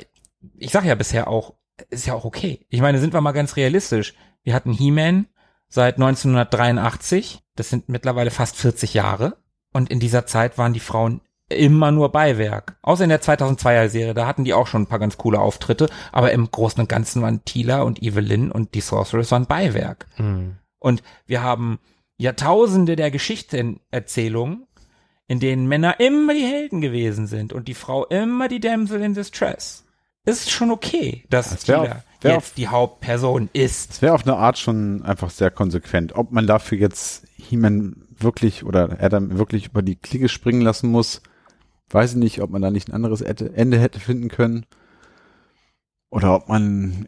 ich sage ja bisher auch, ist ja auch okay. Ich meine, sind wir mal ganz realistisch. Wir hatten He-Man seit 1983. Das sind mittlerweile fast 40 Jahre. Und in dieser Zeit waren die Frauen immer nur Beiwerk. Außer in der 2002er Serie, da hatten die auch schon ein paar ganz coole Auftritte. Aber im Großen und Ganzen waren Tila und Evelyn und die Sorceress waren Beiwerk. Hm. Und wir haben Jahrtausende der Geschichtenerzählungen, in denen Männer immer die Helden gewesen sind und die Frau immer die Damsel in Distress. Ist schon okay, dass Das Tila jetzt die Hauptperson ist. Es wäre auf eine Art schon einfach sehr konsequent. Ob man dafür jetzt He-Man wirklich oder Adam wirklich über die Klinge springen lassen muss, weiß ich nicht, ob man da nicht ein anderes Ende hätte finden können. Oder ob man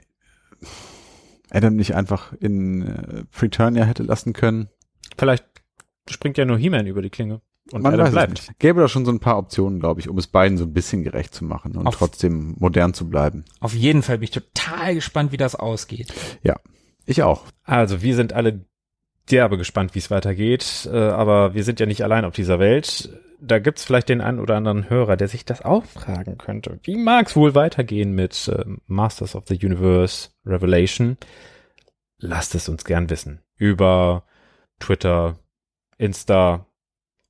Adam nicht einfach in äh, Preturnia hätte lassen können. Vielleicht springt ja nur He-Man über die Klinge. Und man Adam weiß bleibt. es nicht. Gäbe da schon so ein paar Optionen, glaube ich, um es beiden so ein bisschen gerecht zu machen und Auf- trotzdem modern zu bleiben. Auf jeden Fall bin ich total gespannt, wie das ausgeht. Ich auch. Also, wir sind alle derbe gespannt, wie es weitergeht, äh, aber wir sind ja nicht allein auf dieser Welt. Da gibt's vielleicht den einen oder anderen Hörer, der sich das auch fragen könnte. Wie mag's wohl weitergehen mit äh, Masters of the Universe Revelation? Lasst es uns gern wissen. Über Twitter, Insta,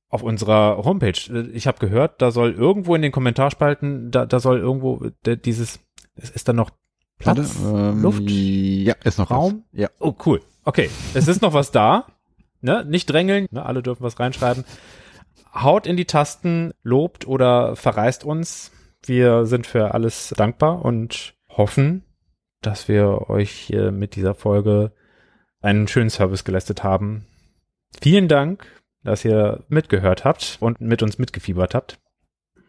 auf unserer Homepage. Ich habe gehört, da soll irgendwo in den Kommentarspalten, da, da soll irgendwo dieses, es ist da noch Platz, Warte, ähm, Luft, Ja, ist noch Raum? Was. Ja. Oh, cool. Okay, es ist noch was da. Ne? Nicht drängeln, ne? alle dürfen was reinschreiben. Haut in die Tasten, lobt oder verreist uns. Wir sind für alles dankbar und hoffen, dass wir euch hier mit dieser Folge einen schönen Service geleistet haben. Vielen Dank, dass ihr mitgehört habt und mit uns mitgefiebert habt.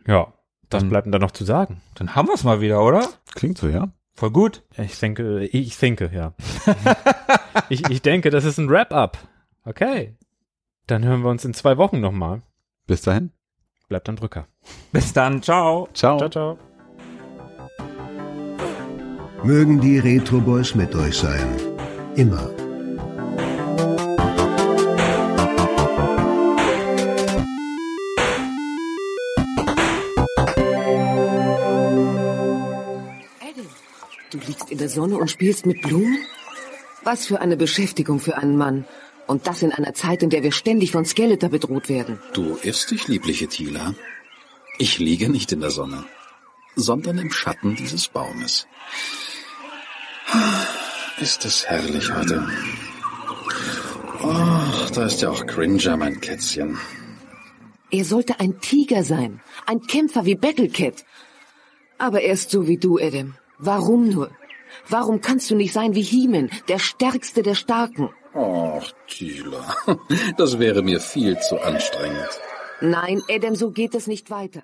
Ja, was Dann- bleibt denn da noch zu sagen? Dann haben wir es mal wieder, oder? Klingt so, ja. Voll gut. Ich denke, ich denke, ja. ich, ich denke, das ist ein Wrap-up. Okay. Dann hören wir uns in zwei Wochen nochmal. Bis dahin. Bleibt am Drücker. Bis dann. Ciao. Ciao. Ciao, ciao. Mögen die Retro Boys mit euch sein. Immer. Adam, du liegst in der Sonne und spielst mit Blumen? Was für eine Beschäftigung für einen Mann. Und das in einer Zeit, in der wir ständig von Skeletor bedroht werden. Du irrst dich, liebliche Tila. Ich liege nicht in der Sonne, sondern im Schatten dieses Baumes. Ist es herrlich heute. Oh, da ist ja auch Cringer, mein Kätzchen. Er sollte ein Tiger sein. Ein Kämpfer wie Battlecat. Aber er ist so wie du, Adam. Warum nur? Warum kannst du nicht sein wie He-Man, der stärkste der Starken? Ach, Tila, <laughs> das wäre mir viel zu anstrengend. Nein, Adam, so geht es nicht weiter.